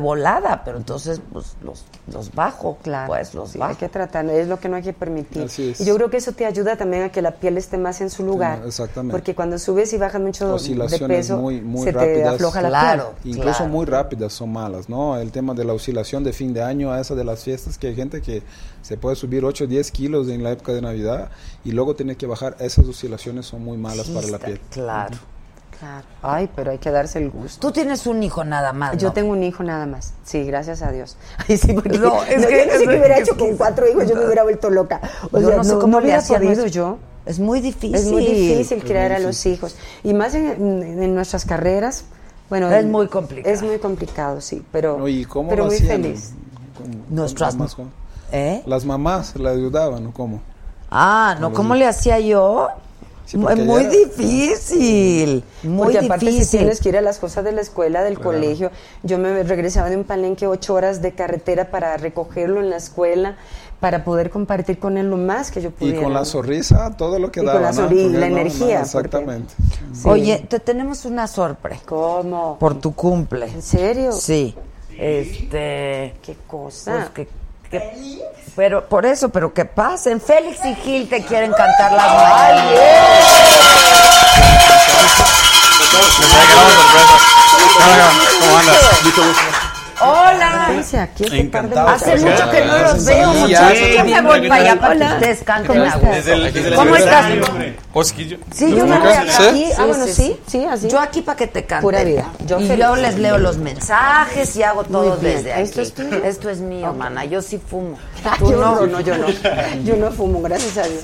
S1: pero entonces pues los, los bajo,
S10: Claro,
S1: pues los
S10: sí,
S1: bajo.
S10: hay que tratar, es lo que no hay que permitir.
S7: Así es.
S10: Y yo creo que eso te ayuda también a que la piel esté más en su lugar.
S7: exactamente.
S10: Porque cuando subes y bajas mucho de
S7: Oscilaciones
S10: peso,
S7: muy, muy
S10: se te afloja la
S1: Claro.
S10: piel.
S7: Incluso
S1: Claro.
S7: muy rápidas son malas, ¿no? El tema de la oscilación de fin de año a esa de las fiestas, que hay gente que se puede subir 8 o 10 kilos en la época de Navidad y luego tiene que bajar. Esas oscilaciones son muy malas
S1: Sí,
S7: para la piel.
S1: Claro.
S10: Claro. Ay, pero hay que darse el gusto.
S1: Tú tienes un hijo nada más,
S10: Yo
S1: ¿no?
S10: tengo un hijo nada más. Sí, gracias a Dios. Ay, sí, porque
S1: No, es
S10: no,
S1: que-
S10: yo no sé
S1: es
S10: qué hubiera
S1: que-
S10: hecho con cuatro hijos, yo me hubiera vuelto loca. O
S1: Yo
S10: sea,
S1: no sé cómo le
S10: hubiera
S1: hacían
S10: podido
S1: nuestros-
S10: yo.
S1: Es muy difícil.
S10: Es muy difícil criar
S7: muy
S10: a los hijos. Y más en, en- en nuestras carreras, bueno...
S1: Es muy complicado.
S10: Es muy complicado, sí, pero,
S7: ¿No? ¿Y cómo
S10: pero
S7: lo
S10: muy
S7: hacían?
S10: feliz.
S7: ¿Cómo-
S1: Nuestras-
S7: cómo más, cómo?
S1: ¿Eh?
S7: Las mamás le ayudaban, ¿no? ¿Cómo?
S1: Ah, no, ¿cómo le hacía yo?
S7: Sí,
S1: Muy,
S7: porque
S1: muy
S7: ya-
S1: difícil, muy
S10: Porque aparte si
S1: difícil.
S10: tienes que ir a las cosas de la escuela, del
S7: Claro.
S10: colegio, yo me regresaba de un palenque ocho horas de carretera para recogerlo en la escuela, para poder compartir con él lo más que yo
S7: Y
S10: pudiera.
S7: con la sonrisa, todo lo que
S10: Y con
S7: daba.
S10: la
S7: ¿no?
S10: sonri-
S7: Porque
S10: la
S7: no, no,
S10: energía,
S7: exactamente.
S10: Sí.
S1: Oye, te tenemos una sorpresa.
S10: ¿Cómo?
S1: Por tu cumple.
S10: ¿En serio?
S1: Sí. Este.
S10: ¿Qué cosa?
S1: Pues que, que- pero por eso, pero que pasen. Félix y Gil te quieren cantar las mañanas.
S2: ¿Cómo andas?
S1: Hola.
S10: Fíjense, aquí este par de
S2: Encantado.
S1: Hace mucho que no los veo,
S7: Sí,
S1: muchachos.
S7: ya,
S1: Yo me voy para allá para que ustedes canten
S10: ¿Cómo
S1: a
S10: estás?
S1: gusto.
S2: Desde el- desde la
S1: ¿Cómo estás?
S2: Osquillo.
S1: Sí, yo me voy acá.
S7: ¿Sí?
S10: Ah, bueno, sí, sí, así.
S1: Yo aquí para que te cante.
S10: Pura vida. Yo
S1: y yo les leo los mensajes y hago todo desde aquí.
S10: ¿Esto es tuyo?
S1: Esto es mío, mana. Yo sí fumo.
S10: Ah,
S1: Tú no,
S10: no, yo no. Yo no fumo, gracias a Dios.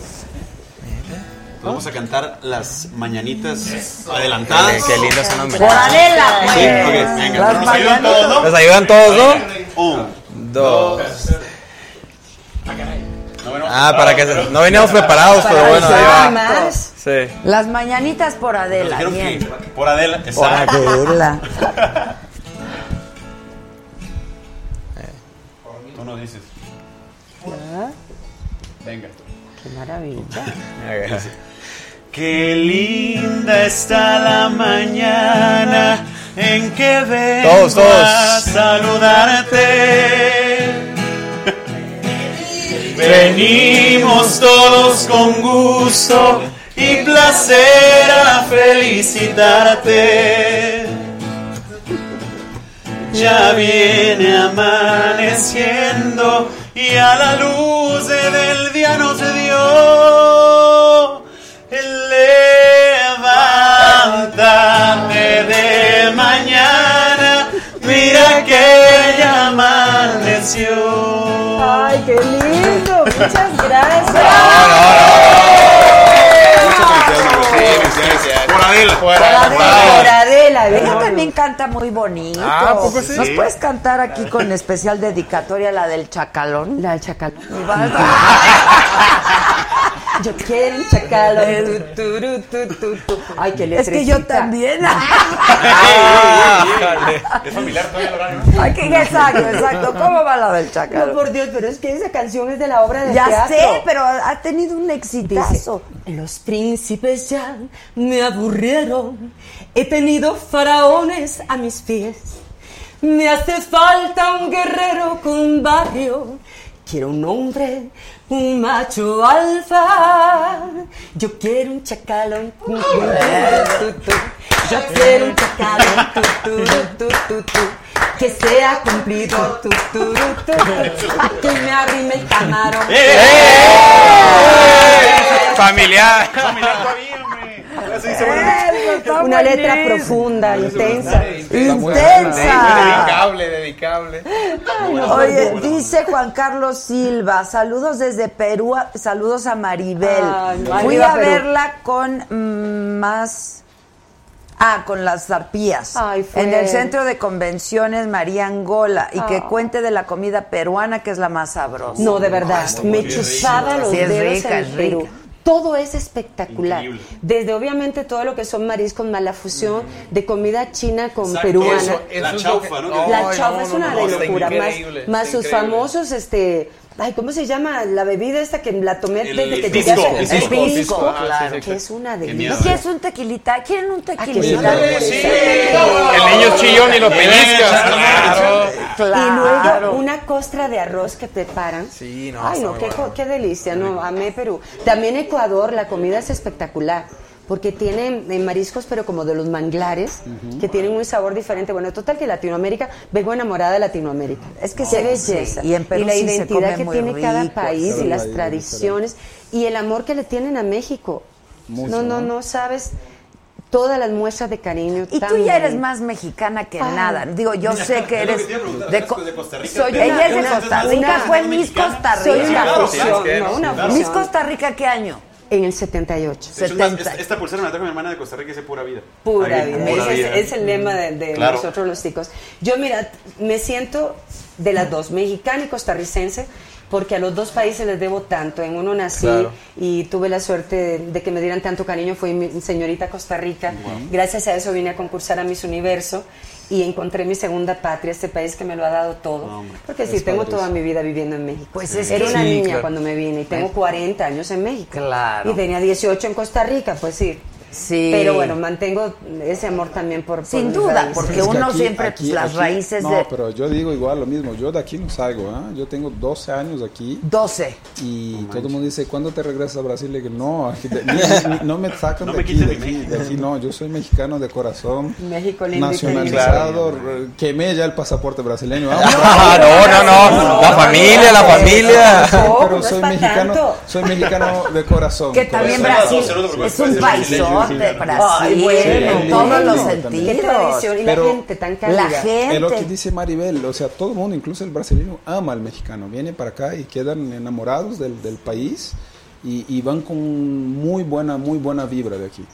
S5: Vamos a cantar las mañanitas adelantadas.
S11: Qué lindo son los
S1: Por Adela, pues.
S5: Sí, ok, venga.
S1: Las
S5: ¿Nos ayudan
S1: mañanitas.
S5: todos, no?
S11: Nos ayudan todos, ¿no?
S5: Un,
S11: Dos.
S5: No,
S11: Ah, para que se- no veníamos preparados, pero bueno, ahí va.
S10: más.
S11: Sí.
S1: Las mañanitas por Adela. Bien.
S5: que por Adela.
S1: Por
S5: Exacto.
S1: Adela.
S5: Tú nos dices. Venga.
S10: Qué maravilla.
S5: Qué linda está la mañana en que vengo
S11: Todos, todos.
S5: a saludarte. Venimos todos con gusto y placer a felicitarte. Ya viene amaneciendo y a la luz del día nos dio.
S10: Ay, qué lindo. Muchas gracias.
S5: Por Adela.
S10: Por Adela,
S1: Ella también canta muy bonito.
S11: Ah, ¿a poco sí?
S1: ¿Nos puedes cantar aquí con especial dedicatoria la del chacalón?
S10: La chacal.
S1: Y va-
S10: Yo quiero un chacalo. Tu. Ay, qué
S1: Es que yo
S10: letrecita.
S1: también.
S5: Es familiar todavía el horario.
S1: Ay, que- exacto, exacto. ¿Cómo va la del
S10: No,
S1: chacalón?
S10: por Dios, pero es que esa canción es de la obra de
S1: Ya
S10: teatro.
S1: sé, pero ha tenido un exitazo.
S10: Los príncipes ya me aburrieron. He tenido faraones a mis pies. Me hace falta un guerrero con barrio. Quiero un hombre, un macho alfa. Yo quiero un chacalón. tu, tu, tu, tu. Yo quiero un chacalón. tu, tu, tu, tu, tu. Que sea cumplido. tu, tu, tu, que me arrime el camarón.
S11: Familiar.
S5: Familiar todavía,
S10: Una letra profunda, intensa.
S1: Intensa.
S11: Dedicable, dedicable.
S1: Oye, dice Juan Carlos Silva, saludos desde Perú, a- saludos a Maribel.
S10: Ay,
S1: Fui a
S10: Perú.
S1: verla con mm, más... Ah, con las arpías.
S10: Ay, fue-
S1: En el centro de convenciones María Angola. Y que
S10: Ah.
S1: cuente de la comida peruana, que es la más sabrosa.
S10: No, de verdad, me chuzaba los
S1: Sí, es
S10: dedos
S1: rica,
S10: en
S1: es
S10: Perú. Todo es espectacular.
S5: Increíble.
S10: Desde obviamente todo lo que son mariscos, más la fusión de comida china con
S5: Exacto,
S10: peruana.
S5: eso, la chaufa, ¿no?
S10: La chaufa
S11: no,
S10: es una
S11: no,
S10: locura. Más,
S11: increíble,
S10: más sus
S11: increíble.
S10: famosos, este. Ay, ¿cómo se llama? La bebida esta que la tomé
S5: El
S10: desde que
S5: el pisco,
S11: ajá,
S10: claro,
S11: sí, sí,
S10: que es una delicia.
S1: ¿No quieres un tequilita? ¿Quieren un
S10: Ah,
S1: tequilita?
S10: sí.
S5: Sí.
S11: El niño chillón y lo pellizcas. Claro.
S10: Y luego
S1: Claro.
S10: una costra de arroz que preparan.
S11: Sí, no,
S10: Ay, no, qué,
S11: bueno.
S10: qué delicia, no, amé Perú. También Ecuador, la comida es espectacular. Porque tienen eh, mariscos, pero como de los manglares, que tienen un sabor diferente. Bueno, total que Latinoamérica, vengo enamorada de Latinoamérica.
S1: Es que
S10: qué
S1: sí,
S10: belleza.
S1: sí, y en Perú
S10: la
S1: sí se
S10: identidad que tiene cada país y las tradiciones y el amor que le tienen a México.
S7: Mucho,
S10: no, no,
S7: ¿no?
S10: no sabes todas las muestras de cariño.
S1: Y tú ya eres más mexicana que
S10: Ay.
S1: nada. Digo, yo sé que eres
S5: que
S1: de,
S5: ¿eres
S1: Co-
S5: de Costa Rica?
S1: Soy ella es de
S10: una-
S1: Costa Rica,
S10: una-
S1: fue Miss. Costa
S10: Soy
S1: Rica.
S10: una
S5: Claro,
S10: fusión, no, una
S5: Claro.
S1: Miss
S10: fusión.
S1: Costa Rica, ¿qué año?
S10: En el 78.
S5: De hecho, una-
S1: 70.
S5: esta, esta pulsera me la trajo mi hermana de Costa Rica y dice pura vida.
S10: Pura
S5: Ahí,
S10: vida.
S5: pura
S10: Ese
S5: vida.
S10: es, es el lema de, de
S5: Claro.
S10: nosotros los chicos. Yo, mira, me siento de las dos, mexicana y costarricense, porque a los dos países les debo tanto. En uno nací
S12: Claro.
S10: y tuve la suerte de, de que me dieran tanto cariño, fue mi señorita Costa Rica. Gracias a eso vine a concursar a Miss Universo y encontré mi segunda patria, este país que me lo ha dado todo. porque sí, tengo toda mi vida viviendo en México.
S1: Pues es
S10: Era
S1: que-
S10: una
S1: Sí,
S10: niña
S1: claro.
S10: cuando me vine y tengo 40 años en México.
S1: Claro.
S10: Y tenía 18 en Costa Rica, pues sí.
S1: Sí.
S10: Pero bueno, mantengo ese amor también por, por
S1: Sin duda,
S10: raíces.
S1: porque
S7: Es que
S1: uno
S7: aquí-
S1: siempre,
S7: aquí-
S1: pues, las
S7: aquí-
S1: raíces
S7: no,
S1: de...
S7: pero yo digo igual lo mismo. Yo de aquí no salgo, ¿ah? Yo tengo 12 años aquí.
S1: 12.
S7: Y todo el mundo dice, ¿cuándo te regresas a Brasil? Le digo, no, aquí de- ni- ni- no me sacan
S5: No
S7: de
S5: me
S7: aquí, de aquí, de aquí, no. Yo soy mexicano de corazón.
S10: México lindo
S7: Nacionalizado. re- Quemé ya el pasaporte brasileño.
S11: Ah, no, no, no. La familia, la familia.
S7: Pero soy mexicano, soy mexicano de corazón.
S1: Que también Brasil es un paisote, Brasil,
S10: Ay, bueno,
S1: en todos los sentidos.
S10: Qué tradición. Y
S7: Pero-
S10: la gente tan cálida.
S1: La gente.
S7: Es lo que dice Maribel, o sea, todo el mundo, incluso el brasileño, ama al mexicano. Viene para acá y quedan enamorados del, del país y, y van con muy buena, muy buena vibra de aquí.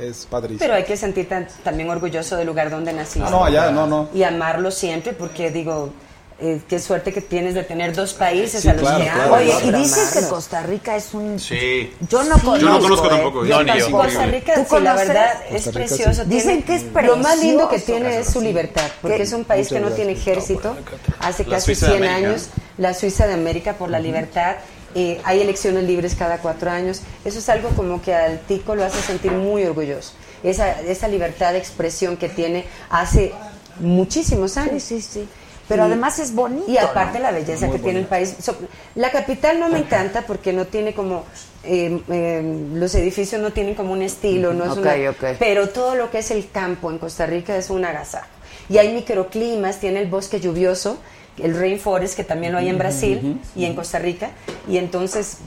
S7: Es padrísimo.
S10: Pero hay que sentir tan- también orgulloso del lugar donde naciste.
S7: Ah, no, allá, no, no.
S10: Y amarlo siempre, porque digo, eh, qué suerte que tienes de tener dos países
S7: Sí,
S10: a los
S7: claro,
S10: que
S7: claro.
S1: Oye, y dices que. Costa Rica es un...
S5: Sí.
S1: Yo no conozco.
S5: Yo no conozco
S1: ¿eh?
S5: tampoco.
S11: Yo.
S10: Costa Rica,
S1: ¿Tú
S10: sí, la verdad, es
S7: Costa Rica,
S10: precioso.
S1: sí. Dicen que es
S10: Lo más lindo que
S1: precioso.
S10: tiene es su libertad, porque
S1: ¿Qué?
S10: es un país que no tiene ejército. Hace casi
S5: Suiza de
S10: 100
S5: América.
S10: años, la Suiza de América por la libertad. eh, hay elecciones libres cada cuatro años. Eso es algo como que al tico lo hace sentir muy orgulloso. Esa, esa libertad de expresión que tiene hace muchísimos años.
S1: Sí, sí, sí. Pero además es bonito.
S10: Y aparte
S1: ¿no?
S10: la belleza que tiene el país. So- la capital no me encanta porque no tiene como... eh, eh, los edificios no tienen como un estilo, no es una- pero todo lo que es el campo en Costa Rica es un agasajo. Y hay microclimas, tiene el bosque lluvioso, el rainforest que también lo hay en Brasil y en Costa Rica, y entonces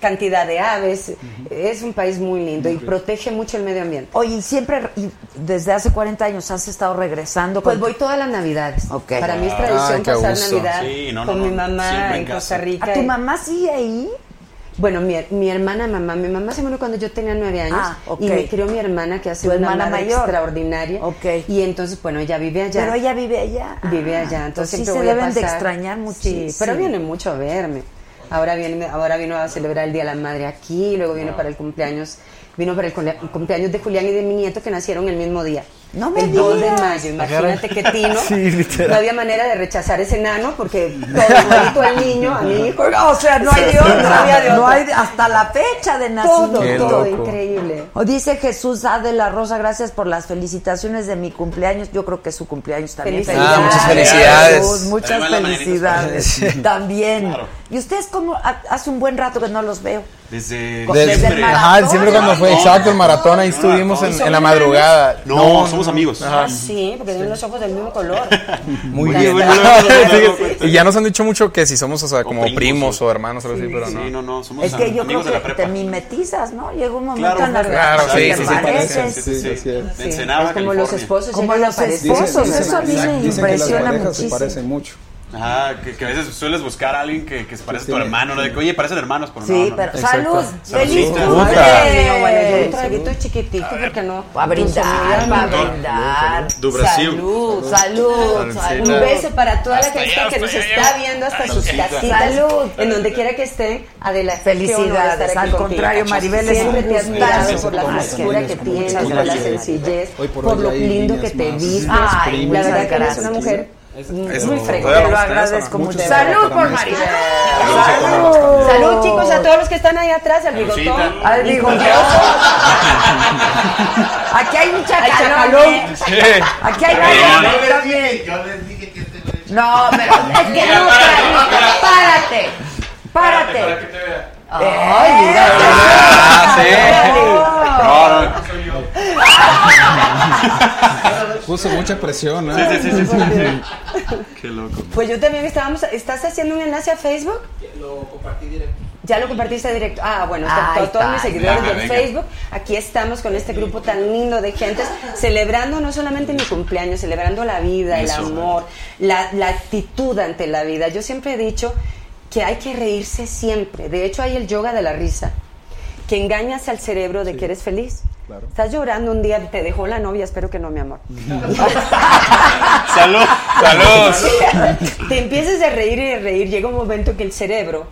S10: cantidad de aves, es un país muy lindo y protege mucho el medio ambiente.
S1: Oye, y siempre, y desde hace 40 años has estado regresando.
S10: Pues
S1: con-
S10: voy todas las navidades.
S1: Ok.
S10: Para mí es
S11: Ah,
S10: tradición
S11: qué
S10: pasar
S11: gusto.
S10: Navidad
S5: Sí, no, no,
S10: con
S5: no,
S10: mi mamá
S5: siempre en
S10: en. Costa Rica.
S1: ¿A tu mamá sigue ahí?
S10: Bueno, mi, mi hermana mamá, mi mamá se murió cuando yo tenía nueve años
S1: Ah,
S10: y me crió mi hermana que ha sido
S1: Tu
S10: una
S1: hermana
S10: madre
S1: mayor.
S10: extraordinaria.
S1: Ok.
S10: Y entonces, bueno, ella vive allá.
S1: Pero ella vive allá.
S10: vive
S1: Ah,
S10: allá, entonces
S1: sí
S10: siempre
S1: se
S10: voy a
S1: deben de extrañar muchísimo.
S10: Sí, pero viene mucho a verme. Ahora viene, ahora vino a celebrar el Día de la Madre aquí, luego vino para el cumpleaños, vino para el cumplea- cumpleaños de Julián y de mi nieto que nacieron el mismo día.
S1: No me
S10: el 2 de mayo, imagínate que Tino,
S11: Sí, literal.
S10: no había manera de rechazar ese nano porque todo al niño, a mi hijo.
S1: O sea, no hay otra.
S10: no había de
S1: No hay hasta la fecha de
S10: Todo,
S1: nacimiento.
S11: Qué
S10: todo
S11: loco.
S10: increíble.
S1: O dice Jesús A. de la Rosa, gracias por las felicitaciones de mi cumpleaños. Yo creo que es su cumpleaños también.
S10: Felicidades.
S11: Ah, muchas felicidades.
S1: Jesús, muchas felicidades. También.
S5: Claro.
S1: ¿Y ustedes cómo? Ha- Hace un buen rato que no los veo.
S5: Desde.
S1: Desde el
S5: siempre.
S1: maratón.
S11: Ajá, siempre cuando fue exacto el maratón, ahí
S5: No,
S11: estuvimos
S5: no,
S11: en, en la madrugada.
S5: No, somos amigos.
S10: Ah, sí, porque tienen los ojos del mismo color.
S11: Muy bien.
S5: bueno, no, no, no, no, no,
S11: y ya nos han dicho mucho que si somos, o sea, como
S5: primos,
S11: primos,
S5: o-
S11: o hermanos o algo así, pero no.
S5: Sí, no, no, somos
S1: Es que yo creo
S5: amigos
S1: que te mimetizas, ¿no? Llega un momento
S5: Claro,
S1: en la
S11: claro, sí, sí, sí.
S5: Sí,
S10: como los esposos
S1: Como los esposos, eso a mí me impresiona muchísimo.
S7: se parecen mucho.
S5: Ajá, que, que a veces sueles buscar a alguien que, que se parece a tu hermano, ¿no? De que, oye, parecen hermanos, pero no,
S1: Sí,
S5: no.
S1: pero
S11: Exacto.
S1: salud, feliz
S10: bueno, yo un traguito chiquitito porque no.
S1: Va a brindar,
S10: Tus
S1: va a
S10: amigas,
S1: brindar.
S5: Du Brasil.
S10: Salud,
S1: Salud,
S10: Un
S1: salud.
S10: beso para toda la gente
S5: allá,
S10: que nos está viendo hasta sus casitas.
S1: Salud.
S10: En donde quiera que estén, adelante.
S1: Felicidades, al contrario, Maribel, es
S10: Siempre
S1: un
S10: te
S1: gustazo.
S10: por la frescura que tienes, por la sencillez,
S7: por
S10: lo lindo que te vistes.
S1: Ay,
S10: La verdad que eres una mujer muy
S11: Eso,
S10: fresca.
S11: todavía
S1: Te lo agradezco mucho. Salud por. Maribel.
S10: Salud. Salud, chicos, a todos los que están ahí atrás, al bigotón.
S1: Al bigotón. Aquí hay mucha
S10: Al
S1: calor. ¿eh? Aquí hay calor.
S2: Yo les dije que este
S1: No, pero es que no. Párate. Párate.
S3: Para que te vea.
S1: Ay, mira.
S11: Ah, sí.
S5: No, no.
S7: Puso mucha presión, ¿eh?
S5: Sí, sí, sí, sí, sí. Qué loco.
S10: Pues yo también estábamos, ¿estás haciendo un enlace a Facebook?
S2: Lo compartí directo.
S10: Ya lo compartiste directo. Ah, bueno, to- todos
S1: está.
S10: mis seguidores
S5: Venga,
S10: de. Facebook. Aquí estamos con este grupo tan lindo de gentes, celebrando no solamente mi cumpleaños, celebrando la vida, el amor, la, la actitud ante la vida. Yo siempre he dicho que hay que reírse siempre. De hecho, hay el yoga de la risa, que engañas al cerebro de que eres feliz.
S7: Claro.
S10: Estás llorando un día, te dejó la novia, espero que no, mi amor.
S5: Salud.
S11: Salud.
S10: te empiezas a reír y a reír, llega un momento que el cerebro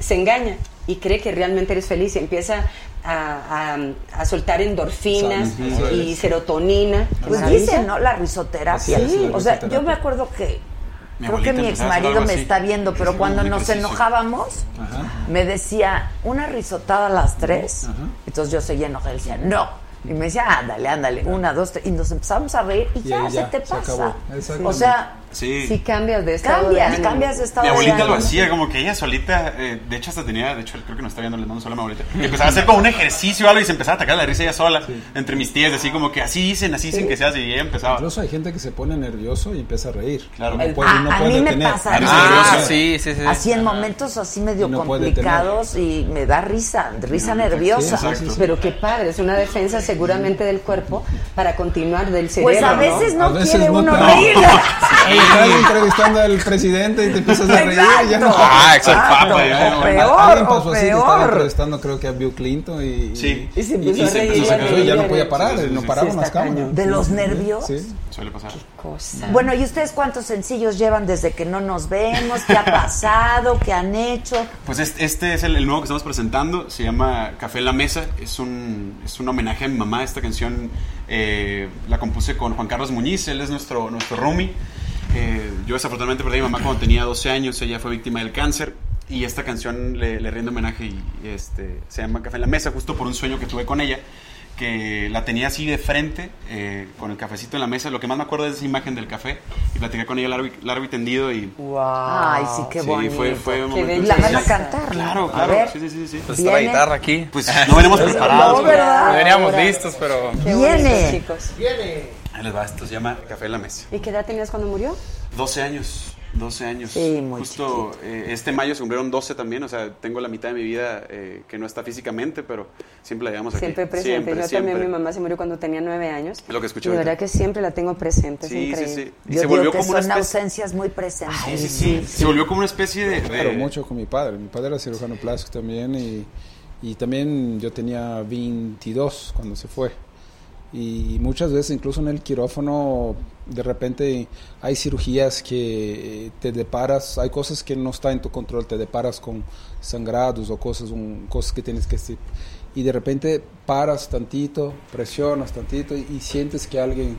S10: se engaña y cree que realmente eres feliz y empieza a, a- a soltar endorfinas y serotonina. Qué
S1: Pues dicen, ¿no? La risoterapia. O sea, yo me acuerdo que.
S5: Mi
S1: creo que mi ex marido me está viendo, pero cuando nos enojábamos, me decía, una risotada a las tres. Entonces yo seguía enojada. Él decía, no. Y me decía, ándale, ándale, una, dos, tres. Y nos empezamos a reír y
S7: Y
S1: ya, se
S7: ya,
S1: te
S7: se
S1: pasa.
S7: Exactamente.
S1: o sea,
S5: Sí.
S10: Si cambias de estado
S1: cambias,
S10: de ánimo.
S1: cambias de estado
S5: Mi abuelita
S1: de
S5: lo hacía, como que ella solita, eh, de hecho hasta tenía, de hecho creo que nos está viendo, le mando solo a mi abuelita, y empezaba a hacer como un ejercicio o algo y se empezaba a atacar la risa ella sola, entre mis tías, así como que así dicen, así dicen que se hace, y ella empezaba.
S7: Incluso hay gente que se pone nervioso y empieza a reír.
S5: Claro.
S7: No puede,
S1: a,
S7: no
S1: a
S7: puede
S1: mí me
S7: detener.
S1: pasa
S7: Ah,
S1: eso.
S11: sí, sí, sí.
S1: Así en momentos así medio
S7: no
S1: complicados y me da risa, risa nerviosa.
S10: Pero qué padre, es una defensa seguramente del cuerpo para continuar del cerebro.
S1: Pues a veces no,
S7: A veces
S1: quiere
S7: no
S1: uno reír.
S7: Sí, estás entrevistando al presidente y te empiezas a reír y ya no.
S1: Exacto. Ah, exacto. O peor,
S7: Alguien pasó
S1: o
S7: así que estaba
S1: peor.
S7: entrevistando creo que a Bill Clinton y,
S5: Sí.
S10: Y se empezó
S7: y
S10: a reír,
S7: empezó a
S10: a
S7: sacar- y ya no podía parar, no
S5: Sí,
S7: paraban
S10: sí,
S7: las cámaras.
S1: ¿De los nervios?
S7: Sí.
S5: Suele pasar.
S10: Cosa.
S1: Bueno, ¿y ustedes cuántos sencillos llevan desde que no nos vemos? ¿Qué ha pasado? ¿Qué han hecho?
S5: Pues este, este es el, el nuevo que estamos presentando, se llama Café en la Mesa, es un, es un homenaje a mi mamá, esta canción eh, la compuse con Juan Carlos Muñiz, él es nuestro, nuestro roomie. Eh, yo desafortunadamente perdí a mi mamá cuando tenía 12 años, ella fue víctima del cáncer y esta canción le, le rinde homenaje y, y, este, se llama Café en la Mesa, justo por un sueño que tuve con ella, que la tenía así de frente, eh, con el cafecito en la mesa, lo que más me acuerdo es esa imagen del café y platiqué con ella largo y, largo y tendido y...
S1: Ay, sí, qué
S5: Sí,
S1: bonito.
S5: fue, fue un
S10: Qué
S5: momento
S1: ¿La van a cantar?
S5: Claro,
S1: A
S5: claro.
S1: ver.
S5: Sí, sí, sí, sí.
S11: Pues está la guitarra aquí.
S5: Pues no venimos preparados.
S1: No, ¿verdad?
S11: No veníamos listos, pero.
S1: Viene.
S10: bonito, chicos.
S2: Viene.
S5: Ahí les va, esto se llama Café en la Mesa.
S10: ¿Y qué edad tenías cuando murió?
S5: 12 años. 12 años.
S1: Sí, muy
S5: Justo eh, este mayo se cumplieron 12 también. O sea, tengo la mitad de mi vida eh, que no está físicamente, pero siempre la llevamos aquí.
S10: Siempre presente.
S5: Siempre,
S10: Yo
S5: siempre.
S10: también, mi mamá se murió cuando tenía nueve años.
S5: Es lo que escuché
S10: Y de
S5: ahorita.
S10: verdad que siempre la tengo presente, es
S5: Sí, sí,
S10: increíble.
S5: sí. Y
S1: Yo
S5: se
S1: digo
S5: volvió
S1: que
S5: como una
S1: son
S5: especie.
S1: ausencias muy presentes.
S5: Sí, sí, sí. Se volvió como una especie de. de-
S7: Claro, mucho con mi padre. Mi padre era cirujano plástico también y, y también yo tenía 22 cuando se fue. Y muchas veces, incluso en el quirófano, de repente hay cirugías que te deparas, hay cosas que no están en tu control, te deparas con sangrados o cosas, un- cosas que tienes que hacer. Y de repente paras tantito, presionas tantito y, y sientes que alguien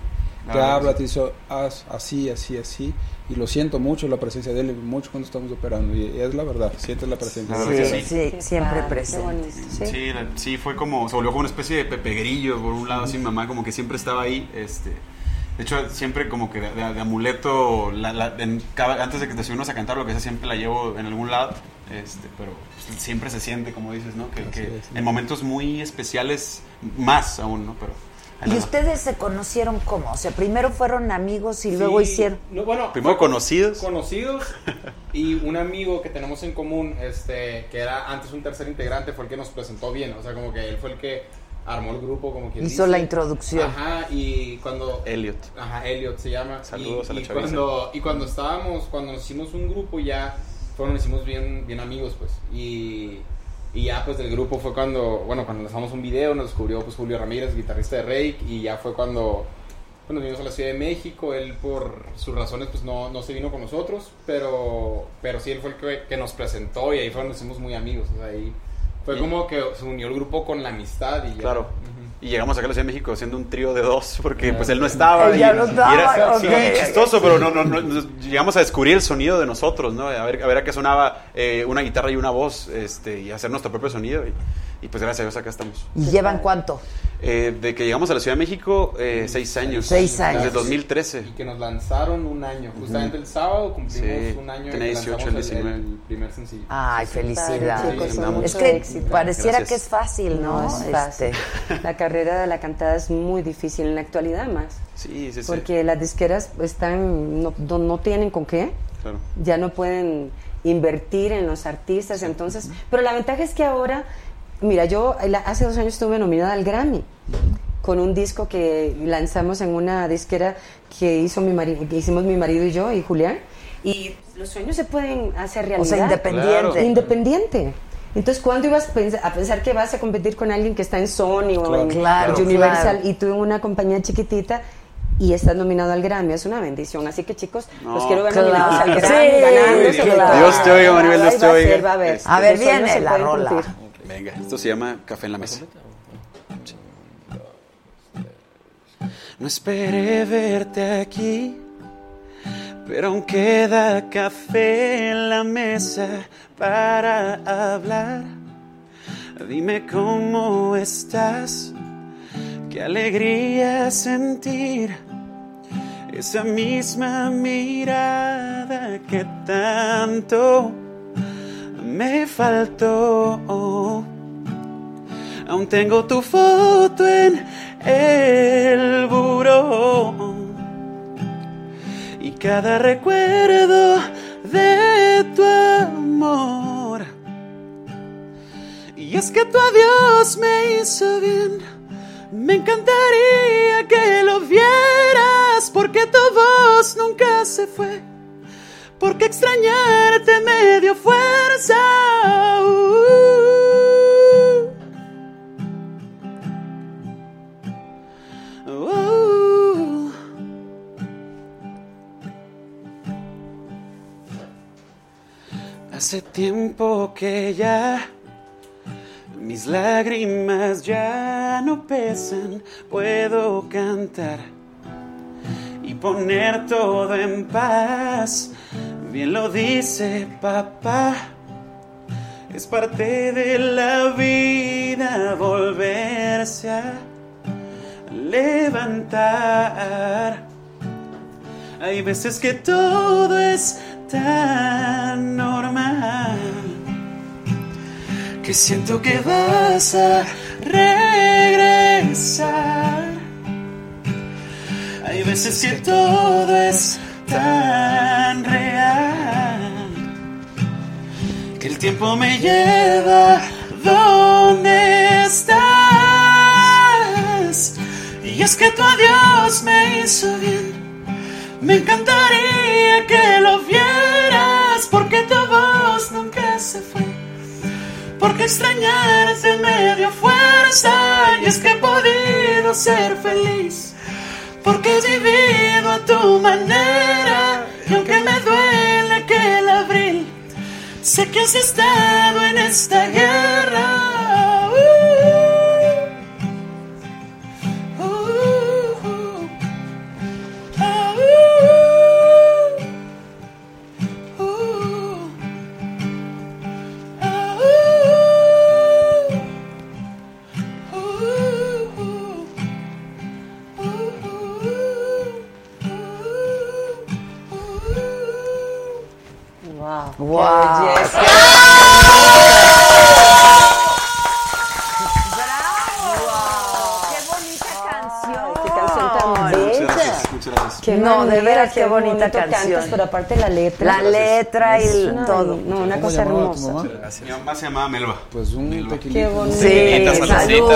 S7: te
S5: Ah,
S7: habla,
S5: sí.
S7: te dice, haz así, así, así. Y lo siento mucho la presencia de él, mucho cuando estamos operando. Y es la verdad, sientes la presencia.
S1: Sí,
S5: verdad que
S1: sí,
S5: sí.
S1: Siempre
S10: qué
S1: presente.
S10: ¿sí?
S5: Sí, la- sí, fue como, se volvió como una especie de Pepe Grillo, por un lado, así mi mamá como que siempre estaba ahí, este, de hecho, siempre como que de, de- de amuleto, la- la- en cada- antes de que te subimos a cantar, lo que sea, siempre la llevo en algún lado, este, pero pues, siempre se siente, como dices, ¿no? Que, que
S7: es, ¿no?
S5: en momentos muy especiales, más aún, ¿no? Pero...
S1: ¿Y ustedes se conocieron cómo? O sea, primero fueron amigos y luego
S12: Sí,
S1: hicieron...
S12: no, bueno,
S5: Primero conocidos.
S12: Conocidos y un amigo que tenemos en común, este, que era antes un tercer integrante, fue el que nos presentó bien. O sea, como que él fue el que armó el grupo, como quien
S1: Hizo
S12: dice.
S1: la introducción.
S12: Ajá, y cuando...
S5: Elliot.
S12: Ajá, Elliot se llama.
S5: Saludos
S12: y,
S5: a la
S12: y
S5: chaviza.
S12: cuando Y cuando estábamos, cuando nos hicimos un grupo ya, fueron, nos hicimos bien, bien amigos, pues. Y, y ya, pues, del grupo fue cuando, bueno, cuando lanzamos un video, nos descubrió, pues, Julio Ramírez, guitarrista de Rake, y ya fue cuando... pues, nos vinimos a la Ciudad de México, él por sus razones pues no, no se vino con nosotros, pero, pero sí él fue el que, nos presentó y ahí fue donde hicimos muy amigos, ahí fue
S5: Y-
S12: como que se unió el grupo con la amistad y ya.
S5: Claro. Y llegamos acá a la Ciudad de México siendo un trío de dos, porque pues él no
S12: sí.
S5: estaba.
S1: Él
S5: y,
S1: ya no estaba,
S5: y era chistoso, pero no, no, llegamos a descubrir el sonido de nosotros, ¿no? A ver, a ver a qué sonaba eh, una guitarra y una voz, este, y hacer nuestro propio sonido. Y, y, pues gracias a Dios acá estamos.
S1: ¿Y llevan cuánto?
S5: Eh, de que llegamos a la Ciudad de México, eh, seis años.
S1: Seis años.
S5: Desde 2013.
S12: Y que nos lanzaron un año, justamente el sábado cumplimos
S5: Sí,
S12: un año
S5: tenía
S12: y
S5: 18,
S12: lanzamos
S5: el 19.
S12: el, primer sencillo.
S1: Ay,
S10: con
S1: es que
S10: éxito.
S1: pareciera
S5: Gracias.
S1: que es fácil, ¿no?
S10: No, es fácil.
S1: Este,
S10: La carrera de la cantada es muy difícil en la actualidad más.
S5: Sí, sí, sí.
S10: Porque las disqueras están no, no, no tienen con qué,
S5: Claro.
S10: ya no pueden invertir en los artistas, entonces, pero la ventaja es que ahora, mira, yo la- hace dos años estuve nominada al Grammy con un disco que lanzamos en una disquera que hizo mi marido, que hicimos mi marido y yo y Julián, y los sueños se pueden hacer realidad.
S1: O sea, independiente.
S5: Claro.
S10: Independiente. Entonces, ¿cuándo ibas a pens- a pensar que vas a competir con alguien que está en Sony o
S1: Claro.
S10: en
S1: Claro,
S10: Universal y tú en una compañía chiquitita y estás nominado al Grammy? Es una bendición. Así que, chicos, los
S5: No.
S10: quiero ver
S1: Claro.
S10: nominados al Grammy, ganando,
S1: sí,
S10: sobre
S1: claro.
S5: Dios te oiga, Maribel, Dios te oiga.
S10: va a ver.
S5: Este,
S1: A ver, viene
S10: se
S1: la rola.
S10: cumplir.
S5: Venga, esto se llama Café en la Mesa. No esperé verte aquí, pero aún queda café en la mesa para hablar. Dime cómo estás, qué alegría sentir esa misma mirada que tanto me faltó. Aún tengo tu foto en el buró y cada recuerdo de tu amor. Y es que tu adiós me hizo bien. Me encantaría que lo vieras porque tu voz nunca se fue. Porque extrañarte me dio fuerza. Uh, uh. Hace tiempo que ya mis lágrimas ya no pesan, puedo cantar y poner todo en paz. Bien lo dice papá, es parte de la vida volverse a levantar. Hay veces que todo es tan normal que siento que vas a regresar. Hay veces que todo es tan real que el tiempo me lleva donde estás. Y es que tu adiós me hizo bien. Me encantaría que lo vieras porque tu voz nunca se fue. Porque extrañarte me dio fuerza y es que he podido ser feliz. Porque he vivido a tu manera y aunque me duele que el abril, sé que has estado en esta guerra.
S10: Wow.
S1: De veras, qué bonita canción.
S10: cantas, pero aparte la letra.
S1: La letra y
S10: Es
S1: el-
S10: una-
S1: todo.
S10: No, una
S7: ¿Cómo
S10: cosa hermosa.
S5: Mi mamá se llamaba Melba.
S7: Pues un tequilita.
S10: Qué bonito.
S1: Sí, salud.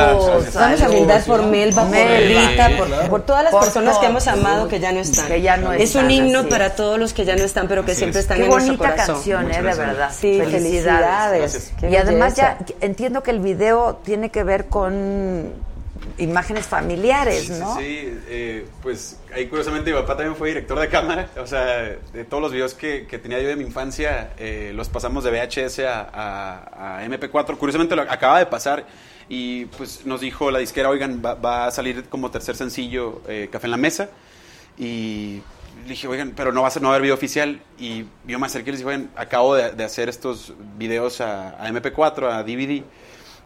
S10: Vamos a brindar por Melba, por
S1: Melba.
S10: Rita,
S5: Sí,
S10: por, todas las
S1: Por
S10: personas que hemos amado que ya no están.
S1: Que ya no
S10: es
S1: están,
S10: un himno para
S1: es.
S10: todos los que ya no están, pero que siempre
S5: es.
S10: están
S1: Qué
S10: en nuestro
S1: bonita
S10: corazón.
S1: canción, ¿eh? De verdad.
S10: Sí, felicidades.
S5: Gracias.
S10: Qué
S1: y además ya entiendo que el video tiene que ver con imágenes familiares, ¿no?
S5: Sí, sí, eh, pues ahí curiosamente mi papá también fue director de cámara, o sea, de todos los videos que, que tenía yo de mi infancia, eh, los pasamos de VHS a, a- a MP4, curiosamente lo acaba de pasar y pues nos dijo la disquera, oigan, va, va a salir como tercer sencillo eh, Café en la Mesa y le dije, oigan, pero no va a, ser, no va a haber video oficial y yo me acerqué y les dije, oigan, acabo de, de hacer estos videos a, a MP4, a DVD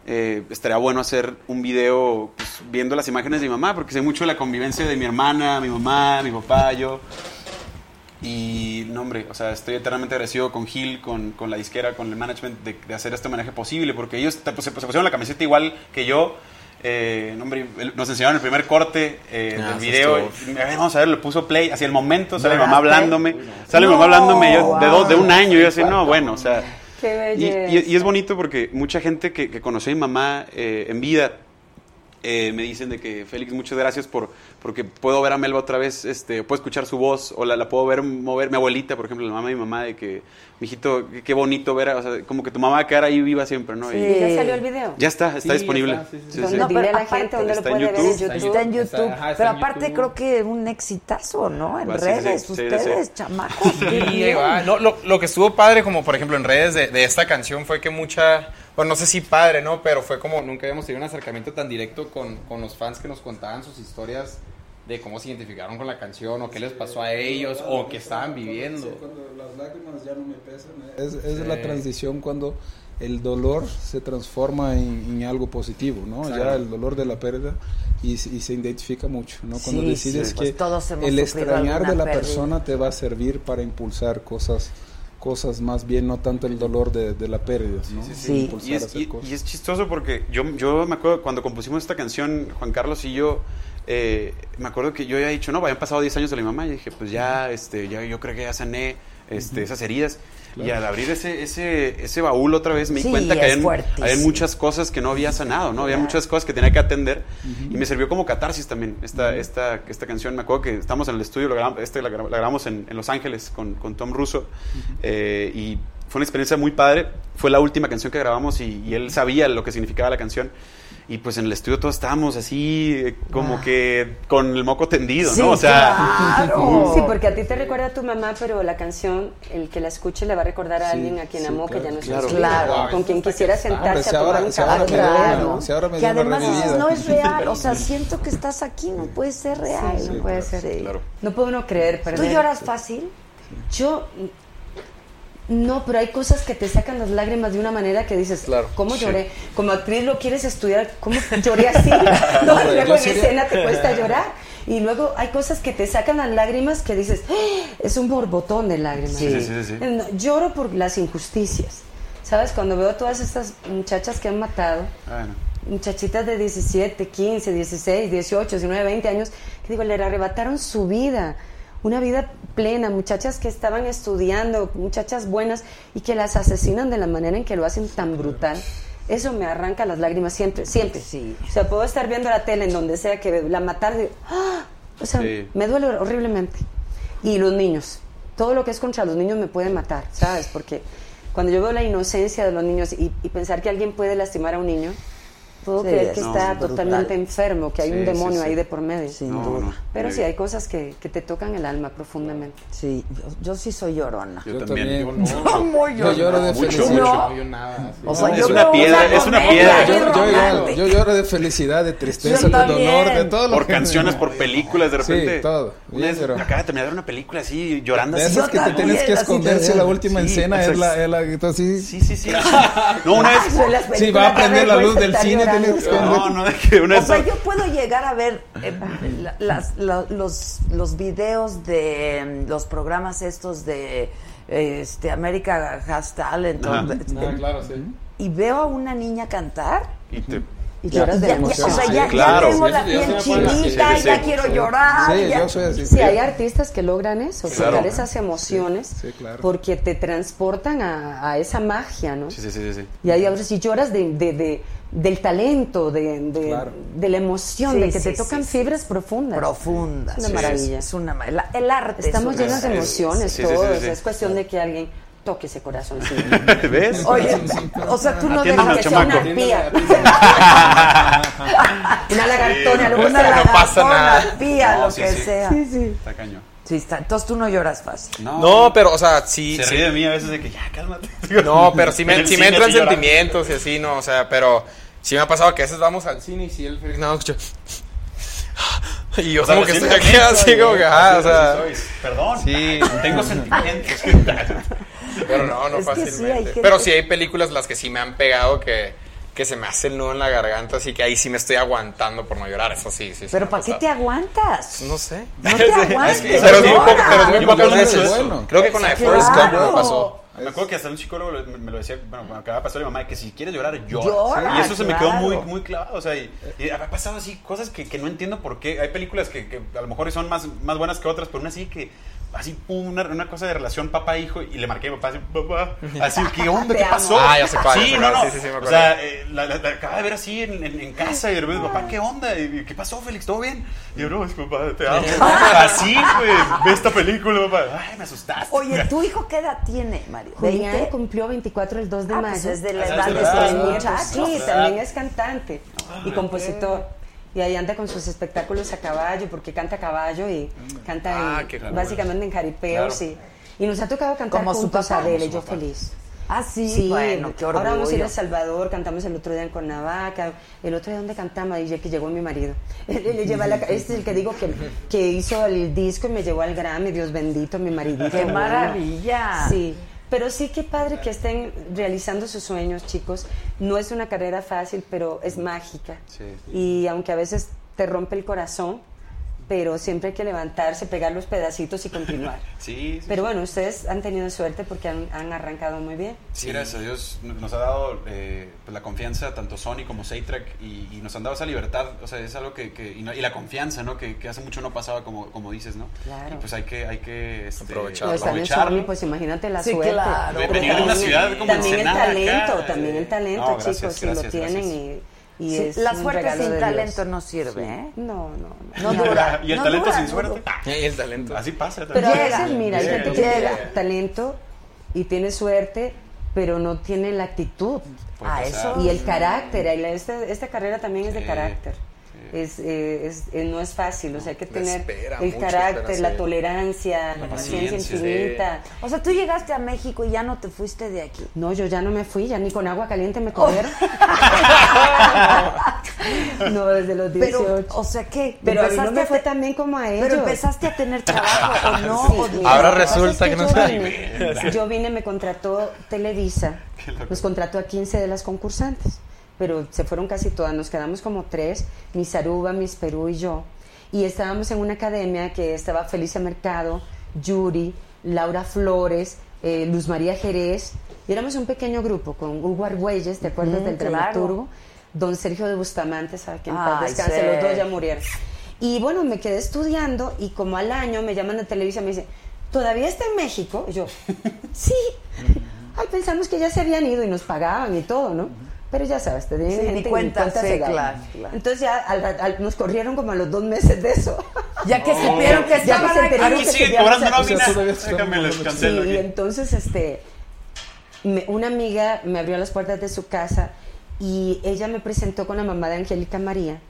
S5: eh, estaría bueno hacer un video pues, viendo las imágenes de mi mamá, porque sé mucho de la convivencia de mi hermana, mi mamá, mi papá, yo. Y, no, hombre, o sea, estoy eternamente agradecido con Gil, con, con la disquera, con el management de, de hacer este homenaje posible, porque ellos pues, se, se pusieron la camiseta igual que yo. Eh, no, hombre, nos enseñaron el primer corte eh,
S11: Ah,
S5: del video. y, "Ay, vamos a ver, le puso play. Hacia el momento sale mi mamá hablándome. Sale mi mamá hablándome yo, de, dos, de un año. Y yo así, no, bueno, o sea.
S10: Qué
S5: Y, y es bonito porque mucha gente que, que conoció a mi mamá eh, en vida eh, me dicen de que Félix, muchas gracias por porque puedo ver a Melba otra vez, este, puedo escuchar su voz o la, la puedo ver mover mi abuelita, por ejemplo, la mamá de mi mamá de que mijito, qué, qué bonito ver, o sea, como que tu mamá va a quedar ahí viva siempre, ¿no?
S10: Sí.
S5: Y-
S10: ¿Ya salió el video?
S5: Ya está, está
S10: Sí,
S5: disponible.
S10: está, sí, sí. No, a la gente dónde lo puede ver en
S5: YouTube.
S1: Está en
S12: Está-
S1: YouTube.
S12: ajá, está
S1: pero
S12: en
S1: aparte
S12: YouTube.
S1: creo que un exitazo, ¿no? En
S12: sí, sí, sí.
S1: redes,
S12: Sí, sí,
S1: ustedes,
S12: sí.
S1: chamacos.
S12: No, lo, lo que estuvo padre, como por ejemplo en redes de, de esta canción, fue que mucha, bueno, no sé si padre, ¿no? Pero fue como nunca habíamos tenido un acercamiento tan directo con, con los fans que nos contaban sus historias de cómo se identificaron con la canción o qué les pasó a ellos o qué estaban viviendo.
S7: Cuando las lágrimas ya no me pesan. Es, es
S12: Sí.
S7: la transición cuando el dolor se transforma en, en algo positivo, ¿no?
S12: Claro.
S7: Ya el dolor de la pérdida y, y se identifica mucho, ¿no? Cuando
S1: Sí,
S7: decides
S1: sí, pues
S7: que
S1: todos hemos
S7: el extrañar de la
S1: pérdida.
S7: persona te va a servir para impulsar cosas cosas más bien, no tanto el dolor de, de la pérdida, ¿no? Impulsar
S5: Y
S7: a
S5: es,
S7: hacer
S5: y- y es chistoso porque yo, yo me acuerdo cuando compusimos esta canción, Juan Carlos y yo, eh, me acuerdo que yo había dicho, no, habían pasado 10 años de mi mamá y dije, pues ya, este, ya yo creo que ya sané este, esas heridas.
S7: Claro.
S5: Y al abrir ese, ese, ese baúl otra vez me di
S1: Sí,
S5: cuenta que habían, habían muchas cosas que no había sanado, ¿no? Había
S1: Claro.
S5: muchas cosas que tenía que atender y me sirvió como catarsis también esta, esta, esta canción. Me acuerdo que estamos en el estudio, lo grabamos, este la grabamos en, en Los Ángeles con, con Tom Russo eh, y fue una experiencia muy padre. Fue la última canción que grabamos y, y él sabía lo que significaba la canción. Y pues en el estudio todos estábamos así, como que con el moco tendido, ¿no? O sea,
S10: Sí, porque a ti te recuerda a tu mamá, pero la canción, el que la escuche le va a recordar a
S7: Sí,
S10: alguien a quien
S7: sí,
S10: amó que ya no está
S7: claro.
S10: con quien quisiera sentarse
S7: si
S10: a tomar
S7: ahora,
S10: un café.
S7: me dio
S1: Claro.
S7: una- si ahora me
S1: que además dices,
S7: revivida.
S1: no es real, o sea, siento que estás aquí, no puede ser real.
S10: Sí, no puede ser.
S1: Sí.
S10: No puedo uno creer,
S1: ¿Tú
S10: perder.
S1: lloras fácil?
S10: Yo no, pero hay cosas que te sacan las lágrimas de una manera que dices, ¿cómo
S12: Sí.
S10: lloré? Como actriz lo quieres estudiar, ¿cómo lloré así? no,
S7: Hombre,
S10: luego en escena te cuesta llorar. Y luego hay cosas que te sacan las lágrimas que dices, "Ah, es un borbotón de lágrimas.
S5: Sí, sí.
S10: No, lloro por las injusticias. ¿Sabes? Cuando veo a todas estas muchachas que han matado,
S5: bueno.
S10: muchachitas de 17, 15, 16, 18, 19, 20 años, que digo, le arrebataron su vida, una vida plena, muchachas que estaban estudiando, muchachas buenas, y que las asesinan de la manera en que lo hacen tan brutal. Eso me arranca las lágrimas siempre, siempre.
S1: Sí.
S10: O sea, puedo estar viendo la tele en donde sea que la matar, digo, ¡ah! o sea,
S5: Sí.
S10: me duele horriblemente. Y los niños, todo lo que es contra los niños me puede matar, ¿sabes? Porque cuando yo veo la inocencia de los niños y, y pensar que alguien puede lastimar a un niño, puedo
S1: Sí,
S10: creer que
S1: es
S10: está
S1: brutal.
S10: totalmente enfermo, que hay
S5: Sí,
S10: un
S5: sí,
S10: demonio
S5: sí.
S10: ahí de por medio.
S1: Sin
S5: No,
S1: duda.
S5: no.
S10: Pero sí, hay cosas que, que te tocan el alma profundamente.
S1: Sí, yo, yo sí soy llorona.
S5: Yo
S7: Yo también.
S1: Yo muy
S7: Yo lloro de
S5: Mucho,
S7: felicidad.
S5: mucho.
S1: No.
S12: No, yo nada. sí.
S1: O sea,
S5: Es
S1: yo
S5: una piedra, es una piedra.
S7: Yo, lloro de felicidad, de tristeza, de dolor, de todo lo
S5: por
S7: que-
S5: canciones, por películas, de
S7: Sí,
S5: repente.
S7: todo.
S5: Una vez acaba de terminar una película así, llorando
S7: De
S5: así.
S7: esas que te tienes que esconder si la última
S5: Sí,
S7: escena es la.
S5: Sí, sí, sí. No, una vez.
S1: Las
S7: Sí, va a prender la luz del cine,
S5: No, no, de que una
S1: O sea, yo puedo llegar a ver eh, la- las- la- los, los videos de mm, los programas estos de este America Has Talent o-
S5: Ajá.
S12: Ah, claro, sí.
S1: y veo a una niña cantar
S5: Y te-
S10: Y lloras de
S1: ya- ya-
S10: emoción.
S1: o sea,
S5: Sí,
S1: ya, ya
S5: claro.
S1: tengo la piel
S12: sí, sí, sí,
S1: chinita, ya quiero llorar.
S7: Sí,
S1: ya-
S7: yo soy así.
S10: Sí, hay artistas que logran eso,
S5: Claro.
S10: sacar esas emociones
S7: Sí, claro.
S10: porque te transportan a, a esa magia, ¿no?
S5: Sí, sí, sí, sí.
S10: Y ahí ahora si lloras de, de- de- del talento, de, de,
S7: Claro.
S10: de la emoción,
S1: Sí,
S10: de que
S1: sí,
S10: te tocan
S1: sí, sí.
S10: fibras profundas.
S1: Profundas.
S10: Una
S1: Sí,
S10: maravilla.
S1: Es, es una ma- la- el arte.
S10: Estamos
S1: es una-
S10: llenos de
S5: es-
S10: emociones,
S5: sí, sí, sí,
S10: todos. Es cuestión de que alguien toque ese corazón.
S5: ¿Ves?
S1: Oye, o sea, tú no dejas que sea una arpía.
S10: Una lagartona, lo que
S1: Una
S10: sea.
S12: no pasa
S1: lagartona,
S5: No,
S1: lo
S5: sí,
S1: que
S5: sí.
S1: sea.
S5: Está cañón.
S1: Sí, está. Entonces tú no lloras fácil.
S5: No,
S12: No, pero, o sea, sí.
S5: Se
S12: sí.
S5: ríe de mí a veces de que ya, cálmate.
S12: No, pero sí me, sí me entran sentimientos y así, no, o sea, pero sí me ha pasado que a veces vamos al cine y si el Félix nada más escucha. Y yo
S5: O sea,
S12: como que estoy aquí así como que, ajá, o
S5: así
S12: sea.
S5: Perdón.
S12: Sí.
S5: Tengo sentimientos.
S12: Pero no, no
S1: Es que sí,
S12: fácilmente.
S1: gente-
S12: Pero sí hay películas las que sí me han pegado que, que se me hace el nudo en la garganta, así que ahí sí me estoy aguantando por no llorar, eso sí, sí. sí
S1: Pero
S12: me
S1: ¿para qué te aguantas?
S12: No sé.
S1: No te aguantes.
S12: Pero es muy, po-
S1: llora.
S12: pero es muy
S5: me eso.
S7: Bueno.
S12: Creo que con la de. Forrest Gump me pasó.
S5: Me acuerdo que hasta un psicólogo lo- me lo decía, bueno, cuando acababa de pasar mi mamá, que si quieres llorar, llora.
S1: Llora,
S5: y eso se me quedó muy, muy clavado. O sea, y, y ha pasado así cosas que, que no entiendo por qué. Hay películas que, que a lo mejor son más, más buenas que otras, pero aún así que así pum, una, una cosa de relación papá-hijo y le marqué a mi papá así, papá, así, ¿qué onda? ¿Qué pasó?
S11: Ah, ya sé cuál,
S5: Sí, no, no.
S11: sí, sí, sí, me
S5: o sea, eh, la, la- la acaba de ver así en, en- en casa y de repente, papá, ¿qué onda? Y, ¿Qué pasó, Félix? ¿Todo bien? Y yo, no, es que, papá, te amo. así, pues, ve esta película, papá. Ay, me asustaste.
S1: Oye, ¿tu hijo qué edad tiene, Mario?
S10: Julián
S1: ¿20?
S10: cumplió 24 el 2 de
S1: Ah,
S10: mayo.
S1: pues es de la
S5: Ah,
S1: edad de
S5: de la
S1: estos
S5: edad.
S1: muchachos.
S10: Sí, también es cantante y compositor. Y ahí anda con sus espectáculos a caballo, porque canta a caballo y canta en-
S11: Ah,
S10: básicamente en jaripeos. Y, y nos ha tocado cantar
S1: Como su
S10: juntos
S1: papá.
S10: Adele,
S1: Como
S10: yo
S1: su papá.
S10: feliz.
S1: Ah, sí, bueno, qué
S10: Ahora vamos a ir a El Salvador, cantamos el otro día en Cuernavaca, el otro día donde cantamos, y ya que llegó mi marido. Le lleva la, este es el que digo que, que hizo el disco y me llevó al Grammy, Dios bendito, mi maridito.
S1: ¡Qué
S10: bueno.
S1: maravilla!
S10: Sí, pero sí qué padre que estén realizando sus sueños, chicos. No es una carrera fácil, pero es mágica.
S5: Sí.
S10: Y aunque a veces te rompe el corazón, pero siempre hay que levantarse, pegar los pedacitos y continuar.
S5: Sí, sí.
S10: Pero bueno, ustedes han tenido suerte porque han, han arrancado muy bien.
S5: Sí, gracias a Dios nos ha dado eh, pues, la confianza tanto Sony como Seitrack y, y nos han dado esa libertad, o sea, es algo que, que- y, no- y la confianza, ¿no? Que, que hace mucho no pasaba como, como dices, ¿no?
S10: Claro.
S5: Y pues hay que, hay que este,
S11: Aprovecharlo.
S5: Aprovecharlo.
S10: Sony, pues imagínate la
S1: Sí,
S10: suerte.
S1: claro.
S5: Venir de una
S10: también-
S5: ciudad como
S10: También el talento,
S5: acá,
S10: también el
S5: eh,
S10: talento,
S5: no, gracias,
S10: chicos, si
S5: gracias,
S10: lo tienen
S5: gracias.
S10: y, y
S1: Sí,
S10: es
S1: la suerte sin talento
S10: Dios.
S1: no sirve, ¿eh?
S10: No, no,
S1: No
S10: no.
S1: dura.
S5: Y el
S1: no
S5: talento
S1: dura,
S5: sin suerte.
S11: Y el talento.
S5: Así pasa
S10: Pero
S5: también.
S10: a
S1: Llega,
S10: veces, mira, hay gente que
S1: llega.
S10: tiene talento y tiene suerte, pero no tiene la actitud.
S1: Ah, eso.
S10: Y el carácter, y la- esta, esta carrera también es de carácter. Es, eh, es- eh, no es fácil, o sea, hay que tener el carácter, la tolerancia, la paciencia
S5: paciencia, sí.
S10: infinita.
S1: O sea, tú llegaste a México y ya no te fuiste de aquí.
S10: No, yo ya no me fui, ya ni con agua caliente me corrieron. no, desde los 18.
S1: Pero, o sea, ¿qué?
S10: Pero a mí no
S1: ¿Empezaste
S10: me
S1: a
S10: fue
S1: te-
S10: tan bien como a ellos.
S1: Pero empezaste a tener trabajo o no.
S10: Sí,
S1: o
S11: Ahora resulta
S10: es
S11: que no
S10: yo vine, yo vine, me contrató Televisa, nos contrató a 15 de las concursantes, pero se fueron casi todas, nos quedamos como tres, Miss Aruba, Miss Perú y yo, y estábamos en una academia que estaba Felicia Mercado, Yuri, Laura Flores, eh, Luz María Jerez, y éramos un pequeño grupo con Hugo Argüelles, ¿te acuerdas
S1: Mm,
S10: del
S1: claro.
S10: dramaturgo? Don Sergio de Bustamante, ¿sabes? Que en paz
S1: Ay,
S10: descanse,
S1: sí.
S10: los dos ya murieron. Y bueno, me quedé estudiando y como al año me llaman de televisión y me dicen, ¿todavía está en México? Y yo, sí. Ay, pensamos que ya se habían ido y nos pagaban y todo, ¿no? Pero ya sabes, te
S1: Sí, ni cuenta, sí,
S10: se daban.
S1: claro, claro.
S10: Entonces ya al- al- nos corrieron como a los dos meses de eso.
S1: Ya que supieron que
S10: Ya que
S1: estaban
S10: se enteraron
S5: Aquí
S10: que
S5: siguen cobrando
S10: aquí.
S5: nómina. Déjame les
S10: Sí,
S5: cancelo
S10: y entonces este me- una amiga me abrió las puertas de su casa y ella me presentó con la mamá de Angélica María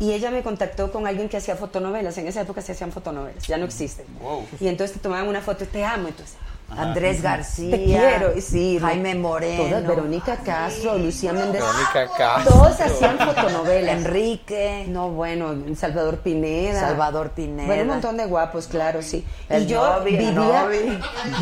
S10: y ella me contactó con alguien que hacía fotonovelas. En esa época se hacían fotonovelas, ya no existen.
S5: Wow.
S10: Y entonces te tomaban una foto y te amo. Entonces,
S1: Andrés García.
S10: te quiero. Sí,
S1: Jaime Moreno.
S10: Todas, Verónica Castro, Lucía Méndez.
S11: Verónica Castro.
S10: Todos hacían fotonovelas.
S1: Enrique.
S10: No, bueno, Salvador Pineda.
S1: Salvador Pineda.
S10: Bueno, un montón de guapos, claro, sí.
S1: El
S10: y yo vivía,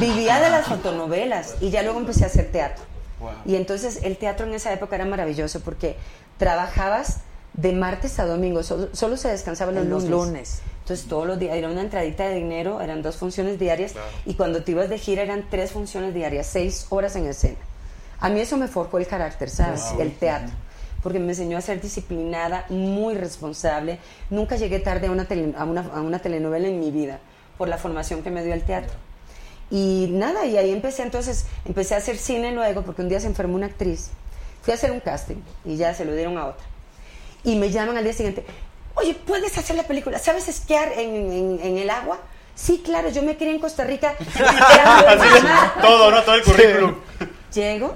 S10: vivía de las fotonovelas y ya luego empecé a hacer teatro.
S5: Wow.
S10: Y entonces el teatro en esa época era maravilloso porque trabajabas de martes a domingo, solo, solo se descansaba los
S1: En los
S10: lunes. Entonces todos los días era una entradita de dinero, eran dos funciones diarias y cuando te ibas de gira eran tres funciones diarias, seis horas en escena. A mí eso me forjó el carácter, ¿sabes? El teatro. Porque me enseñó a ser disciplinada, muy responsable. Nunca llegué tarde a una, tele- a una, a una telenovela en mi vida por la formación que me dio el teatro. Y nada, y ahí empecé entonces, empecé a hacer cine luego, porque un día se enfermó una actriz. Fui a hacer un casting y ya se lo dieron a otra. Y me llaman al día siguiente, oye, ¿puedes hacer la película? ¿Sabes esquiar en, en- en el agua? Sí, claro, yo me crié en Costa Rica. esquiando en el mar".
S5: Todo, ¿no? Todo el currículum.
S10: Llego,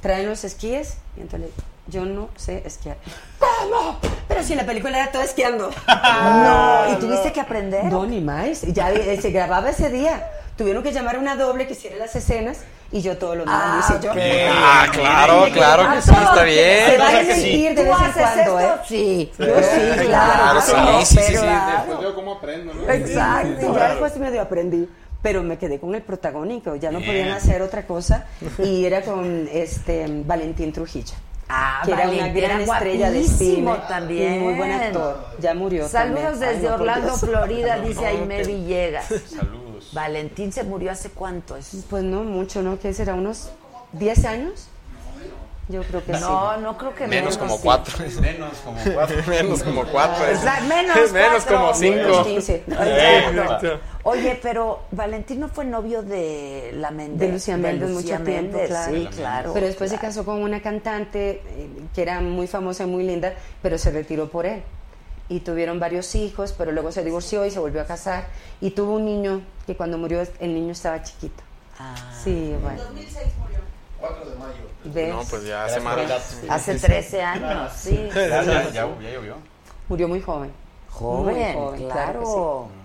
S10: traen los esquíes y entonces yo no sé esquiar. ¿Cómo? Pero si en la película era todo esquiando.
S1: No, ¿y tuviste que aprender?
S10: No, ni más. Ya eh, se grababa ese día. Tuvieron que llamar a una doble que hiciera las escenas y yo todos los días
S1: Ah,
S10: lo hice yo.
S11: Ah, claro, claro que sí, está
S10: Se
S11: bien.
S10: vale
S5: que sí.
S10: mentir de
S1: ¿Tú
S10: vez en cuando,
S1: esto?
S10: ¿eh?
S1: Sí.
S10: Yo sí, claro.
S11: Claro, sí, sí, sí.
S12: Después veo cómo aprendo, ¿no?
S1: Exacto.
S10: Ya después medio aprendí. Pero me quedé con el protagónico, ya no podían hacer otra cosa. Y era con este Valentín Trujillo.
S1: Ah,
S10: que era una
S1: Valentín,
S10: gran
S1: era
S10: estrella de cine.
S1: también.
S10: y muy buen actor. Ya murió.
S1: Saludos
S10: también. Ay,
S1: desde
S10: no, por
S1: Orlando. Florida, dice Aime Villegas.
S5: Saludos.
S1: Valentín se murió hace cuánto? Es-
S10: Pues no mucho, ¿no? ¿Qué será? ¿Unos 10 años? Yo creo que sí.
S1: No, no creo que
S11: Menos como
S1: sí.
S11: cuatro.
S5: Menos como cuatro.
S11: Menos como cuatro.
S1: O sea, menos,
S11: Menos
S1: cuatro.
S11: como cinco.
S10: Menos 15.
S1: Exacto. Oye, pero Valentino fue novio de la Méndez.
S10: De Lucía Méndez mucho tiempo,
S1: Méndez,
S10: claro.
S1: Sí, claro.
S10: Pero después
S1: claro.
S10: se casó con una cantante eh, que era muy famosa y muy linda, pero se retiró por él. Y tuvieron varios hijos, pero luego se divorció y se volvió a casar. Y tuvo un niño que cuando murió el niño estaba chiquito.
S1: Ah.
S10: Sí, bueno.
S4: 2006 murió.
S2: 4 de mayo.
S10: ¿Ves?
S11: No, pues ya hace más.
S1: Hace 13 años, sí.
S5: Ya, ya, ya, ya llovió.
S10: Murió muy joven.
S1: Joven,
S10: Muy joven,
S1: claro.
S10: sí.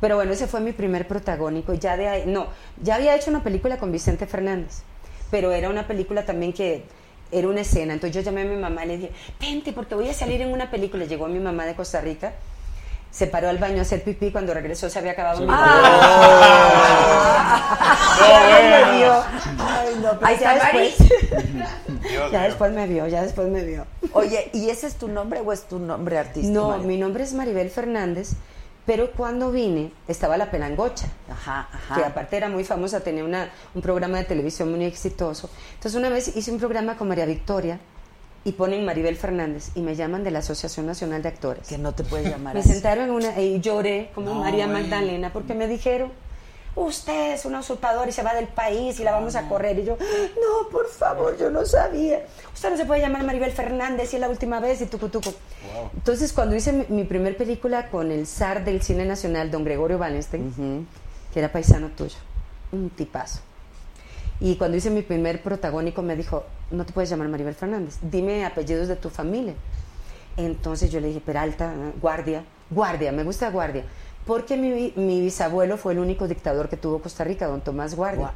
S10: Pero bueno, ese fue mi primer protagónico. Ya de ahí, no, ya había hecho una película con Vicente Fernández, pero era una película también que era una escena. Entonces yo llamé a mi mamá y le dije, vente, porque voy a salir en una película. Llegó mi mamá de Costa Rica, se paró al baño a hacer pipí. Cuando regresó se había acabado mi Ya me vio. Ay, no, pero
S1: Ahí
S10: ya
S1: está
S10: después, ya después me vio, ya después me vio.
S1: Oye, ¿y ese es tu nombre o es tu nombre artístico?
S10: No, mi nombre es Maribel Fernández, pero cuando vine estaba la pelangocha.
S1: Ajá, ajá.
S10: que aparte era muy famosa, tenía una, un programa de televisión muy exitoso. Entonces una vez hice un programa con María Victoria y ponen Maribel Fernández y me llaman de la Asociación Nacional de Actores.
S1: Que no te puedes llamar
S10: Me
S1: así.
S10: sentaron en una y lloré como
S5: No,
S10: María. Magdalena porque me dijeron, usted es una usurpadora y se va del país y la vamos a correr. Y yo, no, por favor, yo no sabía. Usted no se puede llamar Maribel Fernández y es la última vez y tucu tucu. Entonces cuando hice mi, mi primer película con el zar del cine nacional, don Gregorio Wallenstein, que era paisano tuyo, un tipazo. Y cuando hice mi primer protagónico me dijo, no te puedes llamar Maribel Fernández, dime apellidos de tu familia. Entonces yo le dije, Peralta, eh, Guardia, Guardia, me gusta Guardia. Porque mi, mi bisabuelo fue el único dictador que tuvo Costa Rica, don Tomás Guardia.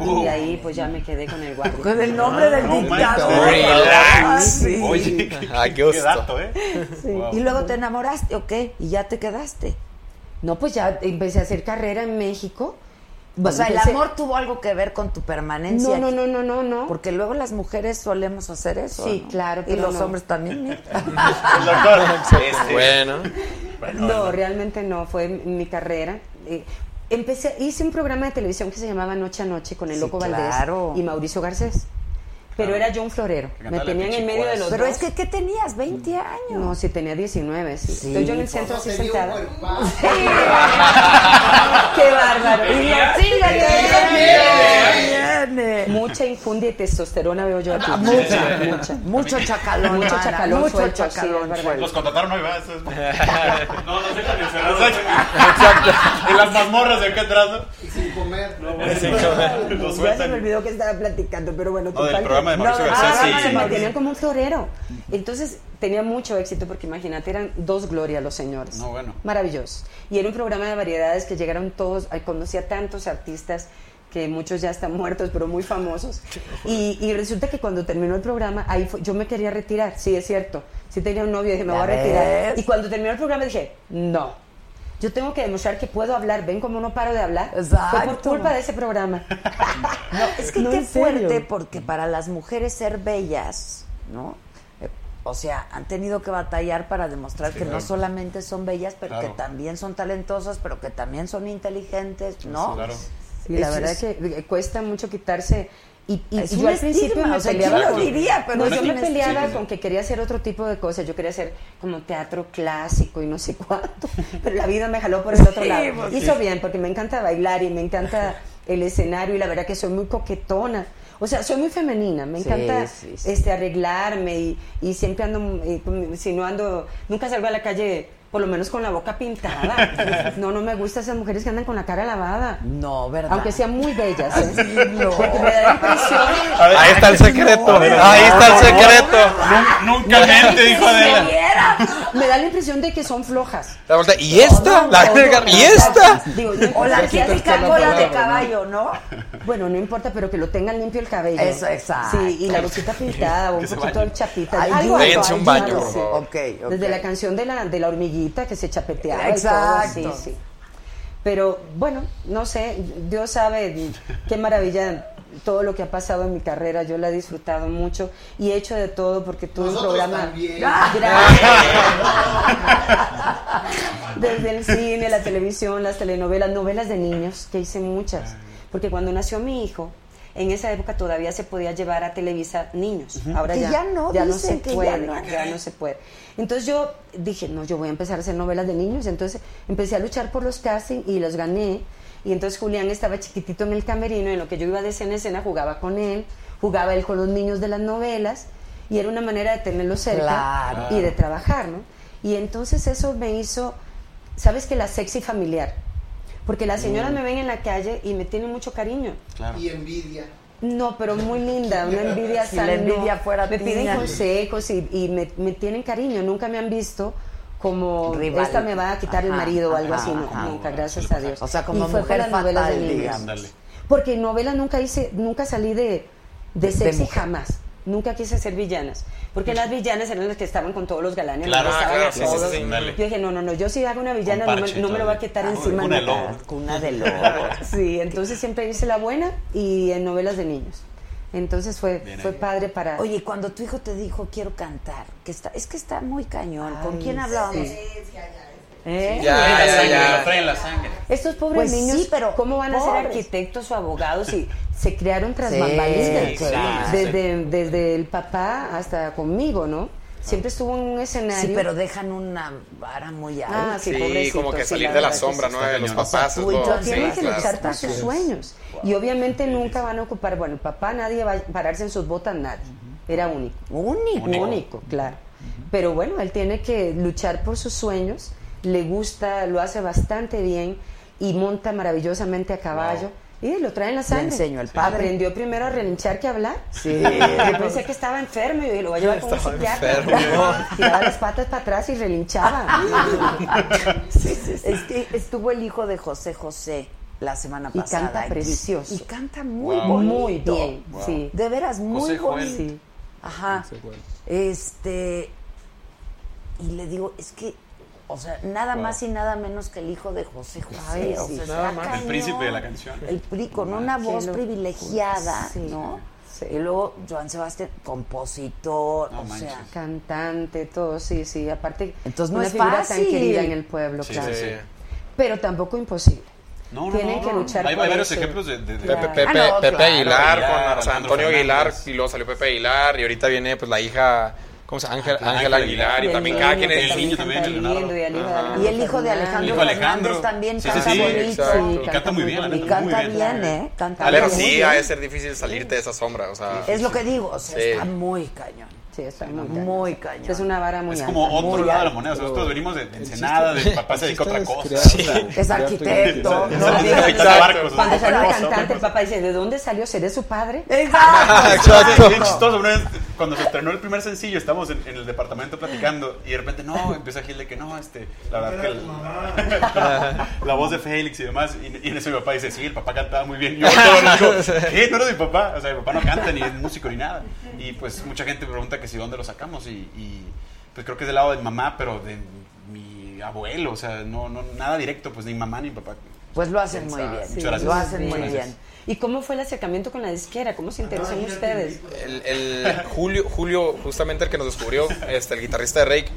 S10: Y de ahí pues ya me quedé con el Guardia.
S1: Con el nombre del
S5: No,
S1: dictador.
S5: Relax.
S1: Sí.
S5: Oye,
S11: qué
S5: qué dato, ¿eh?
S10: Sí.
S5: Wow.
S1: ¿Y luego te enamoraste o qué? ¿Y ya te quedaste?
S10: No, pues ya empecé a hacer carrera en México.
S1: O sea, el amor tuvo algo que ver con tu permanencia.
S10: No, no, no, no, no, no.
S1: Porque luego las mujeres solemos hacer eso.
S10: Sí,
S1: ¿no?
S10: claro,
S1: Y los
S10: no.
S1: hombres también.
S5: Este,
S11: Bueno.
S10: No, realmente no, fue mi carrera. Eh, empecé, hice un programa de televisión que se llamaba Noche a Noche con el
S1: Sí,
S10: Loco
S1: claro.
S10: Valdés y Mauricio Garcés. Pero era yo un florero. Me
S5: la
S10: tenían en medio de los
S1: Pero
S10: dos.
S1: es que, ¿qué tenías? 20 años.
S10: No, sí, tenía 19, sí.
S1: Sí,
S10: Estoy yo en el centro así
S2: Se
S10: sentada. ¡Qué bárbaro! Y
S1: Viene.
S10: Mucha infundia y testosterona veo yo aquí.
S1: Mucha,
S10: mucha.
S1: Mucho chacalón.
S10: Mucho chacalón
S1: Mucho
S10: suelto,
S1: chacalón.
S5: Los contrataron hoy, ¿verdad? Eso es-
S3: No, no encerrados.
S5: Exacto. Y las mazmorras de acá atrás, ¿no?
S2: Y sin comer.
S5: Los
S10: Ya se me olvidó que estaba platicando, pero bueno.
S5: No, del programa de Mauricio
S10: No, ah,
S5: sí.
S10: se mantenían como un florero. Entonces tenía mucho éxito porque imagínate, eran dos glorias los señores.
S5: No, bueno.
S10: Maravilloso. Y era un programa de variedades que llegaron todos, ay, conocí a tantos artistas que muchos ya están muertos, pero muy famosos. Y, y resulta que cuando terminó el programa, ahí fue- yo me quería retirar, sí, es cierto. Sí tenía un novio, dije, me voy a retirar.
S1: ves.
S10: Y cuando terminó el programa dije, no. Yo tengo que demostrar que puedo hablar. ¿Ven cómo no paro de hablar? Fue por culpa de ese programa.
S1: No, es que
S10: No,
S1: qué fuerte, porque para las mujeres ser bellas, ¿no? Eh, O sea, han tenido que batallar para demostrar que no solamente son bellas, pero
S5: Claro.
S1: que también son talentosas, pero que también son inteligentes, ¿no?
S5: Claro.
S10: Sí, la verdad
S1: es-
S10: que eh, cuesta mucho quitarse. Y, y-
S1: Es
S10: y
S1: un
S10: yo al principio me peleaba
S1: ¿quién lo
S10: con-
S1: diría? Pero
S10: no, yo me peleaba
S5: estigma.
S10: con que quería hacer otro tipo de cosas. Yo quería hacer como teatro clásico y no sé cuánto. Pero la vida me jaló por el otro
S1: Sí,
S10: lado.
S1: pues
S10: Hizo bien porque me encanta bailar y me encanta el escenario y la verdad que soy muy coquetona. O sea, soy muy femenina, me encanta
S1: sí,
S10: este arreglarme y, y siempre ando, eh, con- si no ando, nunca salgo a la calle por lo menos con la boca pintada. No, no me gustan esas mujeres que andan con la cara lavada.
S1: No, ¿verdad?
S10: Aunque sean muy bellas, ¿eh?
S1: Sí, no.
S10: Porque me da la impresión.
S11: Ahí está el secreto. Ahí está el secreto.
S5: Nunca mente, dijo Adela.
S10: Me da la impresión de que son flojas.
S11: La vuelta, ¿Y esta?
S10: No,
S11: La
S10: no, no,
S11: ¿Y
S10: no,
S11: esta?
S10: Digo, no
S1: O la típica cola de caballo, ¿no?
S10: Bueno, no importa, pero que lo tengan limpio el cabello.
S1: Eso, exacto.
S10: Sí, y la boquita pintada o un poquito de chapita.
S1: Ay,
S10: algo,
S11: Déjense
S10: algo,
S11: un baño,
S1: ok.
S10: Desde la canción de la, de la hormiguita que se chapeteaba. y todo,
S1: Exacto.
S10: sí, sí. Pero bueno, no sé, Dios sabe qué maravilla todo lo que ha pasado en mi carrera. Yo la he disfrutado mucho y he hecho de todo porque tuve un
S2: Nosotros
S10: programa.
S2: también.
S10: Gracias. Desde el cine, la televisión, las telenovelas, novelas de niños, que hice muchas. Porque cuando nació mi hijo, en esa época todavía se podía llevar a Televisa niños. Ahora
S1: Que
S10: ya,
S1: ya no,
S10: ya no se
S1: que ya
S10: puede,
S1: no.
S10: ya no se puede. Entonces yo dije, no, yo voy a empezar a hacer novelas de niños. Entonces empecé a luchar por los castings y los gané. Y entonces Julián estaba chiquitito en el camerino, en lo que yo iba de escena en escena, jugaba con él, jugaba él con los niños de las novelas, y era una manera de tenerlo cerca
S1: Claro.
S10: y de trabajar, ¿no? Y entonces eso me hizo, ¿sabes que La sexy familiar. Porque las señoras
S2: Mm.
S10: me ven en la calle y me tienen mucho cariño.
S2: Y envidia.
S10: No, pero muy linda, una envidia
S1: Si
S10: sana.
S1: la envidia
S10: no.
S1: fuera
S10: Me piden consejos y, y me, me tienen cariño. Nunca me han visto como
S1: Rival.
S10: esta me va a quitar el marido o algo
S1: ajá,
S10: así.
S1: Ajá.
S10: nunca, gracias a Dios.
S1: O sea, como
S10: Y fue
S1: mujer
S10: con las novelas
S1: fatal,
S10: de niños. Porque en novelas nunca hice, nunca salí de, de
S1: De
S10: sexy
S1: mujer.
S10: jamás. Nunca quise ser villanas. Porque las villanas eran las que estaban con todos los galanes.
S5: Claro,
S10: besaban
S5: claro,
S10: a
S5: sí, sí,
S10: todos.
S5: sí.
S10: Yo dije, no, no, no, yo si hago una villana no me, no me lo va a quitar
S5: Ah,
S10: encima.
S5: cuna de lobo.
S1: Cuna de lobo.
S10: Sí, entonces siempre hice la buena y en novelas de niños. Entonces fue,
S5: Bien
S10: fue
S5: ahí.
S10: padre para...
S1: Oye, cuando tu hijo te dijo quiero cantar, que está, es que está muy cañón. ¿Con quién hablábamos?
S10: Sí. ¿Eh?
S5: Ya,
S11: Ya,
S5: la sangre,
S11: ya.
S5: lo trae en la sangre.
S10: Estos pobres
S1: Pues
S10: niños,
S1: sí, pero
S10: ¿cómo van a ser arquitectos o abogados si se criaron tras
S1: Sí,
S10: bambalinas?
S1: claro.
S10: Desde, desde el papá hasta conmigo, ¿no? Siempre estuvo en un escenario.
S1: Sí, pero dejan una vara muy alta.
S10: Ah, sí,
S11: Sí, como que
S10: sí,
S11: salir de la sombra,
S10: sí.
S11: ¿no? De los papás.
S1: tú yo
S10: Pero tienen
S11: sí,
S10: que luchar por sus sueños. Y obviamente nunca van a ocupar, bueno, el papá nadie va a pararse en sus botas, nadie. Era único.
S1: Único.
S10: Único, claro. Pero bueno, él tiene que luchar por sus sueños, le gusta, lo hace bastante bien y monta maravillosamente a caballo. Y lo trae en la sangre.
S1: enseñó el padre.
S10: Aprendió primero a relinchar que a hablar.
S1: Sí.
S10: Yo pensé que estaba enfermo y lo voy a llevar con un
S11: Estaba
S10: psiquiatra.
S11: enfermo.
S10: Tiraba las patas para atrás y relinchaba.
S1: Es que estuvo el hijo de José José la semana
S10: Y
S1: pasada.
S10: canta
S1: aquí.
S10: precioso.
S1: Y canta muy
S5: Wow.
S1: bonito.
S10: Muy bien,
S5: Wow.
S10: sí.
S1: De veras, muy
S5: José
S1: bonito.
S10: Sí.
S1: Ajá.
S7: José Joel.
S1: Este. Y le digo, es que, o sea, nada
S5: Wow.
S1: más y nada menos que el hijo de José José.
S10: Ay,
S1: o
S10: sí,
S1: sea,
S11: nada
S1: está
S11: más.
S5: El príncipe de la canción.
S1: El pri- con una voz privilegiada,
S10: Sí.
S1: ¿no?
S10: Sí.
S1: Y luego Joan Sebastián, compositor,
S5: No
S1: o
S5: manches.
S1: sea.
S10: Cantante, todo, sí, sí. Aparte,
S1: Entonces no
S10: una
S1: es
S10: figura tan
S1: fácil.
S10: querida en el pueblo,
S5: Sí,
S10: claro.
S5: sí, sí.
S10: Pero tampoco imposible.
S5: No, no,
S10: Tienen
S5: no,
S10: que
S5: no.
S10: luchar
S5: Hay,
S10: por
S5: hay varios
S10: eso.
S5: ejemplos de, de- de-
S11: Pepe,
S10: Claro.
S11: Pepe,
S1: Ah, no,
S11: Pepe
S1: claro.
S11: Aguilar,
S5: Aguilar,
S11: con
S5: Alejandro
S11: Antonio Aguilar,
S5: Fernández.
S11: y luego salió Pepe Aguilar, y ahorita viene pues la hija, ¿cómo se llama? Ángel,
S5: Ángel
S11: Ángel Aguilar, y
S10: el
S11: también cada quien es...
S5: el niño también,
S10: y el hijo de. Alejandro
S1: Y el hijo de
S10: Fernández.
S1: Alejandro también
S5: Sí, sí,
S1: canta
S5: sí,
S1: bonito.
S11: exacto.
S5: Y canta muy bien,
S1: Y canta
S5: bien.
S1: ¿eh? Canta bien.
S11: sí, ha de ser difícil salirte de esa sombra, o sea...
S1: Es lo que digo, o sea,
S11: Sí.
S1: está muy cañón.
S10: Sí, está muy cañón.
S1: Muy cañón.
S10: Es una vara muy
S5: Es
S10: alta.
S5: como otro lado de la moneda. O sea, nosotros venimos de, de
S7: El
S5: Ensenada, de papá se dedica a otra cosa.
S7: es crear-
S1: Es arquitecto. ¿no?
S5: Capitán de
S11: Exacto.
S5: barcos,
S10: Cuando salió cantante, el papá dice, ¿de dónde salió? ¿Seré su padre?
S1: Exacto.
S5: Cuando se estrenó el primer sencillo, estábamos en, en el departamento platicando y de repente, no, empieza Gil de que no, este, la verdad que la voz de Félix y demás. Y, y en eso mi papá dice, sí, el papá cantaba muy bien. Yo todo lo digo, ¿qué? No era mi papá. O sea, mi papá no canta ni es músico ni nada. Y pues mucha gente me pregunta que si dónde lo sacamos. Y, y, pues creo que es del lado de mi mamá, pero de mi abuelo. O sea, no, no nada directo, pues ni mamá ni papá.
S1: Pues lo hacen muy bien.
S5: Muchas gracias.
S1: Lo hacen muy
S5: Muchas
S1: bien.
S5: gracias.
S10: ¿Y cómo fue el acercamiento con la disquera? ¿Cómo se interesó en ustedes?
S11: El, el Julio, Julio, justamente el que nos descubrió, este, el guitarrista de Rake,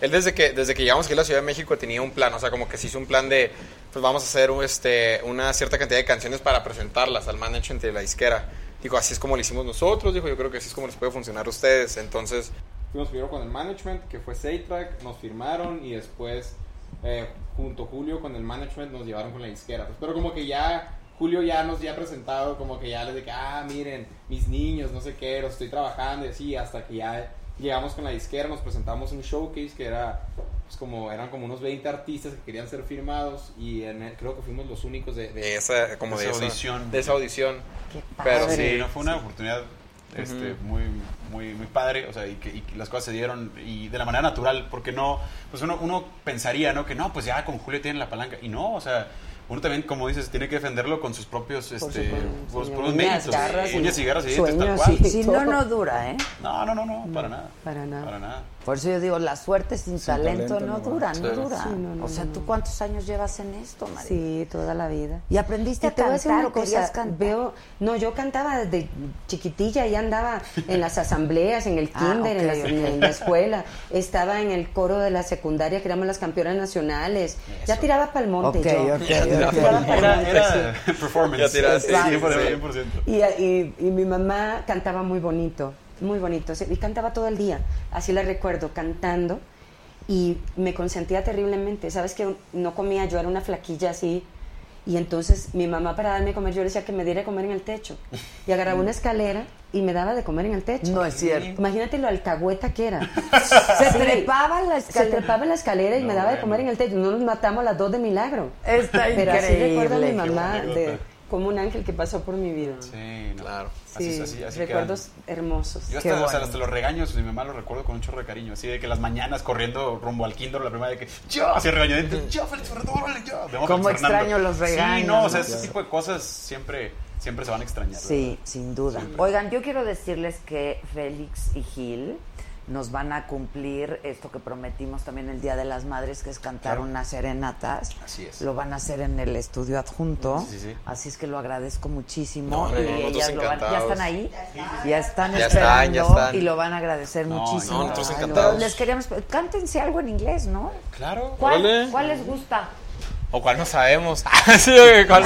S11: él desde que, desde que llegamos aquí a la Ciudad de México tenía un plan, o sea, como que se hizo un plan de, pues vamos a hacer este, una cierta cantidad de canciones para presentarlas al management de la disquera. Dijo, así es como lo hicimos nosotros, dijo, yo creo que así es como les puede funcionar a ustedes. Entonces,
S12: Fuimos primero con el management, que fue Saytrack, nos firmaron y después, eh, junto Julio con el management, nos llevaron con la disquera. Pues, pero como que ya, Julio ya nos había presentado, como que ya les que, ah, miren, mis niños, no sé qué, los estoy trabajando y así, hasta que ya llegamos con la disquera, nos presentamos un showcase que era, pues como, eran como unos 20 artistas que querían ser firmados y en el- creo que fuimos los únicos de,
S11: de esa, como de,
S5: Esa
S11: esa
S5: audición.
S11: De esa audición. Pero
S5: Sí,
S11: sí.
S5: no, fue una oportunidad este, muy, muy, muy padre, o sea, y que, y que las cosas se dieron y de la manera natural, porque no, pues uno, uno pensaría, ¿no? Que no, pues ya con Julio tienen la palanca, y no, o sea, uno también, como dices, tiene que defenderlo con sus propios, este, sus
S10: sí,
S5: propios
S10: uñas,
S5: méritos,
S10: garras
S5: uñas y garras y dientes, tal cual.
S10: sí.
S1: Si no, no dura, ¿eh?
S5: No, no, no, no, para nada.
S10: Para nada.
S5: Para nada.
S1: Por eso yo digo, la suerte sin,
S10: Sin
S1: talento,
S10: talento
S1: no, dura, no dura.
S10: Sí, no, no,
S1: o sea, ¿tú cuántos años llevas en esto, María?
S10: Sí, toda la vida.
S1: ¿Y aprendiste
S10: Y
S1: a
S10: te voy a decir
S1: cantar
S10: una cosa,
S1: cantar?
S10: veo, no, yo cantaba desde chiquitilla y andaba en las asambleas, en el
S1: Ah,
S10: kinder, en, la, en escuela, estaba en el coro de la secundaria, que éramos las campeonas nacionales, ya tiraba para el monte yo.
S1: ok,
S10: Ya
S1: ok.
S10: tiraba pa'l
S5: Era,
S10: monte,
S5: era
S10: sí.
S5: performance.
S11: Ya tiraste.
S5: Sí,
S10: Exacto.
S5: 100%.
S10: Y, y, y mi mamá cantaba muy bonito, muy bonito. Y cantaba todo el día. Así la recuerdo, cantando. Y me consentía terriblemente. Sabes que no comía, yo era una flaquilla así. Y entonces mi mamá para darme de comer, yo le decía que me diera de comer en el techo. Y agarraba una escalera y me daba de comer en el techo.
S1: No es cierto.
S10: Imagínate lo alcahueta que era.
S1: Se
S10: Sí.
S1: trepaba la
S10: Se
S1: escalera.
S10: trepaba en la escalera y me daba de comer en el techo. No nos matamos las dos de milagro.
S1: Está
S10: Pero así recuerdo a mi
S1: increíble.
S10: mamá de. Como un ángel que pasó por mi vida.
S5: Sí, no.
S11: Claro.
S5: Así,
S10: Sí,
S5: así, así
S10: recuerdos hermosos.
S5: Yo hasta, o sea,
S10: bueno.
S5: hasta los regaños, mi mamá lo recuerdo con un chorro de cariño, así de que las mañanas corriendo rumbo al kinder, la primera de que yo, así regañadito, yo, Félix Fernando, órale, yo.
S1: Cómo extraño los regaños,
S5: Sí, no, o sea, ese tipo de cosas siempre, siempre se van a extrañar.
S1: Sí, sin duda. Oigan, yo quiero decirles que Félix y Gil nos van a cumplir esto que prometimos también el Día de las Madres, que es cantar
S5: Claro.
S1: unas serenatas.
S5: Así es.
S1: Lo van a hacer en el estudio adjunto.
S5: Sí, sí, sí.
S1: Así es que lo agradezco muchísimo.
S11: No,
S1: y
S11: no,
S1: ellas lo van- ya están ahí, ya están
S11: Ya
S1: esperando
S11: están, ya están.
S1: y lo van a agradecer
S5: No,
S1: muchísimo.
S11: no, nosotros encantados.
S1: Les queríamos, cántense algo en inglés, ¿no?
S11: Claro.
S1: ¿Cuál. ¿cuál les gusta?
S11: ¿O cuál no sabemos? Sí, ¿cuál?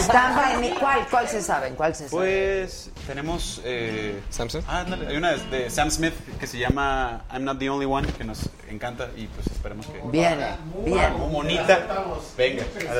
S1: ¿Cuál, ¿Cuál se saben? ¿Cuál se saben?
S5: Pues tenemos. Eh,
S11: Samson.
S5: ah, ándale, hay una de, de Sam Smith que se llama I'm Not the Only One, que nos encanta y pues esperemos que.
S1: Bien, bien.
S5: Muy bonita. Venga, a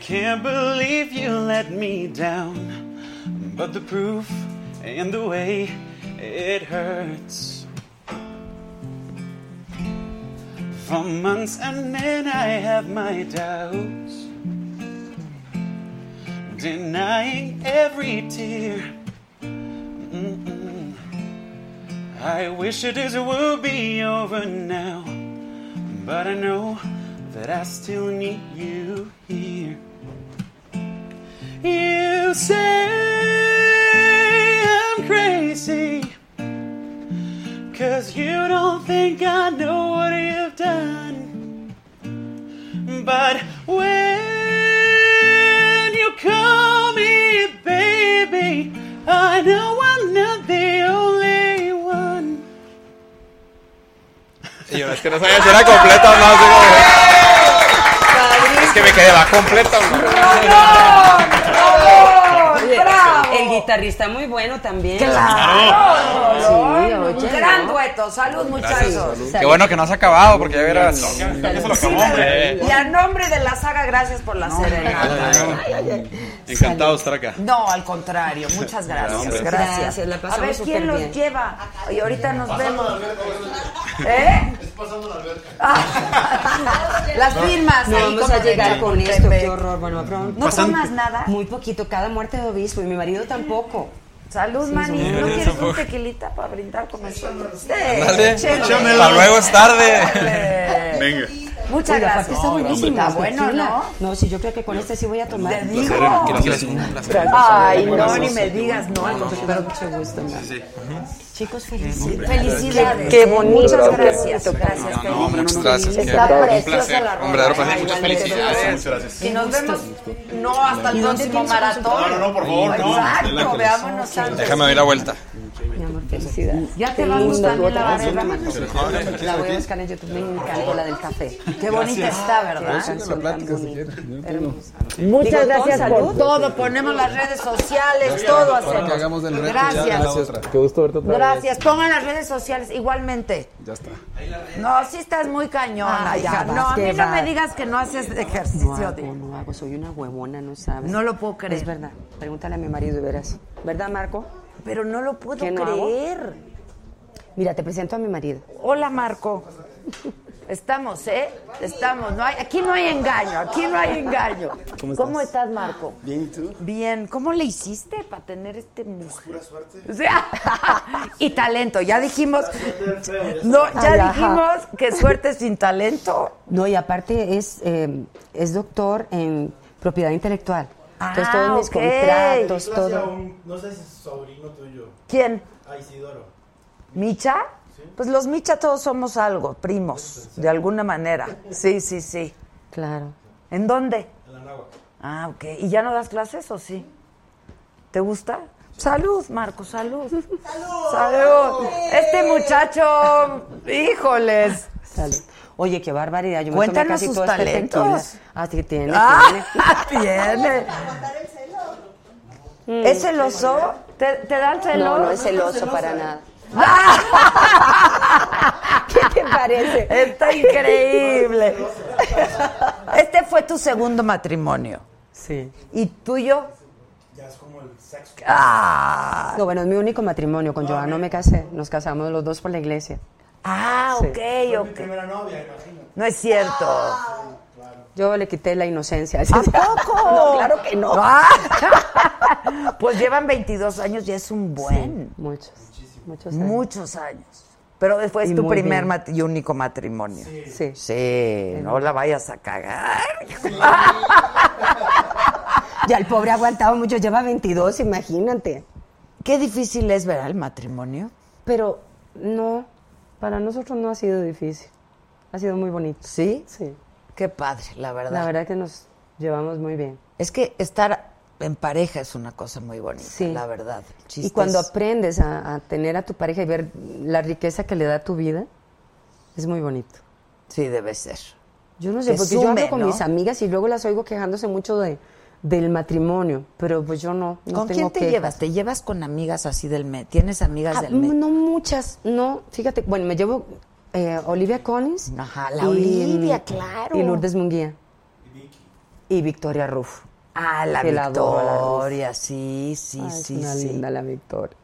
S13: can't believe you let me down. But the proof in the way it hurts. For months and then I have my doubts denying every tear. Mm-mm. I wish it is would be over now, but I know that I still need you here. You say I'm crazy, cause you don't think I know what you've done. But when you call me baby, I know I'm not the only one.
S11: Y yo, es que no sabía si era completa o no. Es que me quedé, ¿va completa
S10: el guitarrista muy bueno también.
S1: Claro.
S10: Sí,
S1: Un
S10: oye,
S1: gran
S10: ¿no?
S1: dueto. Salud, muchachos.
S11: Qué bueno que no se ha acabado, porque ya verás.
S5: Ya se lo acabó, hombre.
S1: Y a nombre de la saga, gracias por la serenata.
S5: Encantado de estar acá.
S1: No, al contrario, muchas gracias. Gracias.
S10: Gracias, la
S1: a ver, ¿quién los
S10: bien.
S1: lleva? Y ahorita nos vemos. ¿Eh?
S2: Es pasando la alberca.
S1: Las firmas.
S10: No
S1: ahí
S10: vamos a llegar con esto, qué horror. Bueno, pronto.
S1: ¿No tomas nada?
S10: Muy poquito, cada muerte de obispo y mi marido tampoco.
S1: Salud,
S10: Sí,
S1: Manny.
S10: sí,
S1: ¿No
S10: sí,
S1: quieres un tequilita para brindar con nosotros? Sí.
S11: Hasta luego, es tarde.
S5: Venga.
S1: Muchas
S10: aparte
S1: gracias.
S10: está buenísima.
S1: Está bueno. ¿no?
S10: No, sí, yo creo que con este sí voy a tomar.
S1: Te digo. Ay, no, ni me digas, no.
S10: Pero mucho gusto, man. Chicos, felicidades.
S1: Felicidades.
S10: Qué
S1: ¿eh?
S10: bonito.
S1: Muchas gracias. Gracias,
S5: No, hombre,
S1: Felipe.
S5: no, no,
S11: Gracias.
S1: Está preciosa la
S11: placer.
S1: Ay,
S11: Muchas felicidades.
S5: Muchas gracias.
S1: Y nos vemos, no hasta el próximo maratón.
S5: No, no, no, por favor, no.
S1: Exacto,
S5: Adelante.
S1: veámonos antes.
S11: Déjame dar la vuelta.
S10: Mi amor, qué Felicidades.
S1: Ya te
S10: Qué
S1: va a gustar la barrera.
S10: La voy a buscar en YouTube. Me encantó la del café.
S1: Qué bonita está, ¿verdad?
S10: Qué.
S1: Muchas gracias por todo. Ponemos las redes sociales, todo
S7: Para que hagamos del
S1: Gracias.
S7: Qué gusto verte otra vez.
S1: Gracias. Pongan las redes sociales igualmente.
S7: Ya está.
S1: No, sí estás muy cañona
S10: Ay,
S1: ya.
S10: jamás,
S1: No, a mí no me digas que no haces
S10: No
S1: ejercicio.
S10: hago,
S1: de-
S10: no hago, soy una huevona, no sabes.
S1: No lo puedo creer.
S10: Es verdad. Pregúntale a mi marido y verás. ¿Verdad, Marco?
S1: Pero no lo puedo
S10: ¿Qué no hago?
S1: creer.
S10: Mira, te presento a mi marido.
S1: Hola, Marco. Estamos, ¿eh? Estamos. No hay, aquí no hay engaño, aquí no hay engaño.
S14: ¿Cómo estás?
S1: estás, Marco?
S14: Bien, ¿y tú?
S1: Bien. ¿Cómo le hiciste para tener este mujer?
S14: Pura suerte.
S1: O sea, y talento. Ya dijimos. No, ya
S10: Ay, ajá.
S1: dijimos que suerte sin talento.
S10: No, y aparte es, eh, es doctor en propiedad intelectual. Entonces
S1: Ah,
S10: todos mis contratos, todo.
S2: un- no sé si es sobrino tuyo.
S1: ¿Quién?
S2: Ah, Isidoro.
S1: ¿Micha? Pues los Micha todos somos algo, primos, de alguna manera. Sí, sí, sí.
S10: Claro.
S1: ¿En dónde?
S2: En la náhuatl.
S1: Ah, ok. ¿Y ya no das clases o sí? ¿Te gusta? Salud, Marco, salud. Salud. Salud. Este muchacho, híjoles.
S10: Salud. Oye, qué barbaridad. Yo me tomé
S1: Cuéntanos
S10: casi
S1: sus
S10: todo este
S1: talentos.
S10: tequila. Ah, sí, tiene,
S1: Ah,
S10: tiene.
S1: tiene. ¿Es celoso? ¿Te, te da el celo?
S10: No, no es celoso para nada. ¿Qué te parece?
S1: Está increíble. Este fue tu segundo matrimonio.
S10: Sí.
S1: ¿Y tuyo?
S2: Ya es como el sexo.
S1: Ah.
S10: No, bueno, es mi único matrimonio. Con Joan no me casé. Nos casamos los dos por la iglesia.
S1: Ah,
S10: Sí.
S1: ok,
S2: Fue mi primera novia, imagino.
S1: No es cierto.
S10: Yo le quité la inocencia.
S1: ¿A poco?
S10: No, claro que no.
S1: Ah. Pues llevan 22 años y es un buen.
S10: Sí, muchos. Muchos años.
S1: Muchos años. Pero después
S10: Y
S1: tu primer mat- y único matrimonio.
S10: Sí.
S1: Sí, no la vayas a cagar.
S10: Ya el pobre ha aguantado mucho. Lleva 22, imagínate.
S1: Qué difícil es ver el matrimonio.
S10: Pero no, para nosotros no ha sido difícil. Ha sido muy bonito.
S1: ¿Sí?
S10: Sí.
S1: Qué padre, la verdad.
S10: La verdad que nos llevamos muy bien.
S1: Es que estar en pareja es una cosa muy bonita,
S10: Sí.
S1: la verdad.
S10: Y cuando
S1: es-
S10: aprendes a, a tener a tu pareja y ver la riqueza que le da a tu vida, es muy bonito.
S1: Sí, debe ser.
S10: Yo no sé,
S1: Te
S10: porque yo hablo con
S1: ¿no?
S10: mis amigas y luego las oigo quejándose mucho de, del matrimonio, pero pues yo no. no
S1: ¿Con
S10: tengo
S1: quién te
S10: quejas.
S1: llevas? ¿Te llevas con amigas así del MED? ¿Tienes amigas
S10: Ah,
S1: del MED?
S10: no muchas, no. Fíjate, bueno, me llevo eh, Olivia Collins.
S1: Ajá, la Olivia, claro.
S10: Y Lourdes Munguía. Y Victoria Ruff.
S1: Ah, la
S10: Que
S1: Victoria, sí, sí,
S10: Ay, es
S1: sí,
S10: una
S1: sí.
S10: linda la Victoria.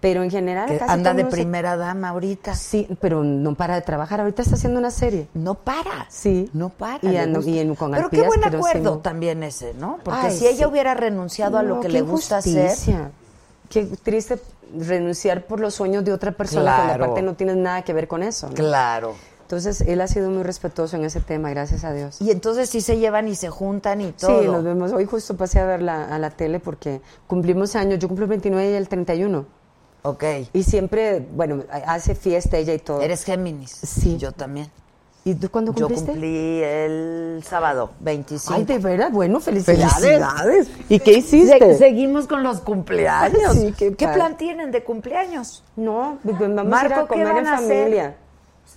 S10: Pero en general
S1: Que
S10: casi
S1: anda de
S10: se-
S1: primera dama ahorita.
S10: Sí, pero no para de trabajar. Ahorita está haciendo una serie.
S1: No para.
S10: Sí.
S1: No para.
S10: Y,
S1: le
S10: ando-
S1: gusta.
S10: y en, con
S1: Pero qué buen
S10: pero
S1: acuerdo también ese, ¿no? Porque
S10: Ay,
S1: si ella
S10: sí.
S1: hubiera renunciado a lo que le gusta hacer.
S10: Qué triste renunciar por los sueños de otra persona cuando
S1: Claro.
S10: aparte no tienes nada que ver con eso. ¿no?
S1: Claro.
S10: Entonces, él ha sido muy respetuoso en ese tema, gracias a Dios.
S1: Y entonces sí se llevan y se juntan y todo.
S10: Sí, nos vemos. Hoy justo pasé a ver la, a la tele porque cumplimos años. Yo cumplo el 29 y el 31.
S1: Ok.
S10: Y siempre, bueno, hace fiesta ella y todo.
S1: Eres Géminis.
S10: Sí.
S1: Yo también.
S10: ¿Y tú cuándo
S1: Yo
S10: cumpliste?
S1: cumplí el sábado, 25.
S10: Ay, de veras, bueno, felicidades.
S1: Felicidades.
S10: ¿Y qué hiciste?
S1: Se- seguimos con los cumpleaños.
S10: Sí, qué
S1: ¿Qué
S10: padre.
S1: plan tienen de cumpleaños?
S10: No, pues vamos
S1: Marco,
S10: a
S1: ¿qué
S10: comer
S1: van
S10: en
S1: a hacer?
S10: familia.
S2: Pues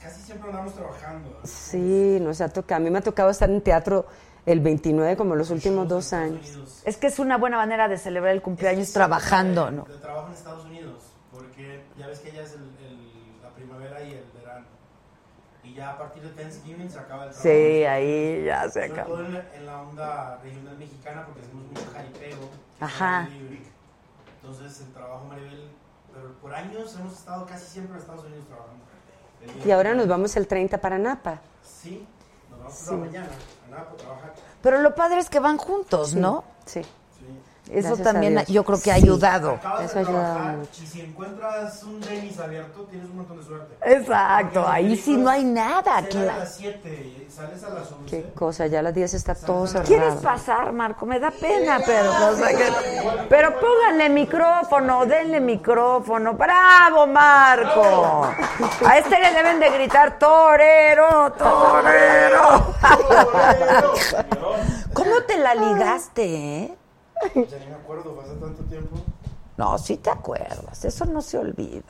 S2: casi siempre andamos trabajando.
S10: Sí, nos ha tocado. A mí me ha tocado estar en teatro el 29 como los últimos dos años.
S1: Es que es una buena manera de celebrar el cumpleaños trabajando, ¿no?
S2: De trabajo en Estados Unidos, porque ya ves que ya es el- el- la primavera y el verano. Y ya a partir de Thanksgiving se acaba el trabajo.
S1: Sí, ahí ya se
S2: Sobre
S1: acaba.
S2: todo en la, en la onda regional mexicana, porque hacemos mucho jaripeo.
S1: Ajá.
S2: Entonces, el trabajo Maribel, pero por años hemos estado casi siempre en Estados Unidos trabajando.
S10: Y ahora nos vamos el 30 para Napa.
S2: Sí, nos vamos
S10: Sí.
S2: mañana a Napo a trabajar.
S1: Pero lo padre es que van juntos,
S10: Sí,
S1: ¿no?
S10: Sí.
S1: Eso
S10: Gracias
S1: también yo creo que ha
S10: Sí.
S1: ayudado.
S2: Acabas
S10: Eso
S2: de
S10: ayuda
S2: trabajar
S10: mucho.
S2: y si encuentras un Dennis abierto, tienes un montón de suerte.
S1: Exacto, ahí sí no hay nada, claro.
S2: a las 7 y sales a las 11.
S10: Qué cosa, ya a las 10 está todo cerrado.
S1: ¿Quieres pasar, Marco? Me da pena, pero, o sea que- pero pónganle micrófono, denle micrófono. ¡Bravo, Marco! A este le deben de gritar torero, torero. ¿Cómo te la ligaste, eh?
S2: Ya ni me acuerdo, fue hace tanto tiempo.
S1: No, sí te acuerdas, eso no se olvida.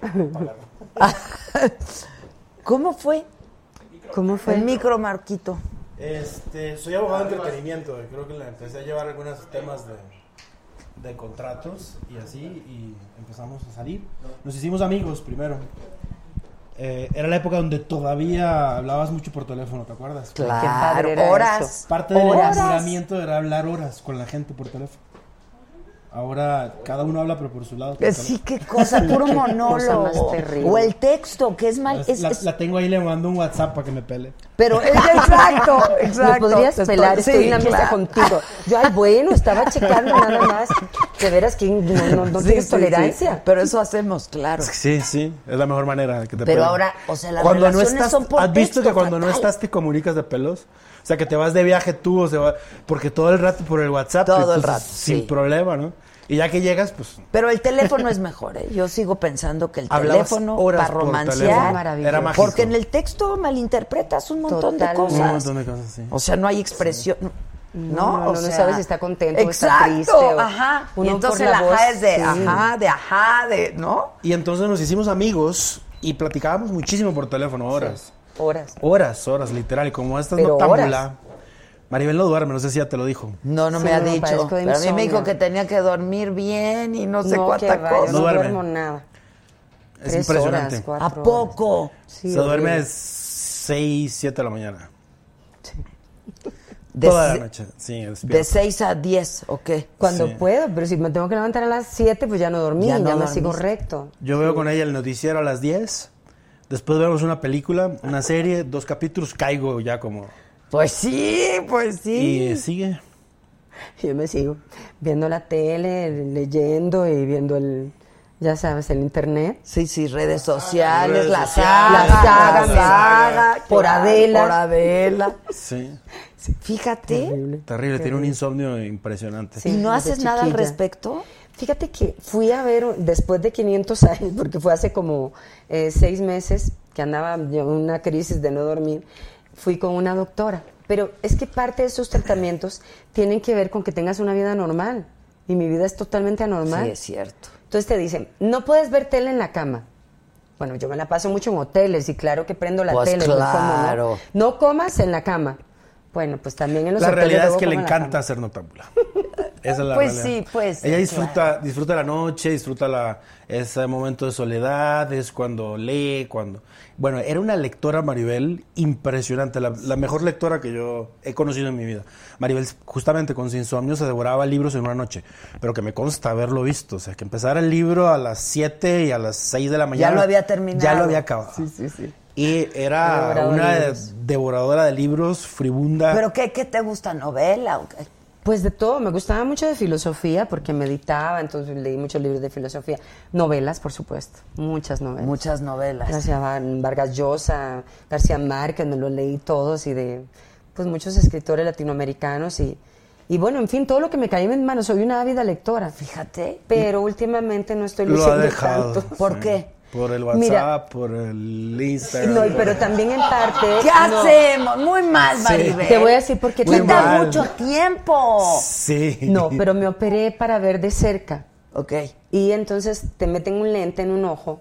S1: ¿Cómo fue?
S10: ¿Cómo fue?
S1: El micro, Marquito.
S2: Este, soy abogado de entretenimiento. y Creo que le empecé a llevar algunos temas de, de contratos y así, y empezamos a salir. Nos hicimos amigos primero. Eh, era la época donde todavía hablabas mucho por teléfono, ¿te acuerdas?
S1: Claro, Qué padre era horas. eso.
S2: Parte del
S1: Horas.
S2: enamoramiento era hablar horas con la gente por teléfono. Ahora cada uno habla pero por su lado.
S1: Eh, Sí, qué cosa, puro monólogo.
S10: más terrible.
S1: o el texto, que es mal.
S2: La,
S1: es-
S2: la-
S1: es-
S2: la tengo ahí, le mando un WhatsApp para que me pele.
S1: pero es exacto, exacto.
S10: Me podrías pelar,
S1: estoy- sí,
S10: en la mesa
S1: claro.
S10: contigo. Yo, ay, bueno, estaba checando nada más. De veras que no, no, no
S1: Sí,
S10: tienes
S1: sí,
S10: tolerancia.
S1: sí. Pero eso hacemos, claro.
S2: Sí, sí, es la mejor manera que te
S1: Pero
S2: pelen.
S1: ahora, o sea, las
S2: cuando no
S1: relaciones
S2: estás,
S1: son por
S2: ¿Has visto
S1: texto,
S2: que cuando no
S1: fatal.
S2: estás te comunicas de pelos? O sea, que te vas de viaje tú, o se va, porque todo el rato por el WhatsApp.
S1: Todo el rato,
S2: Sin
S1: sí.
S2: problema, ¿no? Y ya que llegas, pues
S1: Pero el teléfono es mejor, ¿eh? Yo sigo pensando que el
S2: Hablabas
S1: teléfono
S2: horas
S1: para
S2: por
S1: romancear.
S2: teléfono. Maravilloso. Era mágico.
S1: Porque en el texto malinterpretas un montón de
S10: Totalmente.
S1: cosas.
S2: un montón de cosas, sí.
S1: O sea, no hay expresión. No,
S10: No, no,
S1: o
S10: no
S1: sea,
S10: sabes si está contento o está
S1: exacto,
S10: triste, o-
S1: ajá.
S10: uno
S1: y entonces
S10: por la
S1: la
S10: voz,
S1: ajá es de
S10: sí.
S1: ajá, de ajá, de, ¿no?
S2: Y entonces nos hicimos amigos y platicábamos muchísimo por teléfono, horas.
S10: Horas.
S2: Horas, horas, literal. Y como esta es
S10: Pero
S2: noctámbula. Maribel no duerme, no sé si ya te lo dijo.
S1: No, no
S10: Sí,
S1: me ha
S10: no,
S1: dicho. Pero a mí me dijo que tenía que dormir bien y no sé
S10: No,
S1: cuánta
S10: que va,
S1: cosa.
S10: yo
S2: No duerme.
S10: duermo nada.
S2: Es
S10: Tres
S2: impresionante.
S10: horas,
S1: ¿A poco?
S10: Sí,
S2: Se duerme
S10: horrible.
S2: 6, 7 de la mañana.
S1: De,
S2: Toda la noche. Sí,
S1: de
S2: despierto.
S1: 6 a 10, ¿o qué?
S10: Cuando
S2: Sí.
S10: puedo, pero si me tengo que levantar a las 7, pues ya no dormí,
S1: Ya
S10: ya,
S1: no
S10: me sigo recto.
S2: Yo veo con ella el noticiero a las 10. Después vemos una película, una serie, dos capítulos, caigo ya como...
S1: Pues sí, pues sí.
S2: Y sigue.
S10: Yo me sigo viendo la tele, leyendo y viendo el, ya sabes, el internet.
S1: Sí, sí, redes sociales,
S2: Redes
S1: la
S2: sociales,
S1: saga,
S10: la saga,
S1: la
S10: la
S1: saga,
S10: por Adela.
S1: Por Adela.
S2: Sí.
S1: Fíjate.
S10: Terrible.
S2: Terrible, tiene un insomnio impresionante.
S1: ¿Y no haces nada al respecto?
S10: Fíjate que fui a ver después de 500 años, porque fue hace como eh, seis meses que andaba yo en una crisis de no dormir, fui con una doctora. Pero es que parte de esos tratamientos tienen que ver con que tengas una vida normal. Y mi vida es totalmente anormal.
S1: Sí, es cierto.
S10: Entonces te dicen, no puedes ver tele en la cama. Bueno, yo me la paso mucho en hoteles y claro que prendo la
S1: Pues
S10: tele. muy cómodo.
S1: claro.
S10: No comas en la cama. Bueno, pues también en los
S2: La
S10: hoteles
S2: realidad es que le
S10: como
S2: encanta
S10: cama.
S2: ser noctámbula. Esa es la
S1: Pues
S2: realidad.
S1: sí, pues
S2: Ella disfruta, disfruta la noche, disfruta la, ese momento de soledad, es cuando lee, cuando... Bueno, era una lectora, Maribel, impresionante, la, la mejor lectora que yo he conocido en mi vida. Maribel, justamente con su insomnio, se devoraba libros en una noche, pero que me consta haberlo visto, o sea, que empezara el libro a las 7 y a las 6 de la mañana.
S1: lo había terminado.
S2: Ya lo había acabado.
S1: Sí, sí, sí.
S2: Y era una
S10: libros.
S2: devoradora de libros, fribunda.
S1: ¿Pero qué, qué te gusta? ¿Novela? o qué?
S10: Pues de todo, me gustaba mucho de filosofía porque meditaba, entonces leí muchos libros de filosofía. Novelas, por supuesto, muchas novelas.
S1: Muchas novelas.
S10: García Var- Vargas Llosa, García Márquez, me los leí todos y de pues muchos escritores latinoamericanos y, y bueno, en fin, todo lo que me caía en manos, soy una ávida lectora.
S1: Fíjate.
S10: Pero últimamente no estoy
S2: Lo ha
S10: leyendo
S2: dejado.
S10: tanto.
S1: ¿Por
S2: sí.
S1: qué?
S2: Por el WhatsApp,
S10: Mira.
S2: por el Instagram.
S10: No, y- pero también en parte...
S1: ¿Qué
S10: no.
S1: hacemos? Muy mal, Maribel.
S10: Te voy a decir por qué
S2: Muy
S1: Quita mucho tiempo.
S2: Sí.
S10: No, pero me operé para ver de cerca.
S1: Ok.
S10: Y entonces te meten un lente en un ojo.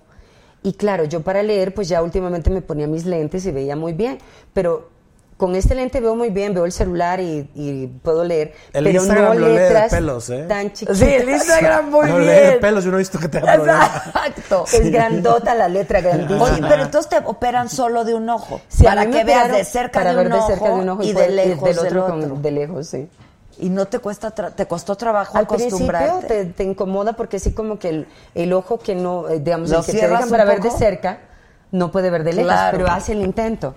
S10: Y claro, yo para leer, pues ya últimamente me ponía mis lentes y veía muy bien. Pero con este lente veo muy bien, veo el celular y, y puedo leer.
S2: El
S10: pero
S2: Instagram
S10: no
S2: lo lee de
S10: letras
S2: pelos, ¿eh?
S10: tan chiquitas.
S1: Sí, el Instagram muy
S2: no
S1: bien.
S2: lee de pelos, yo no he visto que te.
S1: Exacto.
S10: Es grandota la letra, grandísima.
S1: Oye, pero entonces te operan solo de un ojo.
S10: Sí,
S1: para que veas de cerca
S10: para
S1: de,
S10: ver
S1: un
S10: de
S1: ojo
S10: cerca de un ojo
S1: y de lejos
S10: del
S1: del
S10: otro,
S1: otro.
S10: con- de lejos, sí.
S1: Y no te cuesta tra- te costó trabajo
S10: Al principio
S1: acostumbrarte.
S10: te, te incomoda porque sí como que el, el ojo que no, eh, digamos,
S1: ¿Lo
S10: el que te dejan para ver de cerca, no puede ver de lejos,
S1: Claro.
S10: pero hace el intento.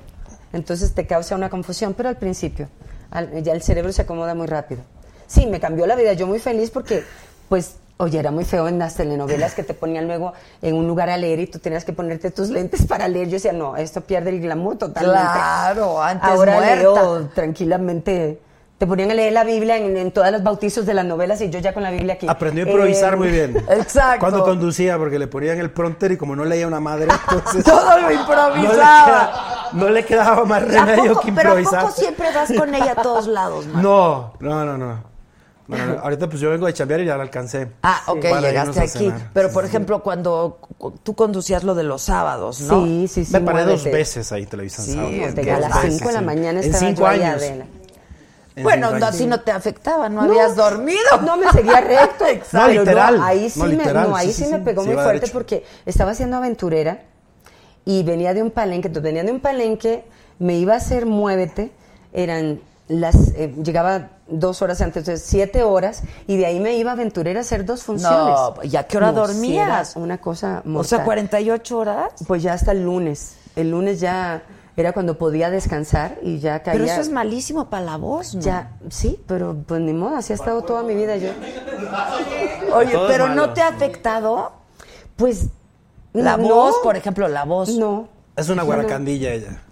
S10: Entonces te causa una confusión, pero al principio, al- ya el cerebro se acomoda muy rápido. Sí, me cambió la vida, yo muy feliz porque, pues, oye, era muy feo en las telenovelas que te ponían luego en un lugar a leer y tú tenías que ponerte tus lentes para leer. Yo decía, no, esto pierde el glamour totalmente.
S1: Claro, antes
S10: Ahora
S1: muerta.
S10: leo tranquilamente. Te ponían a leer la Biblia en, en todos los bautizos de las novelas y yo ya con la Biblia aquí.
S2: Aprendió a improvisar
S10: Eh,
S2: muy bien.
S1: Exacto.
S2: Cuando conducía, porque le ponían el prompter y como no leía una madre, entonces...
S1: Todo lo
S2: no le,
S1: improvisaba.
S2: queda- no le quedaba más
S1: ¿A
S2: remedio
S1: poco-
S2: que
S1: pero ¿a
S2: improvisar.
S1: poco siempre vas con ella a todos lados, man?
S2: No, no, no, no. Bueno, ahorita pues yo vengo de chambear y ya la alcancé.
S1: Ah, ok, llegaste aquí. Pero, por ejemplo, cuando cu- tú conducías lo de los sábados, ¿no?
S10: Sí, sí, sí.
S2: Me paré dos veces ahí en televisión.
S1: Sí,
S2: sábado.
S1: que
S10: a las
S1: dos
S10: 5 de la
S2: sí.
S10: mañana
S2: En
S10: estaba
S2: cinco
S10: yo
S2: años. En
S1: Bueno, no, así no te afectaba, no, habías dormido.
S10: No, me seguía recto.
S2: No,
S10: Pero
S2: literal.
S10: ahí sí,
S2: No,
S10: me,
S2: literal,
S10: no, ahí
S2: sí,
S10: sí,
S2: sí,
S10: me pegó
S2: Sí,
S10: muy fuerte
S2: derecho.
S10: porque estaba haciendo aventurera y venía de un palenque. Entonces venía de un palenque, me iba a hacer muévete, eran las, eh, llegaba dos horas antes, entonces siete horas, y de ahí me iba a aventurera a hacer dos funciones.
S1: No, ¿y a qué hora
S10: No,
S1: dormías?
S10: una cosa
S1: O sea,
S10: mortal.
S1: 48 horas.
S10: Pues ya hasta el lunes. El lunes ya era cuando podía descansar y ya caía.
S1: Pero eso es malísimo para la voz, ¿no?
S10: Ya, sí, pero pues ni modo, así ha estado toda mi vida yo.
S1: Oye,
S2: Todo
S1: pero. ¿no te ha afectado?
S10: Pues
S1: La
S10: no,
S1: voz, por ejemplo, la voz.
S10: No,
S2: Es una guaracandilla ella.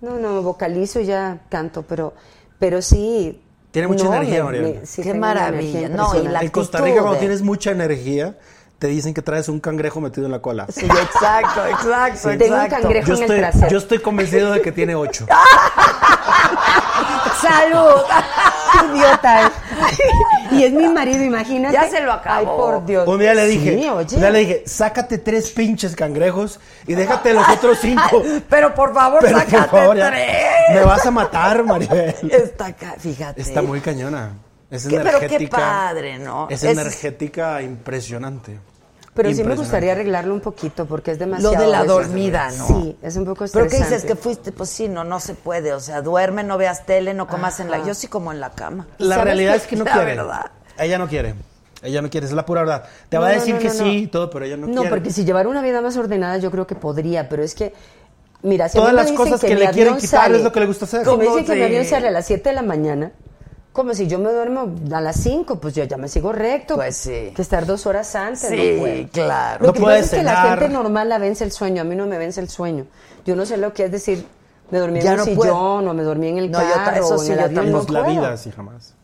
S10: no, no, vocalizo y ya canto, pero, pero sí.
S2: Tiene mucha
S10: no,
S2: energía,
S10: sí
S1: Qué maravilla.
S10: energía
S1: No, y la
S2: En Costa
S1: actitud
S2: Rica cuando tienes mucha energía, te dicen que traes un cangrejo metido en la cola.
S1: Sí, exacto, exacto,
S10: Tengo un
S1: exacto.
S10: cangrejo
S2: Yo
S10: en el trasero.
S2: yo estoy convencido de que tiene ocho.
S1: ¡Salud!
S10: Qué idiota. y es mi marido, imagínate.
S1: Ya se lo acabó.
S10: Ay, por Dios.
S2: Un día le dije,
S10: Sí, oye.
S2: un día le dije, sácate tres pinches cangrejos y déjate los otros cinco.
S1: Pero por favor,
S2: Pero
S1: sácate
S2: por favor, ya,
S1: tres.
S2: me vas a matar, Maribel.
S1: Está acá, fíjate.
S2: Está muy cañona. Es
S1: Qué- pero
S2: energética.
S1: qué padre, ¿no?
S2: Es,
S1: Es-
S2: energética impresionante.
S10: Pero sí me gustaría arreglarlo un poquito porque es demasiado.
S1: Lo de la dormida, ¿no?
S10: Sí, es un poco
S1: ¿Pero
S10: estresante.
S1: qué dices? ¿Que fuiste? Pues sí, no, no se puede. O sea, duerme, no veas tele, no comas en la... Yo sí como en la cama.
S2: La
S1: ¿Sabes
S2: realidad
S1: qué?
S2: es que no
S1: La
S2: quiere.
S1: verdad.
S2: Ella no quiere. Ella no quiere, es la pura verdad. Te va a
S10: No,
S2: decir
S10: no,
S2: que
S10: no,
S2: sí
S10: no.
S2: y todo, pero ella no,
S10: No,
S2: quiere.
S10: porque si llevara una vida más ordenada yo creo que podría, pero es que, mira, si a mí
S2: Todas
S10: me
S2: las
S10: dicen
S2: cosas que, le quieren quitar
S10: sale-
S2: es lo que le gusta hacer.
S10: Si me
S1: ¿Cómo
S10: dicen que mi avión sale a las 7 de la mañana, como si yo me duermo a las 5, pues yo ya me sigo recto.
S1: Pues sí.
S10: Que estar dos horas antes,
S1: Sí,
S10: no puedo.
S1: claro.
S10: Lo
S2: No
S10: que pasa es que la gente normal la vence el sueño, a mí no me vence el sueño. Yo no sé lo que es decir, me dormí
S1: Ya
S10: en un
S1: no puedo.
S10: sillón o me dormí en el
S1: No, yo
S10: carro
S1: eso
S10: o en
S1: sí,
S10: el
S1: yo
S10: avión.
S1: tampoco
S10: no
S2: Pues la vida así jamás.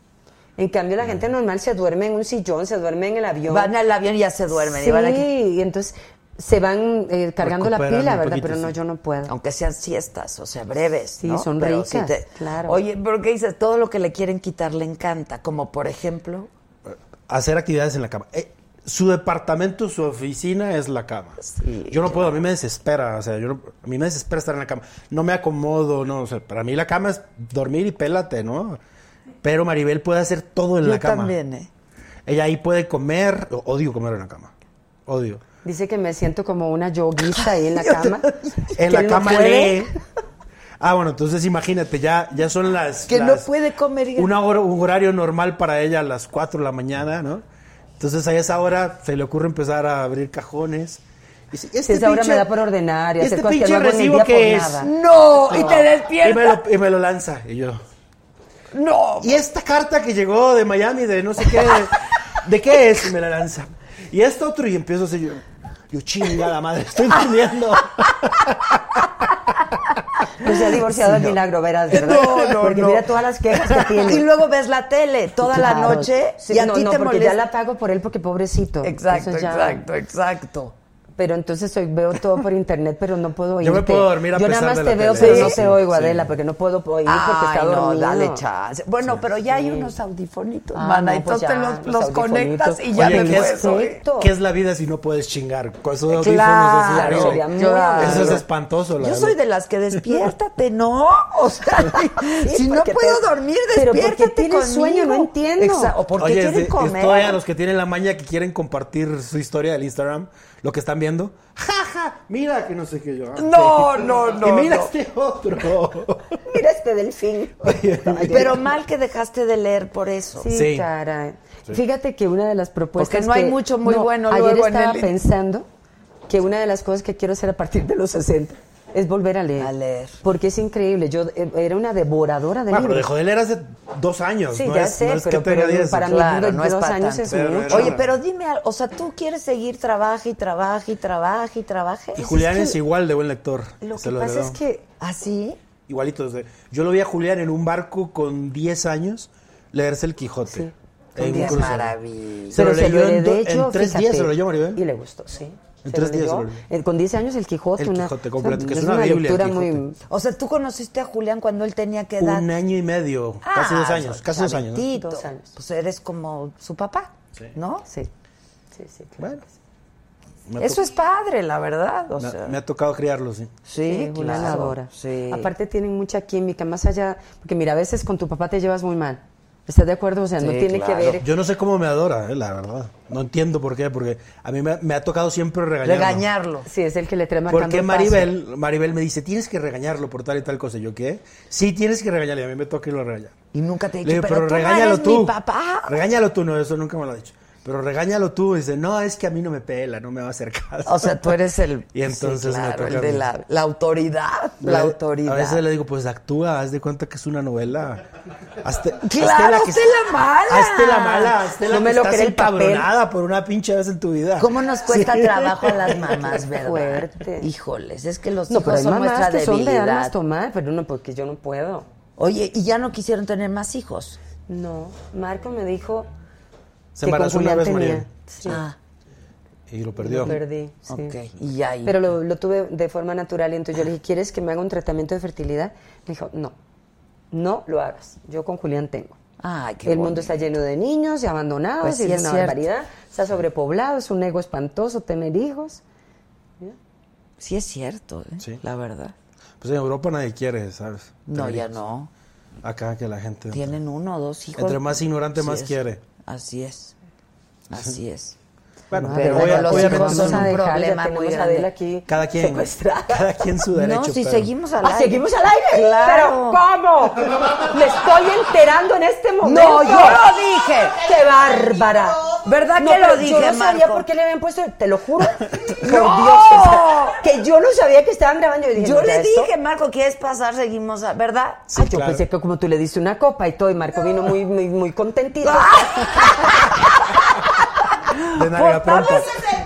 S10: En cambio, la gente normal se duerme en un sillón, se duerme en el avión.
S1: Van al avión y ya se duermen.
S10: Sí,
S1: y van aquí.
S10: y entonces se van eh, cargando la pila, ¿verdad?
S2: poquito,
S10: Pero no,
S2: sí.
S10: yo no puedo.
S1: Aunque sean siestas, o sea, breves.
S10: Sí,
S1: ¿no?
S10: son
S1: Pero
S10: ricas, claro.
S1: Oye, pero ¿qué dices? Todo lo que le quieren quitar le encanta. Como por ejemplo.
S2: Hacer actividades en la cama. Eh, su departamento, su oficina es la cama.
S1: Sí,
S2: yo no puedo, a mí me desespera, o sea, yo no- a mí me desespera estar en la cama. No me acomodo, no, o sea, para mí la cama es dormir y pélate, ¿no? Pero Maribel puede hacer todo en
S1: Yo
S2: la cama.
S1: también, ¿eh?
S2: Ella ahí puede comer, odio comer en la cama. Odio.
S10: Dice que me siento como una yoguista ahí en la cama.
S2: En la
S10: no
S2: cama
S10: puede.
S2: lee. Ah, bueno, entonces imagínate, ya, ya son las.
S1: Que no
S2: las-
S1: puede comer. y-
S2: una hora, un horario normal para ella a las 4 de la mañana, ¿no? Entonces a esa hora se le ocurre empezar a abrir cajones. Y dice,
S10: Si esa hora me da por ordenar y hacer
S2: este
S10: cosas que
S2: pinche
S10: no
S2: que es.
S10: nada.
S1: No, y te
S2: Y me,
S1: despierta.
S2: lo, y me lo lanza. Y yo.
S1: No.
S2: Y esta carta que llegó de Miami, de no sé qué, de, ¿de qué es? Y me la lanza. Y esto otro, y empiezo así yo. Yo, chingada madre, estoy durmiendo.
S10: Pues se ha divorciado el milagro, verás, ¿verdad?
S1: No, no,
S10: Porque
S1: no.
S10: mira todas las quejas que tiene.
S1: Y luego ves la tele toda la noche
S10: Sí,
S1: y a
S10: no,
S1: ti
S10: no,
S1: te
S10: porque
S1: molesta.
S10: ya la pago por él porque pobrecito.
S1: Exacto,
S10: ya-
S1: exacto, exacto.
S10: Pero entonces soy- veo todo por internet, pero no puedo oírte.
S2: Yo me puedo dormir a
S10: Yo
S2: pesar
S10: nada más
S2: de
S10: te
S2: la
S10: veo,
S2: tele.
S10: pero
S2: Sí,
S10: no
S2: sí,
S10: te oigo,
S2: sí.
S10: Adela, porque no puedo oír porque está
S1: no,
S10: dormido.
S1: dale chance. Bueno, pero ya hay unos audifonitos,
S10: Ah,
S1: mana,
S10: no, pues
S1: entonces
S10: ya,
S1: los,
S10: los
S1: conectas y ya
S2: Oye,
S1: me
S2: ¿qué
S1: puedes
S2: es,
S1: oír.
S2: ¿qué es la vida si no puedes chingar? Con esos audífonos
S1: Claro,
S2: es
S1: claro.
S2: Eso es espantoso. la
S1: Yo
S2: verdad.
S1: soy de las que despiértate, ¿no? O sea, si no puedo
S10: te-
S1: dormir,
S10: Pero porque
S1: despiértate
S10: tienes
S1: conmigo.
S10: sueño, no entiendo.
S1: Exa- o porque quieren comer.
S2: estoy a los que tienen la maña que quieren compartir su historia del Instagram, lo que están viendo. Ja, ja, mira que no sé qué yo. ah,
S1: No, no, no,
S2: Y mira
S1: no.
S2: este otro.
S10: Mira este delfín.
S1: Pero mal que dejaste de leer por eso.
S10: Sí,
S2: Sí.
S10: caray. Fíjate que una de las propuestas.
S1: Porque no hay
S10: que-
S1: mucho muy bueno
S10: Ayer
S1: luego en
S10: estaba
S1: el-
S10: pensando que una de las cosas que quiero hacer a partir de los 60 es volver a leer.
S1: A leer.
S10: Porque es increíble. Yo eh, era una devoradora de
S2: Bueno, pero
S10: libros.
S2: dejó de leer hace dos años.
S10: Sí,
S2: no
S10: ya
S2: es,
S10: sé,
S2: no es
S10: pero, pero
S2: 10.
S10: para mí
S1: Claro, no es
S10: 22
S1: para
S10: años
S1: tanto.
S10: es
S2: Pero
S10: mucho.
S1: Oye, pero dime, o sea, tú quieres seguir trabaje y trabaje y trabaje y trabaje.
S2: Y Julián
S10: que
S2: es igual de buen lector.
S10: Lo que pasa
S2: heredó.
S10: es que
S1: ¿Así?
S2: Igualito. desde- Yo lo vi a Julián en un barco con 10 años leerse el Quijote.
S10: Sí.
S2: En un
S1: maravilla.
S2: Se lo
S10: pero
S2: leyó en, do- en tres
S10: fíjate,
S2: días, se lo leyó Maribel.
S10: Y le gustó, sí.
S2: En
S10: Se
S2: tres días.
S10: Eh, Con 10 años el Quijote.
S2: El
S10: una-
S2: Quijote completo, que es
S10: es
S2: una Biblia,
S10: lectura muy...
S1: O sea, tú conociste a Julián cuando él tenía que edad.
S2: Un año y medio, casi
S1: Ah,
S2: dos años, casi dos años. ¿no?
S10: Dos años.
S1: Pues eres como su papá, ¿no?
S10: Sí, sí, sí.
S2: Bueno. Me ha
S1: Eso es padre, la verdad. O
S2: me,
S1: sea,
S2: me ha tocado criarlo, sí.
S1: sí,
S10: Julián la
S1: claro,
S10: adora.
S1: Sí.
S10: Aparte tienen mucha química, más allá, porque mira, a veces con tu papá te llevas muy mal. ¿Estás de acuerdo? O sea, no tiene
S1: claro.
S10: que ver...
S2: Yo no sé cómo me adora, eh, la verdad. No entiendo por qué, porque a mí me, me ha tocado siempre regañarlo.
S1: Regañarlo.
S10: Sí, es el que le trae marcando
S2: Porque
S10: paso.
S2: Maribel, Maribel me dice, tienes que regañarlo por tal y tal cosa. ¿Yo qué? Sí, tienes que regañarle. A mí me toca y lo regaña.
S1: Y nunca te he
S2: Le
S1: dicho,
S2: digo,
S1: pero,
S2: pero,
S1: tú
S2: regáñalo
S1: eres
S2: tú.
S1: mi papá.
S2: Regáñalo tú, no, eso nunca me lo ha dicho. Pero regáñalo tú. Dice, no, es que a mí no me pela, no me va a hacer caso.
S1: O sea, tú eres el,
S2: Y entonces
S1: sí,
S2: me
S1: claro,
S2: toca
S1: el de la, la autoridad. La autoridad.
S2: A veces le digo, pues actúa, haz de cuenta que es una novela. Hazte,
S1: Claro,
S2: hazte
S1: hazte la mala.
S2: Hazte la mala, hazte la
S10: No me
S2: que
S10: lo
S2: estás
S10: cree el papel.
S2: encabronada por una pinche vez en tu vida.
S1: ¿Cómo nos cuesta
S2: Sí.
S1: trabajo a las mamás, verdad?
S10: Fuerte.
S1: Híjoles, es que los
S10: No,
S1: hijos
S10: pero hay
S1: son
S10: mamás
S1: nuestra
S10: que son de
S1: debilidad.
S10: armas tomar, pero no, porque yo no puedo.
S1: Oye, ¿y ya no quisieron tener más hijos?
S10: No, Marco me dijo
S2: Se
S10: que con
S2: embarazó una
S10: Julián
S2: vez,
S10: tenía.
S2: María.
S10: Sí,
S1: Ah,
S2: Y lo perdió.
S10: lo perdí, sí.
S1: ok. Y ya.
S10: Pero lo, lo tuve de forma natural y entonces yo le dije, ¿quieres que me haga un tratamiento de fertilidad? Me dijo, no, no lo hagas. Yo con Julián tengo.
S1: Ay, qué
S10: El mundo está lleno de niños y abandonados
S1: Pues
S10: y
S1: sí,
S10: es
S1: es
S10: una
S1: cierto.
S10: barbaridad. Está sobrepoblado, es un ego espantoso tener hijos.
S1: Sí es cierto, ¿eh?
S2: Sí.
S1: la verdad.
S2: Pues en Europa nadie quiere, ¿sabes?
S1: No, ya
S2: hijos.
S1: no.
S2: Acá que la gente...
S1: Tienen uno o dos hijos.
S2: Entre más ignorante, más
S1: es.
S2: quiere.
S1: Así es. Así es.
S2: Bueno,
S10: No,
S1: pero
S10: pero
S1: los
S2: obviamente
S1: hijos son un problema muy grande.
S10: Aquí
S2: Cada quien,
S10: secuestrada.
S2: cada quien su derecho.
S1: no, si
S2: pero-
S1: seguimos al
S10: Ah,
S1: aire.
S10: ¿Seguimos al aire?
S1: Claro.
S10: ¿Pero cómo? Me estoy enterando en este momento.
S1: No, yo lo dije.
S10: ¡Qué bárbara!
S1: ¿Verdad
S10: No,
S1: que lo dije,
S10: Yo no sabía
S1: Marco?
S10: por qué le habían puesto, te lo juro. Por
S1: ¡No!
S10: Dios, sea, que yo no sabía que estaban grabando. Yo, dije,
S1: Yo
S10: ¿no,
S1: le
S10: esto?
S1: dije, Marco, ¿quieres pasar? Seguimos, a- ¿verdad?
S10: Ah, yo
S2: claro.
S10: pensé que como tú le diste una copa y todo, y Marco vino muy, muy, muy contentito.
S2: De nalga pronta.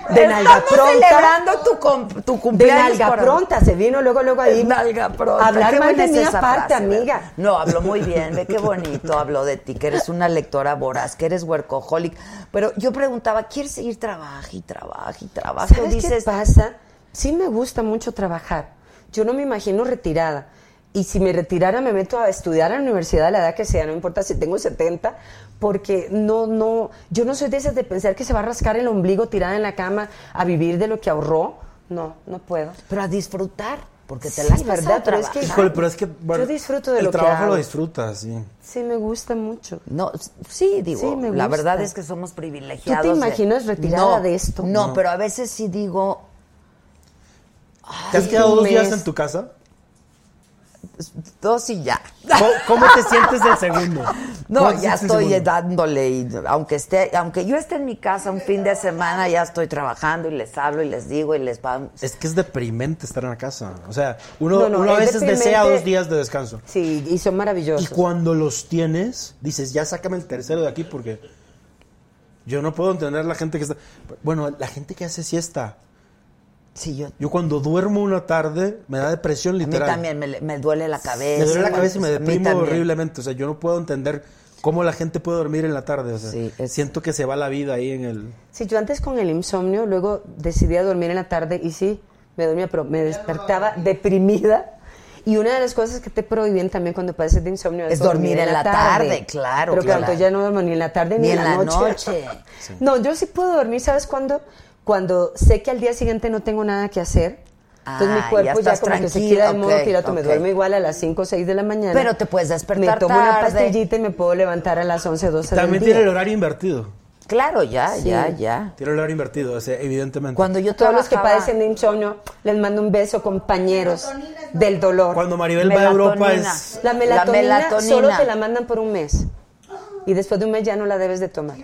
S10: De nalga
S1: Estamos
S10: pronta.
S1: celebrando tu, com- tu
S10: De
S1: cumpleaños.
S10: nalga
S1: por-
S10: pronta, se vino luego, luego ahí.
S1: De nalga pronta.
S10: Hablar mal de mí
S1: esa
S10: aparte, amiga.
S1: No, habló muy bien, ve qué bonito habló de ti, que eres una lectora voraz, que eres workaholic. Pero yo preguntaba, ¿quieres seguir trabaja y trabaja y trabaja?
S10: ¿Sabes
S1: Dices,
S10: qué pasa? Sí me gusta mucho trabajar. Yo no me imagino retirada. Y si me retirara me meto a estudiar a la universidad a la edad que sea, no importa si tengo 70, porque no, no, yo no soy de esas de pensar que se va a rascar el ombligo tirada en la cama a vivir de lo que ahorró. No, no puedo.
S1: pero a disfrutar, porque te
S10: Sí,
S1: la has
S10: ¿verdad? Pero es que-
S2: Híjole, pero es que, bueno,
S10: Yo disfruto de
S2: el
S10: lo que
S2: trabajo
S10: hago.
S2: lo disfrutas, sí.
S10: Sí, me gusta mucho.
S1: No, sí, digo,
S10: Sí, me
S1: la
S10: gusta.
S1: verdad es que somos privilegiados.
S10: ¿Tú te
S1: de-
S10: imaginas retirada
S1: No,
S10: de esto?
S1: No,
S2: No.
S1: pero a veces sí digo,
S2: ¿Te has quedado dos días en tu casa?
S1: Dos y ya.
S2: ¿Cómo, cómo te sientes del segundo?
S1: No,
S2: ¿Cómo te
S1: ya estoy dándole, y aunque esté, aunque yo esté en mi casa un fin de semana, ya estoy trabajando y les hablo y les digo y les va.
S2: Es que es deprimente estar en la casa. O sea, uno,
S10: No, no,
S2: uno a
S10: es
S2: veces desea dos días de descanso.
S10: Sí, y son
S2: Y
S10: maravillosos.
S2: cuando los tienes, dices, ya sácame el tercero de aquí porque yo no puedo entender la gente que está... Bueno, la gente que hace siesta.
S1: Sí, yo.
S2: Yo cuando duermo una tarde me da depresión
S1: A mí
S2: literal.
S1: también me, me duele la cabeza.
S2: Me duele la cabeza y me deprimo horriblemente. O sea, yo no puedo entender cómo la gente puede dormir en la tarde. O sea,
S1: Sí, es-
S2: siento que se va la vida ahí en el...
S10: Sí, yo antes con el insomnio, luego decidí a dormir en la tarde y sí, me dormía, pero me despertaba deprimida. Y una de las cosas que te prohíben también cuando padeces de insomnio es,
S1: Es dormir en la tarde, claro,
S10: Pero
S1: claro.
S10: claro, ya no duermo ni en la tarde ni,
S1: Ni
S10: en la, noche. No, yo sí puedo dormir, ¿sabes cuándo? Cuando sé que al día siguiente no tengo nada que hacer. Entonces
S1: Ah,
S10: mi cuerpo
S1: ya
S10: como que se queda de modo
S1: ok,
S10: piloto, me duermo igual a las 5 o 6 de la mañana.
S1: Pero te puedes despertar
S10: Me tomo una pastillita y me puedo levantar a las 11, 12
S2: También
S10: del
S2: tiene el
S10: día.
S2: horario invertido.
S1: Claro, ya,
S10: Sí.
S1: ya, ya.
S2: Tiene el horario invertido, o sea, evidentemente.
S1: Cuando yo
S10: Todos los que padecen de insomnio, les mando un beso, compañeros del dolor.
S2: Cuando Maribel va a Europa es...
S10: La melatonina,
S1: La melatonina.
S10: solo te la mandan por un mes. Y después de un mes ya no la debes de tomar.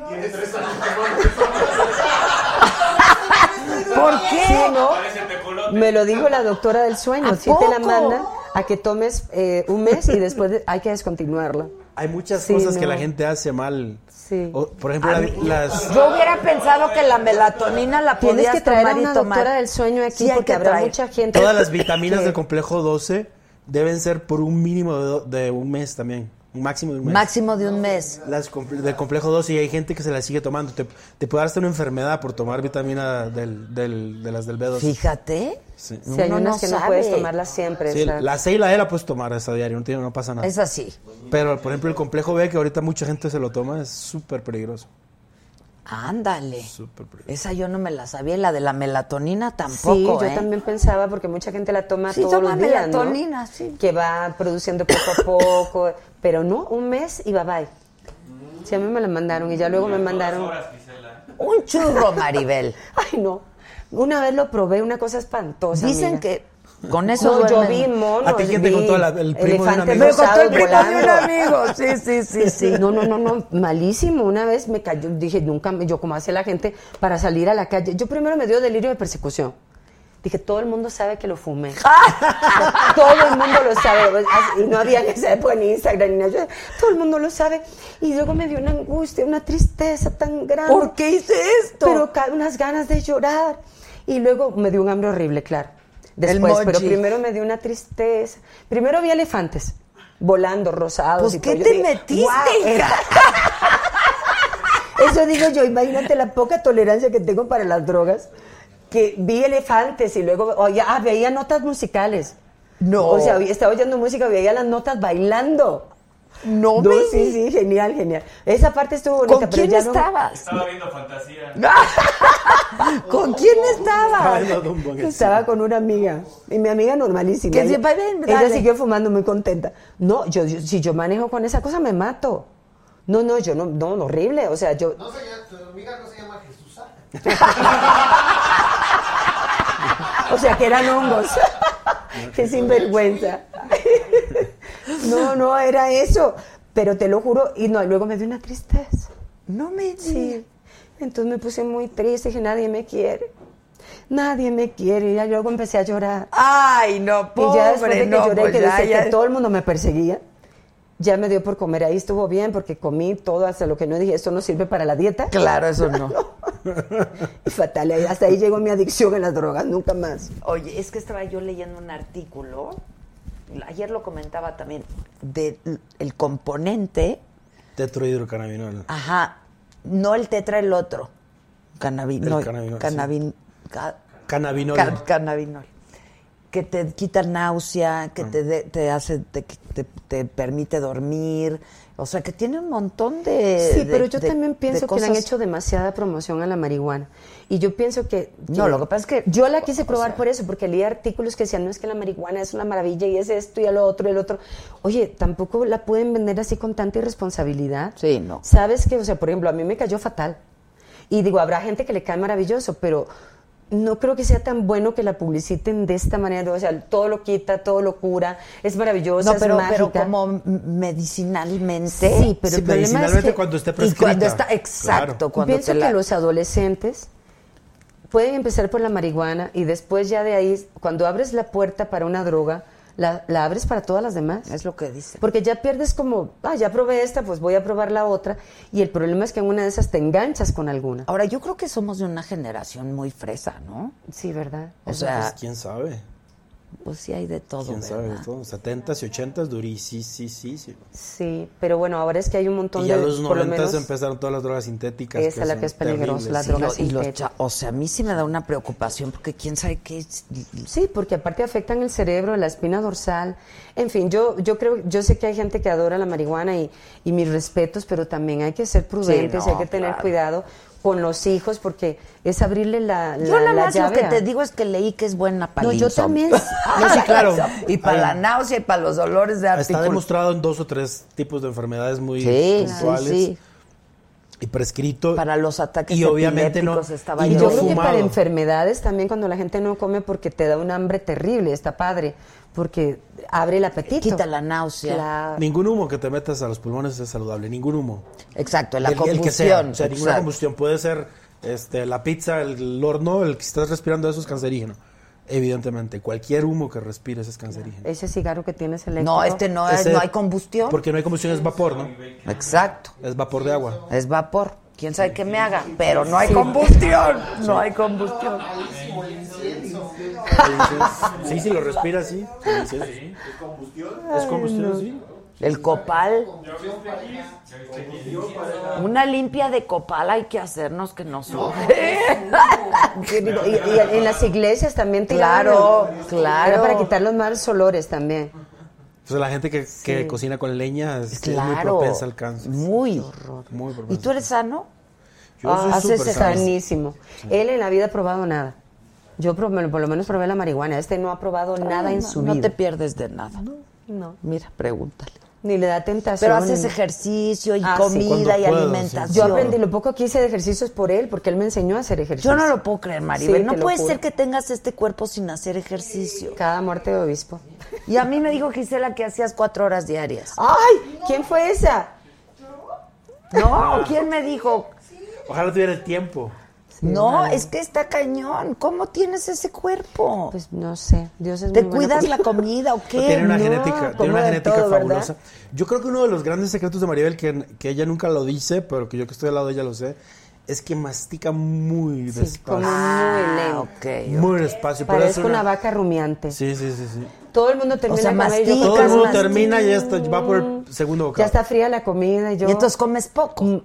S1: ¿Por qué?
S10: Sí, ¿no? Me lo dijo la doctora del sueño.
S1: ¿A
S10: Sí te la
S1: poco?
S10: mandan a que tomes eh, un mes y después de- hay que descontinuarla.
S2: Hay muchas
S10: Sí,
S2: cosas que la gente hace mal.
S10: Sí.
S2: O, por ejemplo,
S1: A
S2: la- las...
S1: Yo hubiera pensado que la melatonina la
S10: Tienes
S1: podías
S10: que traer a
S1: tomar y
S10: una
S1: tomar.
S10: doctora del sueño aquí
S1: Sí,
S10: porque
S1: que
S10: habrá mucha gente.
S2: Todas las vitaminas del complejo 12 deben ser por un mínimo de, do- de un mes también. Un máximo de un mes.
S1: Máximo de un mes.
S2: Las comple- del complejo 2 y hay gente que se la sigue tomando. Te, te puede dar hasta una enfermedad por tomar vitamina del, del- de las del B2.
S1: Fíjate.
S2: Sí.
S10: Si hay
S1: Uno
S10: unas
S1: no
S10: que no puedes tomarlas siempre.
S2: Sí, la C y la E la puedes tomar esa diario, no, tiene, no pasa nada.
S1: Es así.
S2: Pero, por ejemplo, el complejo B, que ahorita mucha gente se lo toma, es súper peligroso.
S1: Ándale.
S2: Súper.
S1: Esa yo no me la sabía. y La de la melatonina
S10: Sí,
S1: tampoco.
S10: yo
S1: ¿eh?
S10: también pensaba, porque mucha gente la toma
S1: Sí,
S10: todos
S1: toma
S10: los días, ¿no?
S1: melatonina, sí.
S10: Que va produciendo poco a poco, pero no, un mes y bye bye. Sí, a mí me la mandaron y ya luego me mandaron...
S1: Un churro, Maribel.
S10: Ay, no. Una vez lo probé, una cosa espantosa.
S1: Dicen
S10: amiga.
S1: que con eso
S10: No, yo vi monos.
S2: ¿A ti quién te contó? La- el primo de un amigo? Me contó
S1: el primo de un amigo. Sí, sí, sí, sí.
S10: No, no, no, no, malísimo. Una vez me cayó, dije, nunca, me- yo como hace la gente para salir a la calle. Yo primero me dio delirio de persecución. Dije, todo el mundo sabe que lo fumé. todo el mundo lo sabe. Y no había en esa época ni Instagram ni nada. Todo el mundo lo sabe. Y luego me dio una angustia, una tristeza tan grande.
S1: ¿Por qué hice esto?
S10: Pero unas ganas de llorar. Y luego me dio un hambre horrible, claro. Después, pero primero me dio una tristeza. Primero vi elefantes volando, rosados.
S1: Pues,
S10: y
S1: ¿qué
S10: todo.
S1: Te
S10: dije,
S1: metiste, hija?
S10: Eso digo yo, imagínate la poca tolerancia que tengo para las drogas. Que vi elefantes y luego oye, ah, veía notas musicales.
S1: No.
S10: O sea, estaba oyendo música, veía las notas bailando.
S1: No,
S10: No,
S1: me
S10: sí, sí, genial, genial. Esa parte estuvo bonita.
S1: ¿Con
S10: pero
S1: quién
S10: ya luego-
S1: estabas?
S3: Estaba viendo fantasía.
S1: ¿Con quién estabas?
S10: Estaba con una amiga. Y mi amiga normalísima.
S1: Que
S10: ella, siguió fumando muy contenta. No, yo, yo- si yo manejo con esa cosa me mato. No, no, yo no, no, horrible. O sea, yo.
S14: No se llama, tu amiga no se llama Jesús.
S10: O sea, que eran hongos. Qué sinvergüenza. No, no, era eso. Pero te lo juro, y no, luego me dio una tristeza.
S1: No me
S10: Sí. Entonces me puse muy triste, dije, nadie me quiere. Nadie me quiere. Y ya luego empecé a llorar.
S1: Ay, no,
S10: y ya después de que
S1: no,
S10: lloré,
S1: pues
S10: que
S1: ya,
S10: que todo el mundo me perseguía, ya me dio por comer. Ahí estuvo bien porque comí todo hasta lo que no dije, esto no sirve para la dieta.
S1: Claro, eso no.
S10: Y fatal, hasta ahí llegó mi adicción a las drogas, nunca más.
S1: Oye, es que estaba yo leyendo un artículo, ayer lo comentaba también, del el componente,
S2: Tetrohidrocannabinol.
S1: ajá, no el tetra, el otro, cannabinol,
S2: El cannabinol, sí.
S1: cannabin- ca-
S2: Cannabinol.
S1: ca- cannabinol, que te quita náusea, que te, de- te hace, te, te- te permite dormir, o sea, que tiene un montón de...
S10: Sí,
S1: de-
S10: pero yo
S1: de-
S10: también pienso que le han hecho demasiada promoción a la marihuana. Y yo pienso que...
S1: No, lo que pasa es que...
S10: Yo la quise probar por eso, porque leí artículos que decían, no es que la marihuana es una maravilla y es esto y lo otro y el otro. Oye, tampoco la pueden vender así con tanta irresponsabilidad.
S1: Sí, no.
S10: ¿Sabes que O sea, por ejemplo, a mí me cayó fatal. Y digo, habrá gente que le cae maravilloso, pero no creo que sea tan bueno que la publiciten de esta manera. O sea, todo lo quita, todo lo cura, es maravillosa,
S1: No, pero,
S10: es
S1: pero
S10: mágica.
S1: como m- medicinalmente.
S10: Sí, pero
S2: Sí,
S10: el problema es
S2: medicinalmente
S10: que...
S2: cuando esté
S1: Y cuando
S2: prescrita.
S1: está, exacto,
S2: Claro.
S1: cuando
S10: Pienso
S1: te la-
S10: que los adolescentes pueden empezar por la marihuana y después ya de ahí, cuando abres la puerta para una droga, la, la abres para todas las demás.
S1: Es lo que dice.
S10: Porque ya pierdes como, ah, ya probé esta, pues voy a probar la otra. Y el problema es que en una de esas te enganchas con alguna.
S1: Ahora, yo creo que somos de una generación muy fresa, ¿no?
S10: Sí, ¿verdad?
S1: O sea,
S2: Pues, quién sabe.
S1: Pues sí hay de todo,
S2: ¿Quién sabe? de todo? 70s y 80s durísimo.
S10: Sí, pero bueno, ahora es que hay un montón
S2: Y ya
S10: de...
S2: los
S10: por lo
S2: 90
S10: menos,
S2: empezaron todas las drogas sintéticas.
S10: Esa es la que es peligrosa,
S2: terribles.
S10: la
S1: Y
S10: droga
S1: lo- y los
S10: sintética.
S1: cha- o sea, a mí sí me da una preocupación porque quién sabe qué es-
S10: Sí, porque aparte afectan el cerebro, la espina dorsal. En fin, yo, yo creo, yo sé que hay gente que adora la marihuana y, y mis respetos, pero también hay que ser prudentes,
S1: Sí, no,
S10: hay que tener
S1: claro.
S10: cuidado con los hijos porque es abrirle la, la,
S1: Yo nada
S10: la
S1: más lo
S10: llave
S1: que
S10: a-
S1: te digo es que leí que es buena para
S10: No,
S1: el
S10: yo también.
S2: No, sí, claro.
S1: Y para la náusea y para los dolores de
S2: Está
S1: artículo.
S2: demostrado en dos o tres tipos de enfermedades muy
S1: Sí, sí,
S2: puntuales.
S1: sí.
S2: Y prescrito.
S1: Para los ataques
S2: y obviamente no,
S1: estaba
S2: y
S10: yo creo que para enfermedades también cuando la gente no come porque te da un hambre terrible, está padre, porque abre el apetito.
S1: Quita la náusea.
S2: Ningún humo que te metas a los pulmones es saludable, ningún humo.
S1: Exacto, la
S2: El- el,
S1: combustión.
S2: que sea, o sea, ninguna
S1: exacto.
S2: combustión puede ser este, la pizza, el horno, el que estás respirando eso es cancerígeno. Evidentemente, cualquier humo que respires es cancerígeno.
S10: Ese cigarro que tienes eléctrico.
S1: No, este no, es,
S2: Ese-
S1: no hay combustión.
S2: Porque no hay combustión, es vapor, ¿no?
S1: Exacto.
S2: Es vapor de agua.
S1: Es vapor. Quién sabe qué me haga, pero no hay combustión. No hay combustión.
S2: Sí, sí, lo respiras, sí.
S14: ¿Es combustión?
S2: Es combustión, sí.
S1: El copal. Una limpia de copal hay que hacernos que nos surge.
S10: Y, y en las iglesias también te
S1: Claro, claro.
S10: Era para quitar los malos olores también.
S2: Entonces la gente que, que cocina con leña es, es muy propensa al cáncer.
S1: Muy.
S2: Muy
S1: ¿Y tú eres sano?
S2: Yo soy
S10: Hace
S2: súper sano.
S10: sanísimo. Él en la vida ha probado nada. Yo por, por lo menos probé la marihuana. Este no ha probado nada en
S1: no,
S10: su
S1: no
S10: vida.
S1: te pierdes de nada.
S10: No.
S1: Mira, pregúntale.
S10: Ni le da tentación.
S1: Pero haces ejercicio y
S10: Ah, sí.
S1: comida y alimentación.
S10: Yo aprendí lo poco que hice de ejercicio es por él, porque él me enseñó a hacer ejercicio.
S1: Yo no lo puedo creer, Maribel.
S10: Sí,
S1: no puede ser que tengas este cuerpo sin hacer ejercicio.
S10: Cada muerte de obispo.
S1: Y a mí me dijo Gisela que hacías cuatro horas diarias.
S10: ¡Ay! ¿Quién fue esa?
S1: No, ¿quién me dijo?
S2: Ojalá tuviera el tiempo.
S1: No, es que está cañón. ¿Cómo tienes ese cuerpo?
S10: Pues no sé. Dios es
S1: ¿Te
S10: muy bueno
S1: cuidas la comida o qué?
S2: Tiene una
S10: No,
S2: genética, tiene una genética
S10: todo, ¿verdad?
S2: fabulosa. Yo creo que uno de los grandes secretos de Maribel, que, que ella nunca lo dice, pero que yo que estoy al lado de ella lo sé, es que mastica muy despacio.
S10: Como muy lento.
S2: Muy despacio. pero es
S10: Parezco una vaca rumiante.
S2: Sí, sí, sí, sí.
S10: Todo el mundo termina
S1: sea,
S10: de comer y yo
S2: Todo el mundo
S10: mastica.
S2: termina y ya está, va por el segundo
S10: Ya
S2: bocado.
S10: está fría la comida y yo...
S1: Y entonces comes poco.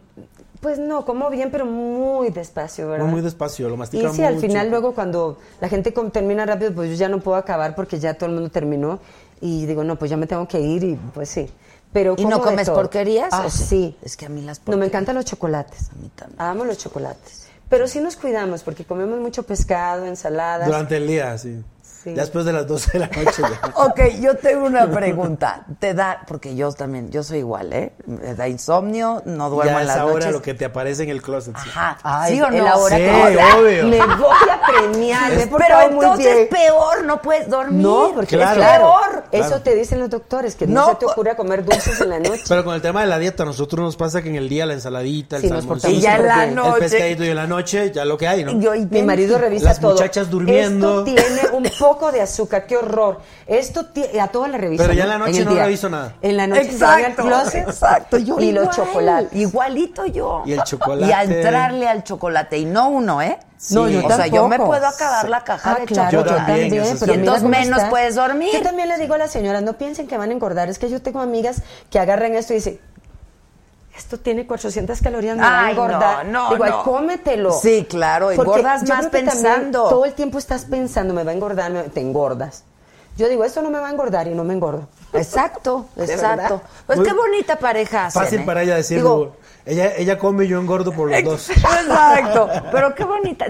S10: Pues no, como bien, pero muy despacio, ¿verdad?
S2: Muy, muy despacio, lo mastica
S10: Y sí, al final
S2: chico.
S10: luego cuando la gente termina rápido, pues yo ya no puedo acabar porque ya todo el mundo terminó y digo, no, pues ya me tengo que ir y pues sí. Pero
S1: ¿Y no comes porquerías?
S10: Ah,
S1: ¿O sí?
S10: sí.
S1: Es que a mí las
S10: No, me encantan los chocolates.
S1: A mí también.
S10: Amo los chocolates. Pero sí nos cuidamos porque comemos mucho pescado, ensaladas.
S2: Durante el día, sí.
S10: Sí.
S2: Ya después de las 12 de la noche ya.
S1: Ok, yo tengo una pregunta. Te da, porque yo también, yo soy igual, ¿eh? Me da insomnio, no duermo
S2: ya
S1: en
S2: es
S1: las
S2: ahora
S1: noches.
S2: lo que te aparece en el closet. sí.
S1: Ajá.
S10: Ay,
S1: ¿Sí o
S10: el
S1: no?
S10: ahora
S2: Sí,
S10: que-
S2: obvio.
S10: Me voy a premiar, he
S1: Pero entonces
S10: bien.
S1: peor, no puedes dormir.
S10: No, porque
S2: Claro.
S10: es peor.
S2: Claro.
S10: Eso te dicen los doctores, que no,
S1: No,
S10: se te ocurra comer dulces en la noche.
S2: Pero con el tema de la dieta, a nosotros nos pasa que en el día la ensaladita, el
S10: Sí, portamos Y ya en
S1: la
S2: el
S1: noche-
S2: pescadito y en la noche, ya lo que hay, ¿no?
S1: Yo- y
S10: Mi marido revisa
S2: Las
S10: todo.
S2: muchachas durmiendo.
S10: Esto tiene un poco de azúcar, qué horror. Esto a todas la revisa.
S2: Pero ya en la noche no
S10: día.
S2: reviso nada.
S10: En la noche al
S1: Exacto,
S10: closet
S1: exacto. Yo
S10: y los
S1: igual,
S10: chocolates.
S1: Igualito yo.
S2: Y el chocolate.
S1: Y a entrarle al chocolate. Y no uno, ¿eh?
S10: No, yo
S1: O sea, yo me puedo acabar la caja
S10: Ah,
S1: de
S10: claro,
S2: yo
S1: chocolate.
S2: también,
S10: también,
S2: eso sí.
S10: pero
S1: Y entonces menos puedes dormir.
S10: Yo también le digo a las señoras, no piensen que van a engordar. Es que yo tengo amigas que agarran esto y dicen, esto tiene 400 calorías, me va a
S1: Ay,
S10: engordar.
S1: no, no,
S10: Digo, ay,
S1: no.
S10: cómetelo.
S1: Sí, claro,
S10: Porque
S1: engordas más pensando.
S10: Todo el tiempo estás pensando, me va a engordar, me- te engordas. Yo digo, esto no me va a engordar y no me engordo.
S1: Exacto, exacto.
S10: verdad.
S1: Pues
S2: Muy
S1: qué bonita pareja hacen,
S2: Fácil
S1: ¿eh?
S2: para ella decirlo.
S1: Digo,
S2: ella, ella come y yo engordo por los dos.
S1: Exacto, pero qué bonita.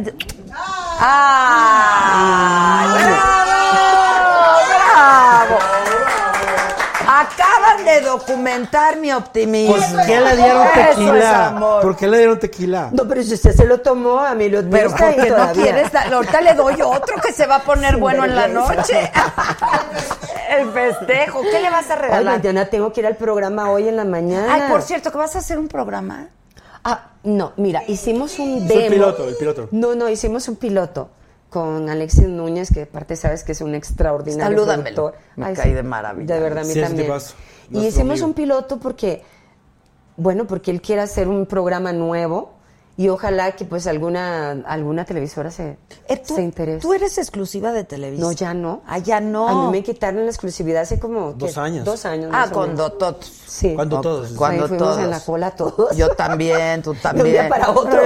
S1: ¡Ah! ¡Bravo! ¡Bravo! Acaban de documentar mi optimismo.
S2: ¿Por qué le dieron
S1: Eso es
S2: tequila?
S1: amor.
S2: ¿Por qué le dieron tequila?
S10: No, pero si usted se lo tomó, a mí lo
S1: Pero porque no quieres, dar- ahorita le doy otro que se va a poner
S10: Sin
S1: bueno en la noche. El festejo. ¿Qué le vas a
S10: Ay,
S1: regalar?
S10: mañana tengo que ir al programa hoy en la mañana.
S1: Ay, por cierto, que vas a hacer un programa.
S10: Ah, no, mira, hicimos un
S2: Es
S10: demo.
S2: el piloto, el piloto.
S10: No, no, hicimos un piloto con Alexis Núñez, que aparte sabes que es un extraordinario
S1: Salúdamelo.
S10: productor.
S1: Me
S10: Ay,
S1: cae
S10: sí.
S1: de maravilla.
S10: De verdad, a mí
S2: Sí,
S10: también. Y hicimos
S2: amigo.
S10: un piloto porque, bueno, porque él quiere hacer un programa nuevo y ojalá que pues alguna alguna televisora se,
S1: Eh, ¿tú,
S10: se interese.
S1: tú eres exclusiva de Televisa.
S10: No, ya no.
S1: Ah, ya no.
S10: A mí me quitaron la exclusividad hace como...
S2: Dos
S10: ¿qué?
S2: años.
S10: Dos años.
S1: Ah, cuando todos.
S10: Sí.
S2: Cuando todos.
S1: Cuando
S10: fuimos
S1: todos.
S10: en la cola todos.
S1: Yo también, tú
S10: De
S1: también.
S10: un día para otro.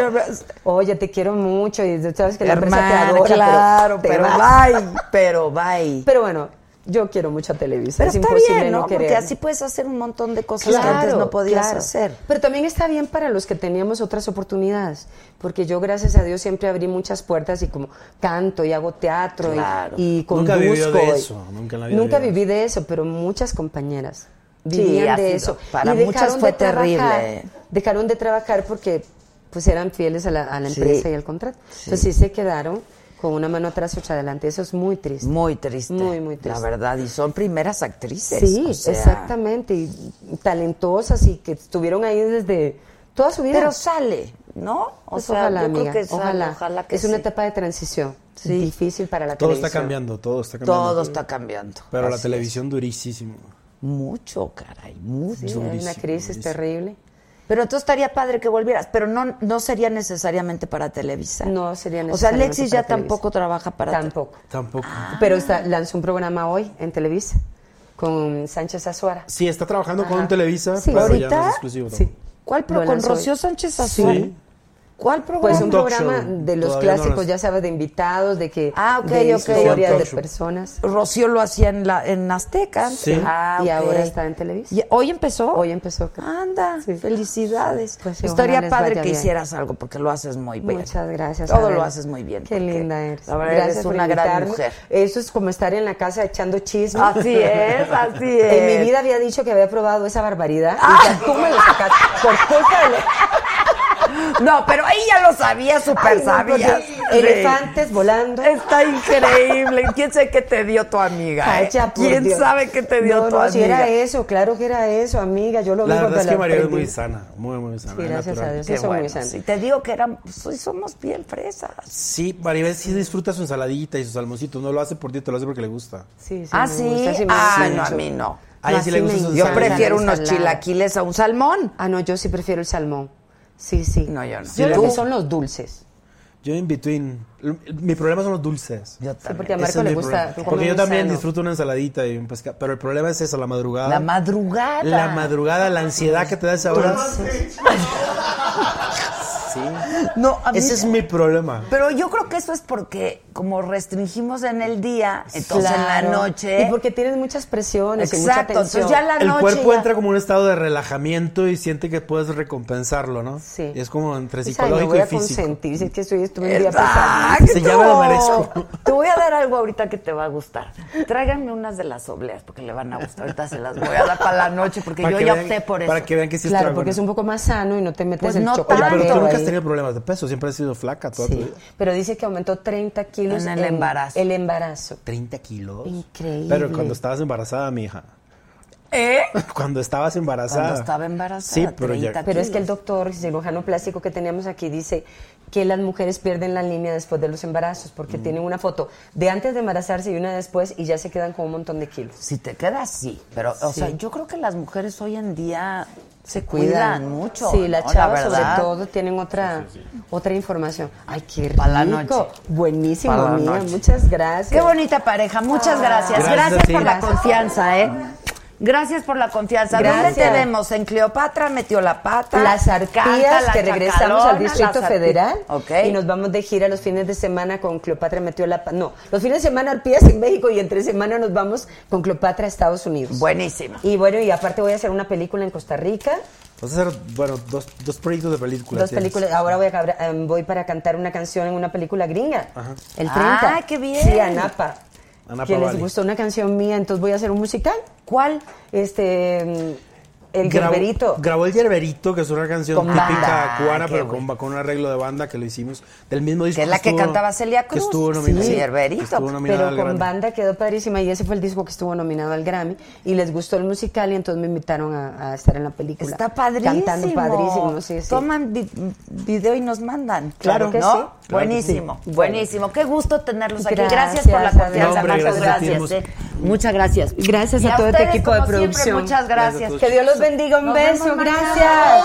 S10: Oye, te quiero mucho y sabes que la empresa te adora,
S1: claro, pero
S10: vas.
S1: bye, pero bye.
S10: Pero bueno, yo quiero mucho a Televisa.
S1: Pero
S10: es
S1: está
S10: imposible
S1: bien, ¿no?
S10: no
S1: Porque así puedes hacer un montón de cosas que antes no podías
S10: claro.
S1: hacer.
S10: Pero también está bien para los que teníamos otras oportunidades, porque yo gracias a Dios siempre abrí muchas puertas y como canto y hago teatro y-
S1: Claro.
S10: y,
S2: Nunca
S10: conduzco.
S2: vivió de
S10: y-
S2: eso, nunca en la vida
S10: Nunca viví de eso, pero muchas compañeras
S1: Sí,
S10: vivían de eso.
S1: para
S10: Y
S1: muchas fue
S10: de trabajar,
S1: terrible.
S10: Dejaron de trabajar porque pues eran fieles a la, a la
S1: Sí.
S10: empresa y al contrato. Entonces sí se quedaron con una mano atrás y otra adelante. Eso es muy triste.
S1: Muy triste.
S10: Muy, muy triste.
S1: La verdad, y son primeras actrices.
S10: Sí,
S1: o sea.
S10: exactamente. Y talentosas y que estuvieron ahí desde toda su vida.
S1: Pero sale, ¿no? O
S10: Pues
S1: sea,
S10: ojalá,
S1: yo creo que sale,
S10: ojalá.
S1: ojalá que
S10: es una etapa de transición.
S1: Sí.
S10: Difícil para la
S2: Todo
S10: televisión.
S2: está cambiando, todo está cambiando.
S1: Todo está cambiando.
S2: Pero la televisión durísimo.
S1: es. Mucho, caray, mucho.
S10: Sí, hay una
S2: Durísimo,
S10: crisis
S2: durísimo.
S10: terrible.
S1: Pero entonces estaría padre que volvieras, pero no, no sería necesariamente para Televisa.
S10: No sería
S1: O sea,
S10: necesariamente
S1: Alexis ya
S10: Televisa.
S1: tampoco trabaja para
S10: Tampoco.
S2: Tampoco.
S10: Pero está, lanzó un programa hoy en Televisa con Sánchez Azuara.
S2: Sí, está trabajando con
S10: Ajá.
S2: Televisa,
S10: Sí.
S2: pero ya
S10: ¿Ahorita?
S2: no es exclusivo.
S10: Sí.
S1: ¿Cuál pro con Rocío
S10: hoy.
S1: Sánchez Azuara?
S2: Sí.
S1: ¿Cuál programa?
S10: Pues un programa
S2: show.
S10: de los
S2: Todavía no
S10: clásicos, ya sabes, de invitados, de que
S1: Ah, ok,
S10: de
S1: ok.
S10: historias de personas.
S1: Rocío lo hacía en la en Azteca. antes.
S2: Sí.
S1: Ah,
S10: Y ahora está en Televisa.
S1: ¿Y ¿Hoy empezó?
S10: Hoy empezó. creo.
S1: Anda, felicidades.
S10: Pues sí,
S1: Estaría padre que
S10: bien.
S1: hicieras algo porque lo haces muy bien.
S10: Muchas gracias.
S1: Todo lo haces muy bien.
S10: Qué linda eres.
S1: La verdad,
S10: gracias
S1: eres
S10: por
S1: una gran
S10: invitarme.
S1: mujer.
S10: Eso es como estar en la casa echando chisme.
S1: Así es, así es.
S10: En mi vida había dicho que había probado esa barbaridad y ya tú me lo sacaste por culpa de...
S1: No, pero ahí ya lo sabía, súper
S10: no, porque Elefantes volando.
S1: Está increíble. ¿Quién sabe qué te dio tu amiga?
S10: Ay,
S1: eh?
S10: ya,
S1: ¿Quién
S10: Dios.
S1: sabe qué te dio
S10: no,
S1: tu
S10: no,
S1: amiga?
S10: si era eso, claro que era eso, amiga. Yo lo
S2: La
S10: vi
S2: verdad es que
S10: la
S2: María es muy sana, muy, muy sana.
S10: Sí, gracias
S2: natural.
S10: a Dios.
S1: Qué
S10: Eso
S1: bueno.
S10: muy sano.
S1: Si te digo que éramos, pues, somos bien fresas.
S2: Sí, Maribel sí disfruta su ensaladita y sus salmoncitos. No lo hace por ti, te lo hace porque le gusta.
S10: Sí, sí,
S1: ah,
S10: me
S1: sí.
S10: gusta, sí me
S1: ah,
S10: gusta
S1: no, a mí no.
S2: A ella sí le gusta
S1: Yo prefiero
S10: la
S1: unos chilaquiles a un salmón.
S10: Ah, no, yo sí prefiero el salmón. Sí, sí.
S1: No, yo no.
S10: Yo que son los dulces.
S2: Yo in between. Mi problema son los dulces.
S1: Yo
S10: Sí, porque a Marco le gusta.
S2: Porque yo también
S10: sano.
S2: disfruto una ensaladita y un pescado. Pero el problema es eso, la madrugada.
S1: La madrugada.
S2: La madrugada, la ansiedad que te da esa hora. Sí.
S1: No, a mí
S2: Ese es mi problema.
S1: Pero yo creo que eso es porque como restringimos en el día, entonces en la noche...
S10: Y porque tienes muchas presiones y mucha
S1: Exacto,
S10: tensión.
S1: entonces ya la
S2: El
S1: noche
S2: cuerpo
S1: ya-
S2: entra como en un estado de relajamiento y siente que puedes recompensarlo, ¿no?
S10: Sí.
S2: Y es como entre psicológico
S10: voy
S2: y
S10: a
S2: físico.
S10: consentir, si es que estoy, estuve un día
S2: llama lo merezco.
S1: Te voy a dar algo ahorita que te va a gustar. Tráiganme unas de las obleas porque le van a gustar. Ahorita se las voy a dar para la noche porque
S2: Para
S1: yo ya
S2: vean-
S1: opté por eso.
S2: Para que vean que sí es
S10: Claro, porque es un poco más sano y no te metes
S1: Pues
S10: el
S1: no
S10: chocolate.
S2: Pero tú nunca has tenido problemas de peso, siempre has sido flaca toda tu
S10: Sí,
S2: vida.
S10: pero dice que aumentó 30 kilos
S1: En el embarazo.
S10: El embarazo.
S2: 30 kilos.
S10: Increíble.
S2: Pero cuando estabas embarazada, mi hija.
S1: ¿Eh?
S2: Cuando estabas embarazada.
S1: Cuando estaba embarazada.
S2: Sí, pero ya.
S1: 30
S10: Pero es que el doctor cirujano plástico que teníamos aquí dice que las mujeres pierden la línea después de los embarazos porque
S2: Mm.
S10: tienen una foto de antes de embarazarse y una después y ya se quedan con un montón de kilos.
S1: Si te quedas, sí. Pero, o
S10: Sí.
S1: sea, yo creo que las mujeres hoy en día se cuidan, mucho.
S10: Sí, las
S1: ¿no?
S10: chavas sobre todo tienen otra otra información. Ay, qué rico.
S1: Pa' la noche.
S10: Buenísimo,
S1: noche.
S10: Muchas gracias.
S1: Qué bonita pareja. Muchas gracias.
S2: Gracias
S1: Gracias, por la confianza, ¿eh? Gracias por la confianza. ¿Dónde te vemos? En Cleopatra metió la pata.
S10: Las arpías
S1: la
S10: que regresamos al Distrito. Federal
S1: Ok.
S10: y nos vamos de gira los fines de semana con Cleopatra metió la pa- no, los fines de semana arpías en México y entre semana nos vamos con Cleopatra a Estados Unidos.
S1: Buenísimo.
S10: Y bueno, y aparte voy a hacer una película en Costa Rica,
S2: Vas a hacer, bueno, dos, dos proyectos de películas.
S10: dos
S2: tienes.
S10: películas, ahora voy a em, voy para cantar una canción en una película gringa.
S2: Ajá.
S10: El 30.
S1: Ah, qué bien.
S10: Sí, a Napa.
S2: A Napa
S10: que les gustó una canción mía, entonces voy a hacer un musical.
S1: ¿Cuál?
S10: Este mm, El
S2: Grabó-
S10: Gerberito.
S2: Grabó el Yerberito, que es una canción
S10: Con
S2: típica
S10: banda.
S2: cubana,
S1: Ah, qué
S2: pero con, con un arreglo de banda que lo hicimos del mismo disco.
S1: Que es la que
S2: estuvo-
S1: cantaba Celia Cruz.
S2: Que estuvo nominado.
S1: Sí, Yerberito.
S2: que estuvo nominado
S10: Pero
S2: al
S10: con
S2: Grammy.
S10: banda quedó padrísima y ese fue el disco que estuvo nominado al Grammy y les gustó el musical y entonces me invitaron a, a estar en la película.
S1: Está padrísimo.
S10: Cantando padrísimo, sí, sí.
S1: Toman vi- video y nos mandan.
S10: Claro que
S1: ¿no?
S10: sí. Claro
S2: que
S1: buenísimo,
S10: sí.
S1: buenísimo. Qué gusto tenerlos aquí. Gracias,
S10: Gracias,
S1: por la confianza.
S2: No, hombre,
S1: Muchas
S2: gracias
S1: eh. Muchas gracias.
S10: Gracias
S1: Y
S10: a todo este equipo de
S1: como siempre,
S10: producción.
S1: muchas gracias.
S2: Gracias
S10: Que Dios los bendiga, un
S1: Nos
S10: beso, gracias.